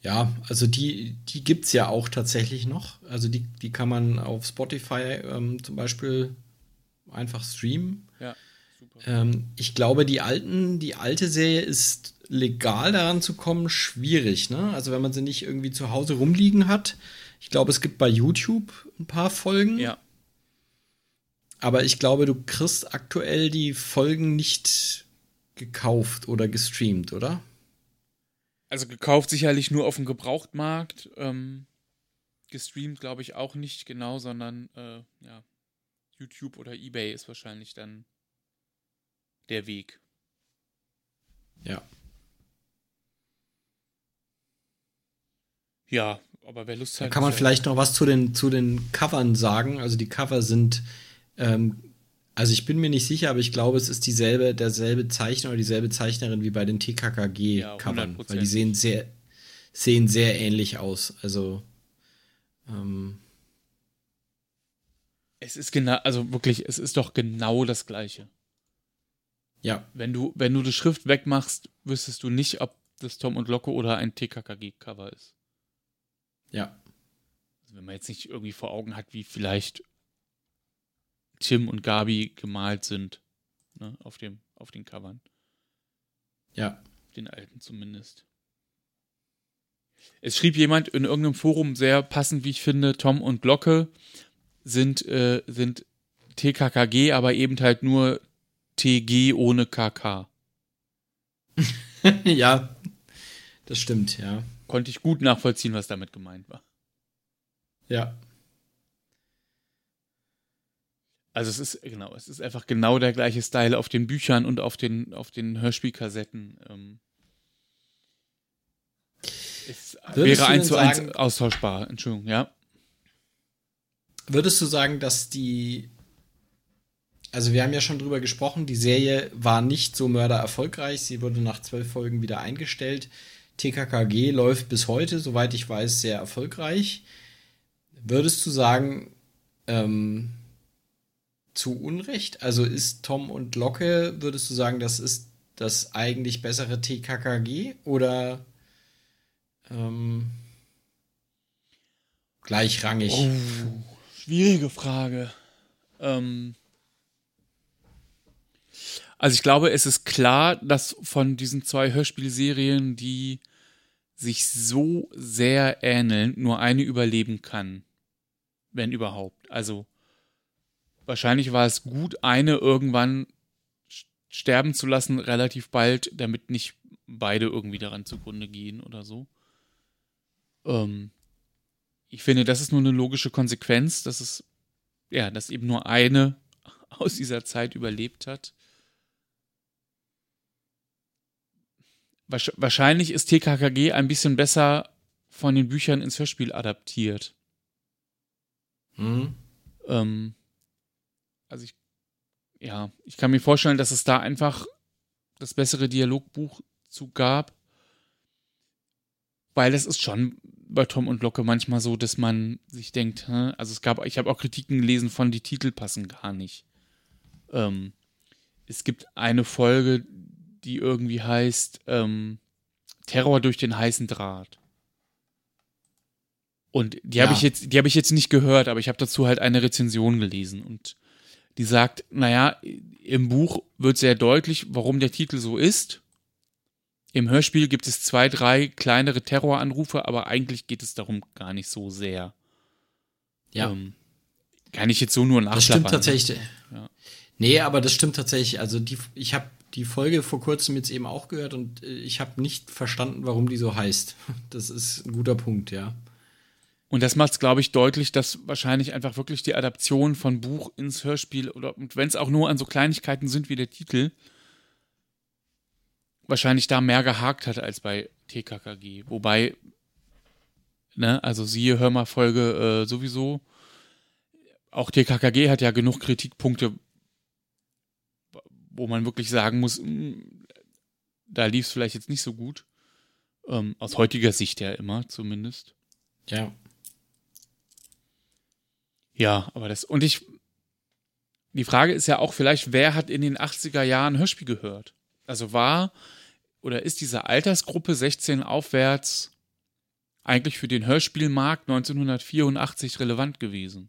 Ja, also die, die gibt es ja auch tatsächlich noch. Also die, die kann man auf Spotify ähm, zum Beispiel einfach streamen. Ja, super. Ähm, ich glaube, die alten, die alte Serie ist legal daran zu kommen, schwierig, ne? Also wenn man sie nicht irgendwie zu Hause rumliegen hat. Ich glaube, es gibt bei YouTube ein paar Folgen. Ja. Aber ich glaube, du kriegst aktuell die Folgen nicht gekauft oder gestreamt, oder? Also gekauft sicherlich nur auf dem Gebrauchtmarkt. Ähm, gestreamt glaube ich auch nicht genau, sondern äh, ja, YouTube oder eBay ist wahrscheinlich dann der Weg. Ja. Ja, aber wer Lust hat. Da kann man vielleicht noch was zu den, zu den Covern sagen. Also die Cover sind ähm, also ich bin mir nicht sicher, aber ich glaube, es ist dieselbe, derselbe Zeichner oder dieselbe Zeichnerin wie bei den TKKG-Covern, ja, weil die sehen sehr, sehen sehr ähnlich aus. Also ähm, es ist genau, also wirklich, es ist doch genau das Gleiche. Ja. Wenn du, wenn du die Schrift wegmachst, wüsstest du nicht, ob das Tom und Locke oder ein TKKG-Cover ist. Ja. Also wenn man jetzt nicht irgendwie vor Augen hat, wie vielleicht Tim und Gabi gemalt sind. Ne, auf, dem, auf den Covern. Ja. Den alten zumindest. Es schrieb jemand in irgendeinem Forum sehr passend, wie ich finde, Tom und Glocke sind, äh, sind TKKG, aber eben halt nur TG ohne KK. ja, das stimmt, ja. Konnte ich gut nachvollziehen, was damit gemeint war. Ja. Also es ist, genau, es ist einfach genau der gleiche Style auf den Büchern und auf den, auf den Hörspielkassetten. Ähm, es wäre eins zu eins austauschbar, Entschuldigung, ja. Würdest du sagen, dass die, also wir haben ja schon drüber gesprochen, die Serie war nicht so mörder erfolgreich, sie wurde nach zwölf Folgen wieder eingestellt. TKKG läuft bis heute, soweit ich weiß, sehr erfolgreich. Würdest du sagen, ähm, zu Unrecht? Also ist Tom und Locke, würdest du sagen, das ist das eigentlich bessere TKKG oder ähm, gleichrangig? Oh, schwierige Frage. Ähm, also ich glaube, es ist klar, dass von diesen zwei Hörspielserien, die sich so sehr ähneln, nur eine überleben kann. Wenn überhaupt. Also wahrscheinlich war es gut, eine irgendwann sterben zu lassen, relativ bald, damit nicht beide irgendwie daran zugrunde gehen oder so. Ähm, ich finde, das ist nur eine logische Konsequenz, dass es, ja, dass eben nur eine aus dieser Zeit überlebt hat. Wahrscheinlich ist TKKG ein bisschen besser von den Büchern ins Hörspiel adaptiert. Mhm. Ähm, also ich, ja, ich kann mir vorstellen, dass es da einfach das bessere Dialogbuch zu gab. Weil es ist schon bei Tom und Locke manchmal so, dass man sich denkt, hä? also es gab, ich habe auch Kritiken gelesen von, die Titel passen gar nicht. Ähm, es gibt eine Folge, die irgendwie heißt ähm, Terror durch den heißen Draht. Und die ja. habe ich jetzt, die habe ich jetzt nicht gehört, aber ich habe dazu halt eine Rezension gelesen und die sagt, naja, im Buch wird sehr deutlich, warum der Titel so ist. Im Hörspiel gibt es zwei, drei kleinere Terroranrufe, aber eigentlich geht es darum gar nicht so sehr. Ja. Ähm, kann ich jetzt so nur nachschlagen. Das stimmt ne? tatsächlich. Ja. Nee, aber das stimmt tatsächlich. Also die, ich habe die Folge vor kurzem jetzt eben auch gehört und äh, ich habe nicht verstanden, warum die so heißt. Das ist ein guter Punkt, ja. Und das macht es, glaube ich, deutlich, dass wahrscheinlich einfach wirklich die Adaption von Buch ins Hörspiel oder wenn es auch nur an so Kleinigkeiten sind wie der Titel, wahrscheinlich da mehr gehakt hat als bei TKKG. Wobei, ne, also siehe, hör mal Folge äh, sowieso. Auch TKKG hat ja genug Kritikpunkte, wo man wirklich sagen muss, mh, hm, da lief es vielleicht jetzt nicht so gut. Ähm, aus heutiger Sicht ja immer, zumindest. Ja. Ja, aber das, und ich, die Frage ist ja auch vielleicht, wer hat in den 80er Jahren Hörspiel gehört? Also war oder ist diese Altersgruppe 16 aufwärts eigentlich für den Hörspielmarkt 1984 relevant gewesen?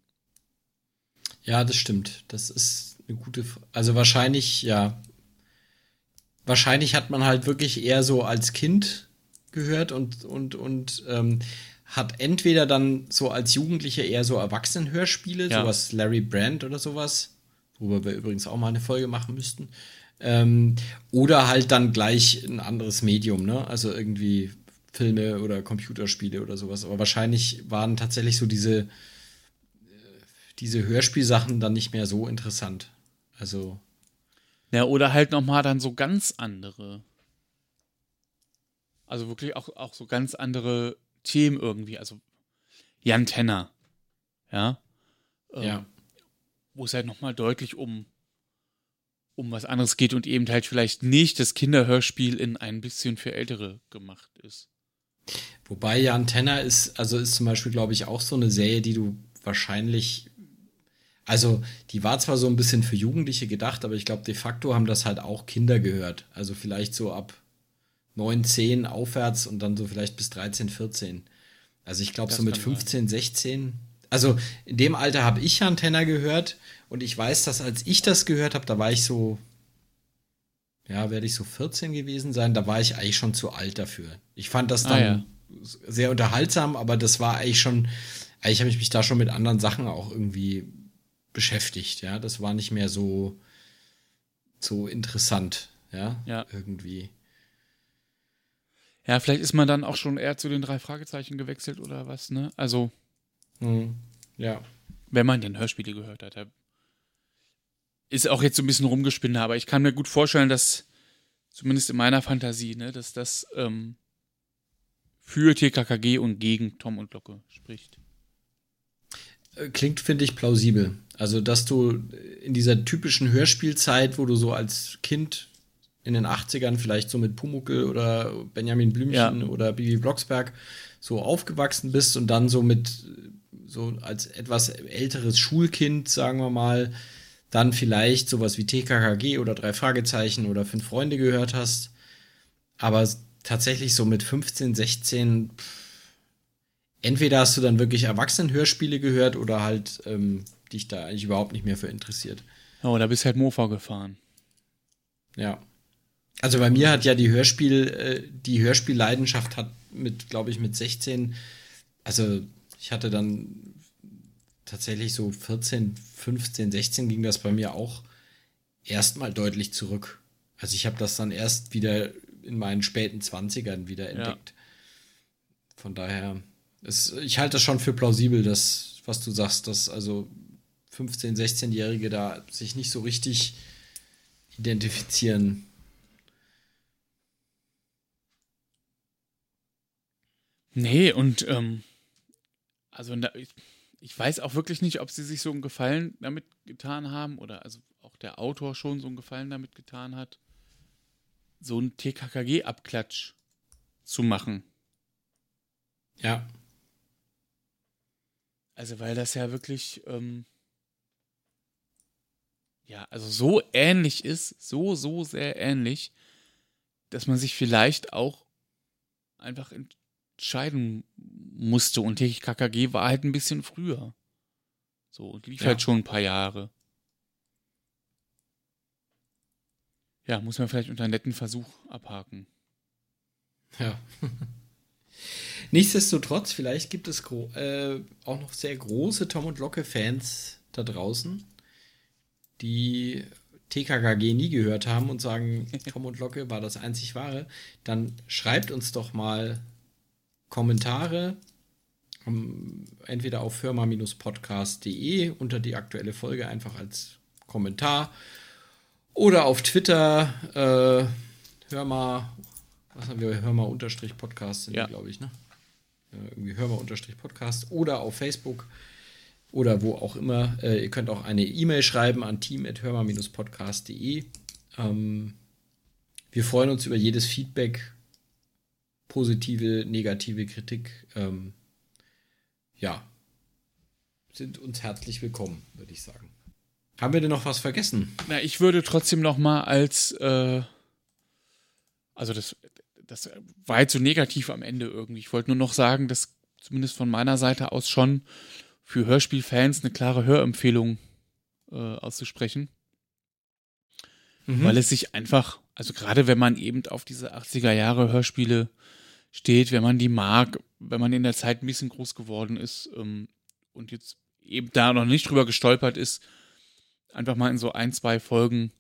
Ja, das stimmt. Das ist eine gute, also wahrscheinlich, ja. Wahrscheinlich hat man halt wirklich eher so als Kind gehört und, und, und ähm, hat entweder dann so als Jugendliche eher so Erwachsenenhörspiele, ja. sowas Larry Brand oder sowas, worüber wir übrigens auch mal eine Folge machen müssten. Ähm, oder halt dann gleich ein anderes Medium, ne? Also irgendwie Filme oder Computerspiele oder sowas. Aber wahrscheinlich waren tatsächlich so diese, äh, diese Hörspielsachen dann nicht mehr so interessant. Also. Ja, oder halt nochmal dann so ganz andere. Also wirklich auch, auch so ganz andere Themen irgendwie. Also Jan Tenner, ja. Ähm, ja. Wo es halt nochmal deutlich um, um was anderes geht und eben halt vielleicht nicht das Kinderhörspiel in ein bisschen für Ältere gemacht ist. Wobei Jan Tenner ist, also ist zum Beispiel, glaube ich, auch so eine Serie, die du wahrscheinlich, also die war zwar so ein bisschen für Jugendliche gedacht, aber ich glaube, de facto haben das halt auch Kinder gehört. Also vielleicht so ab 9, 10 aufwärts und dann so vielleicht bis 13, 14. Also ich glaube so mit 15, sein. 16. Also in dem Alter habe ich ja Tenner gehört und ich weiß, dass als ich das gehört habe, da war ich so, ja, werde ich so 14 gewesen sein, da war ich eigentlich schon zu alt dafür. Ich fand das ah, dann ah, ja. sehr unterhaltsam, aber das war eigentlich schon, eigentlich habe ich mich da schon mit anderen Sachen auch irgendwie beschäftigt, ja. Das war nicht mehr so, so interessant, ja, ja. irgendwie. Ja, vielleicht ist man dann auch schon eher zu den drei Fragezeichen gewechselt oder was, ne? Also. Mhm. Ja. Wenn man denn Hörspiele gehört hat. Ist auch jetzt so ein bisschen rumgespinnt, aber ich kann mir gut vorstellen, dass, zumindest in meiner Fantasie, ne, dass das ähm, für TKKG und gegen Tom und Locke spricht. Äh, klingt, finde ich, plausibel. Also, dass du in dieser typischen Hörspielzeit, wo du so als Kind in den 80ern vielleicht so mit Pumuckel oder Benjamin Blümchen ja. oder Bibi Blocksberg so aufgewachsen bist und dann so mit so als etwas älteres Schulkind, sagen wir mal, dann vielleicht sowas wie TKKG oder drei Fragezeichen oder fünf Freunde gehört hast. Aber tatsächlich so mit 15, 16, entweder hast du dann wirklich Erwachsenenhörspiele gehört oder halt ähm, dich da eigentlich überhaupt nicht mehr für interessiert. Oh, da bist du halt Mofa gefahren. Ja. Also bei mir hat ja die Hörspiel, äh, die Hörspielleidenschaft hat mit, glaube ich, mit 16, also ich hatte dann tatsächlich so 14, 15, 16 ging das bei mir auch erstmal deutlich zurück. Also ich habe das dann erst wieder in meinen späten 20ern wieder entdeckt. Ja. Von daher, es, ich halte das schon für plausibel, dass, was du sagst, dass also 15-, 16-Jährige da sich nicht so richtig identifizieren. Nee, und ähm, also ich, ich weiß auch wirklich nicht, ob sie sich so einen Gefallen damit getan haben oder also auch der Autor schon so einen Gefallen damit getan hat, so einen TKKG-Abklatsch zu machen. Ja. Also, weil das ja wirklich, ähm, ja, also so ähnlich ist, so, so sehr ähnlich, dass man sich vielleicht auch einfach entscheiden musste. Und TKKG war halt ein bisschen früher. So, und lief ja. halt schon ein paar Jahre. Ja, muss man vielleicht unter einen netten Versuch abhaken. Ja. Nichtsdestotrotz, vielleicht gibt es äh, auch noch sehr große Tom und Locke-Fans da draußen, die TKKG nie gehört haben und sagen, Tom und Locke war das einzig wahre, dann schreibt uns doch mal Kommentare um, entweder auf firma-podcast.de unter die aktuelle Folge einfach als Kommentar oder auf Twitter äh, hör mal, was haben wir, hör mal unterstrich Podcast sind ja. glaube ich, ne? Äh, irgendwie hör mal unterstrich Podcast oder auf Facebook oder wo auch immer. Äh, ihr könnt auch eine E-Mail schreiben an team.hörmer-podcast.de. Ähm, wir freuen uns über jedes Feedback, positive, negative Kritik. Ähm, ja, sind uns herzlich willkommen, würde ich sagen. Haben wir denn noch was vergessen? Na, ich würde trotzdem noch mal als, äh, also das, das war jetzt so negativ am Ende irgendwie. Ich wollte nur noch sagen, dass zumindest von meiner Seite aus schon für Hörspielfans eine klare Hörempfehlung äh, auszusprechen. Mhm. Weil es sich einfach, also gerade wenn man eben auf diese 80er Jahre Hörspiele steht, wenn man die mag, wenn man in der Zeit ein bisschen groß geworden ist ähm, und jetzt eben da noch nicht drüber gestolpert ist, einfach mal in so ein, zwei Folgen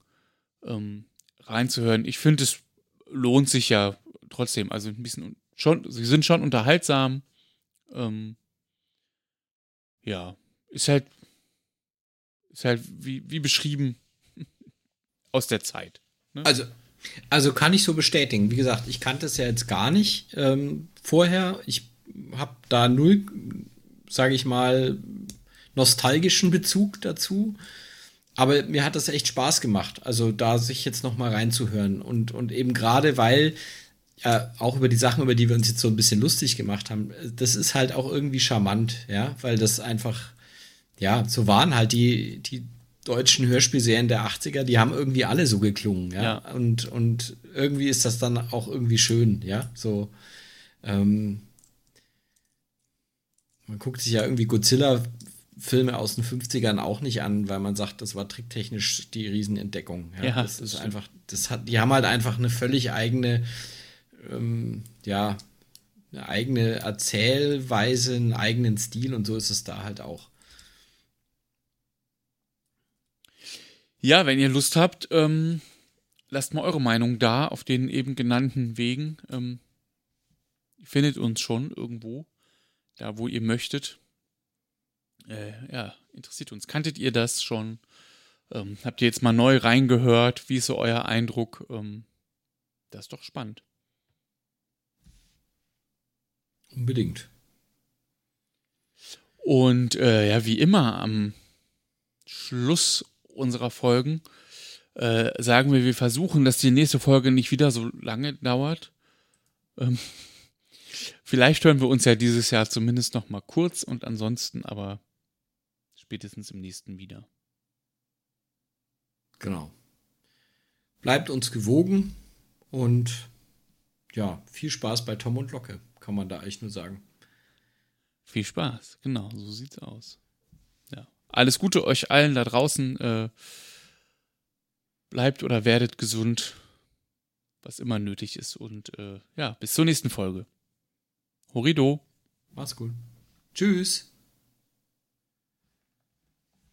ähm, reinzuhören. Ich finde, es lohnt sich ja trotzdem. Also ein bisschen schon, sie sind schon unterhaltsam. Ähm, ja, ist halt, ist halt wie, wie beschrieben aus der Zeit. Ne? Also, also kann ich so bestätigen. Wie gesagt, ich kannte es ja jetzt gar nicht ähm, vorher. Ich habe da null, sage ich mal, nostalgischen Bezug dazu. Aber mir hat das echt Spaß gemacht, also da sich jetzt noch mal reinzuhören und und eben gerade weil ja, auch über die Sachen, über die wir uns jetzt so ein bisschen lustig gemacht haben, das ist halt auch irgendwie charmant, ja, weil das einfach, ja, so waren halt die, die deutschen Hörspielserien der 80er, die haben irgendwie alle so geklungen, ja. ja. Und, und irgendwie ist das dann auch irgendwie schön, ja. So, ähm, man guckt sich ja irgendwie Godzilla Filme aus den 50ern auch nicht an, weil man sagt, das war tricktechnisch die Riesenentdeckung. Ja, ja das, das ist stimmt. einfach, das hat, die haben halt einfach eine völlig eigene ähm, ja, eine eigene Erzählweise, einen eigenen Stil und so ist es da halt auch. Ja, wenn ihr Lust habt, ähm, lasst mal eure Meinung da auf den eben genannten Wegen. Ähm, ihr findet uns schon irgendwo, da wo ihr möchtet. Äh, ja, interessiert uns. Kanntet ihr das schon? Ähm, habt ihr jetzt mal neu reingehört? Wie ist so euer Eindruck? Ähm, das ist doch spannend. Unbedingt. Und äh, ja, wie immer am Schluss unserer Folgen äh, sagen wir, wir versuchen, dass die nächste Folge nicht wieder so lange dauert. Ähm, vielleicht hören wir uns ja dieses Jahr zumindest noch mal kurz und ansonsten aber spätestens im nächsten wieder. Genau. Bleibt uns gewogen und ja, viel Spaß bei Tom und Locke, kann man da eigentlich nur sagen. Viel Spaß, genau, so sieht's aus. Alles Gute euch allen da draußen. Äh, bleibt oder werdet gesund, was immer nötig ist. Und äh, ja, bis zur nächsten Folge. Horido. Mach's gut. Tschüss.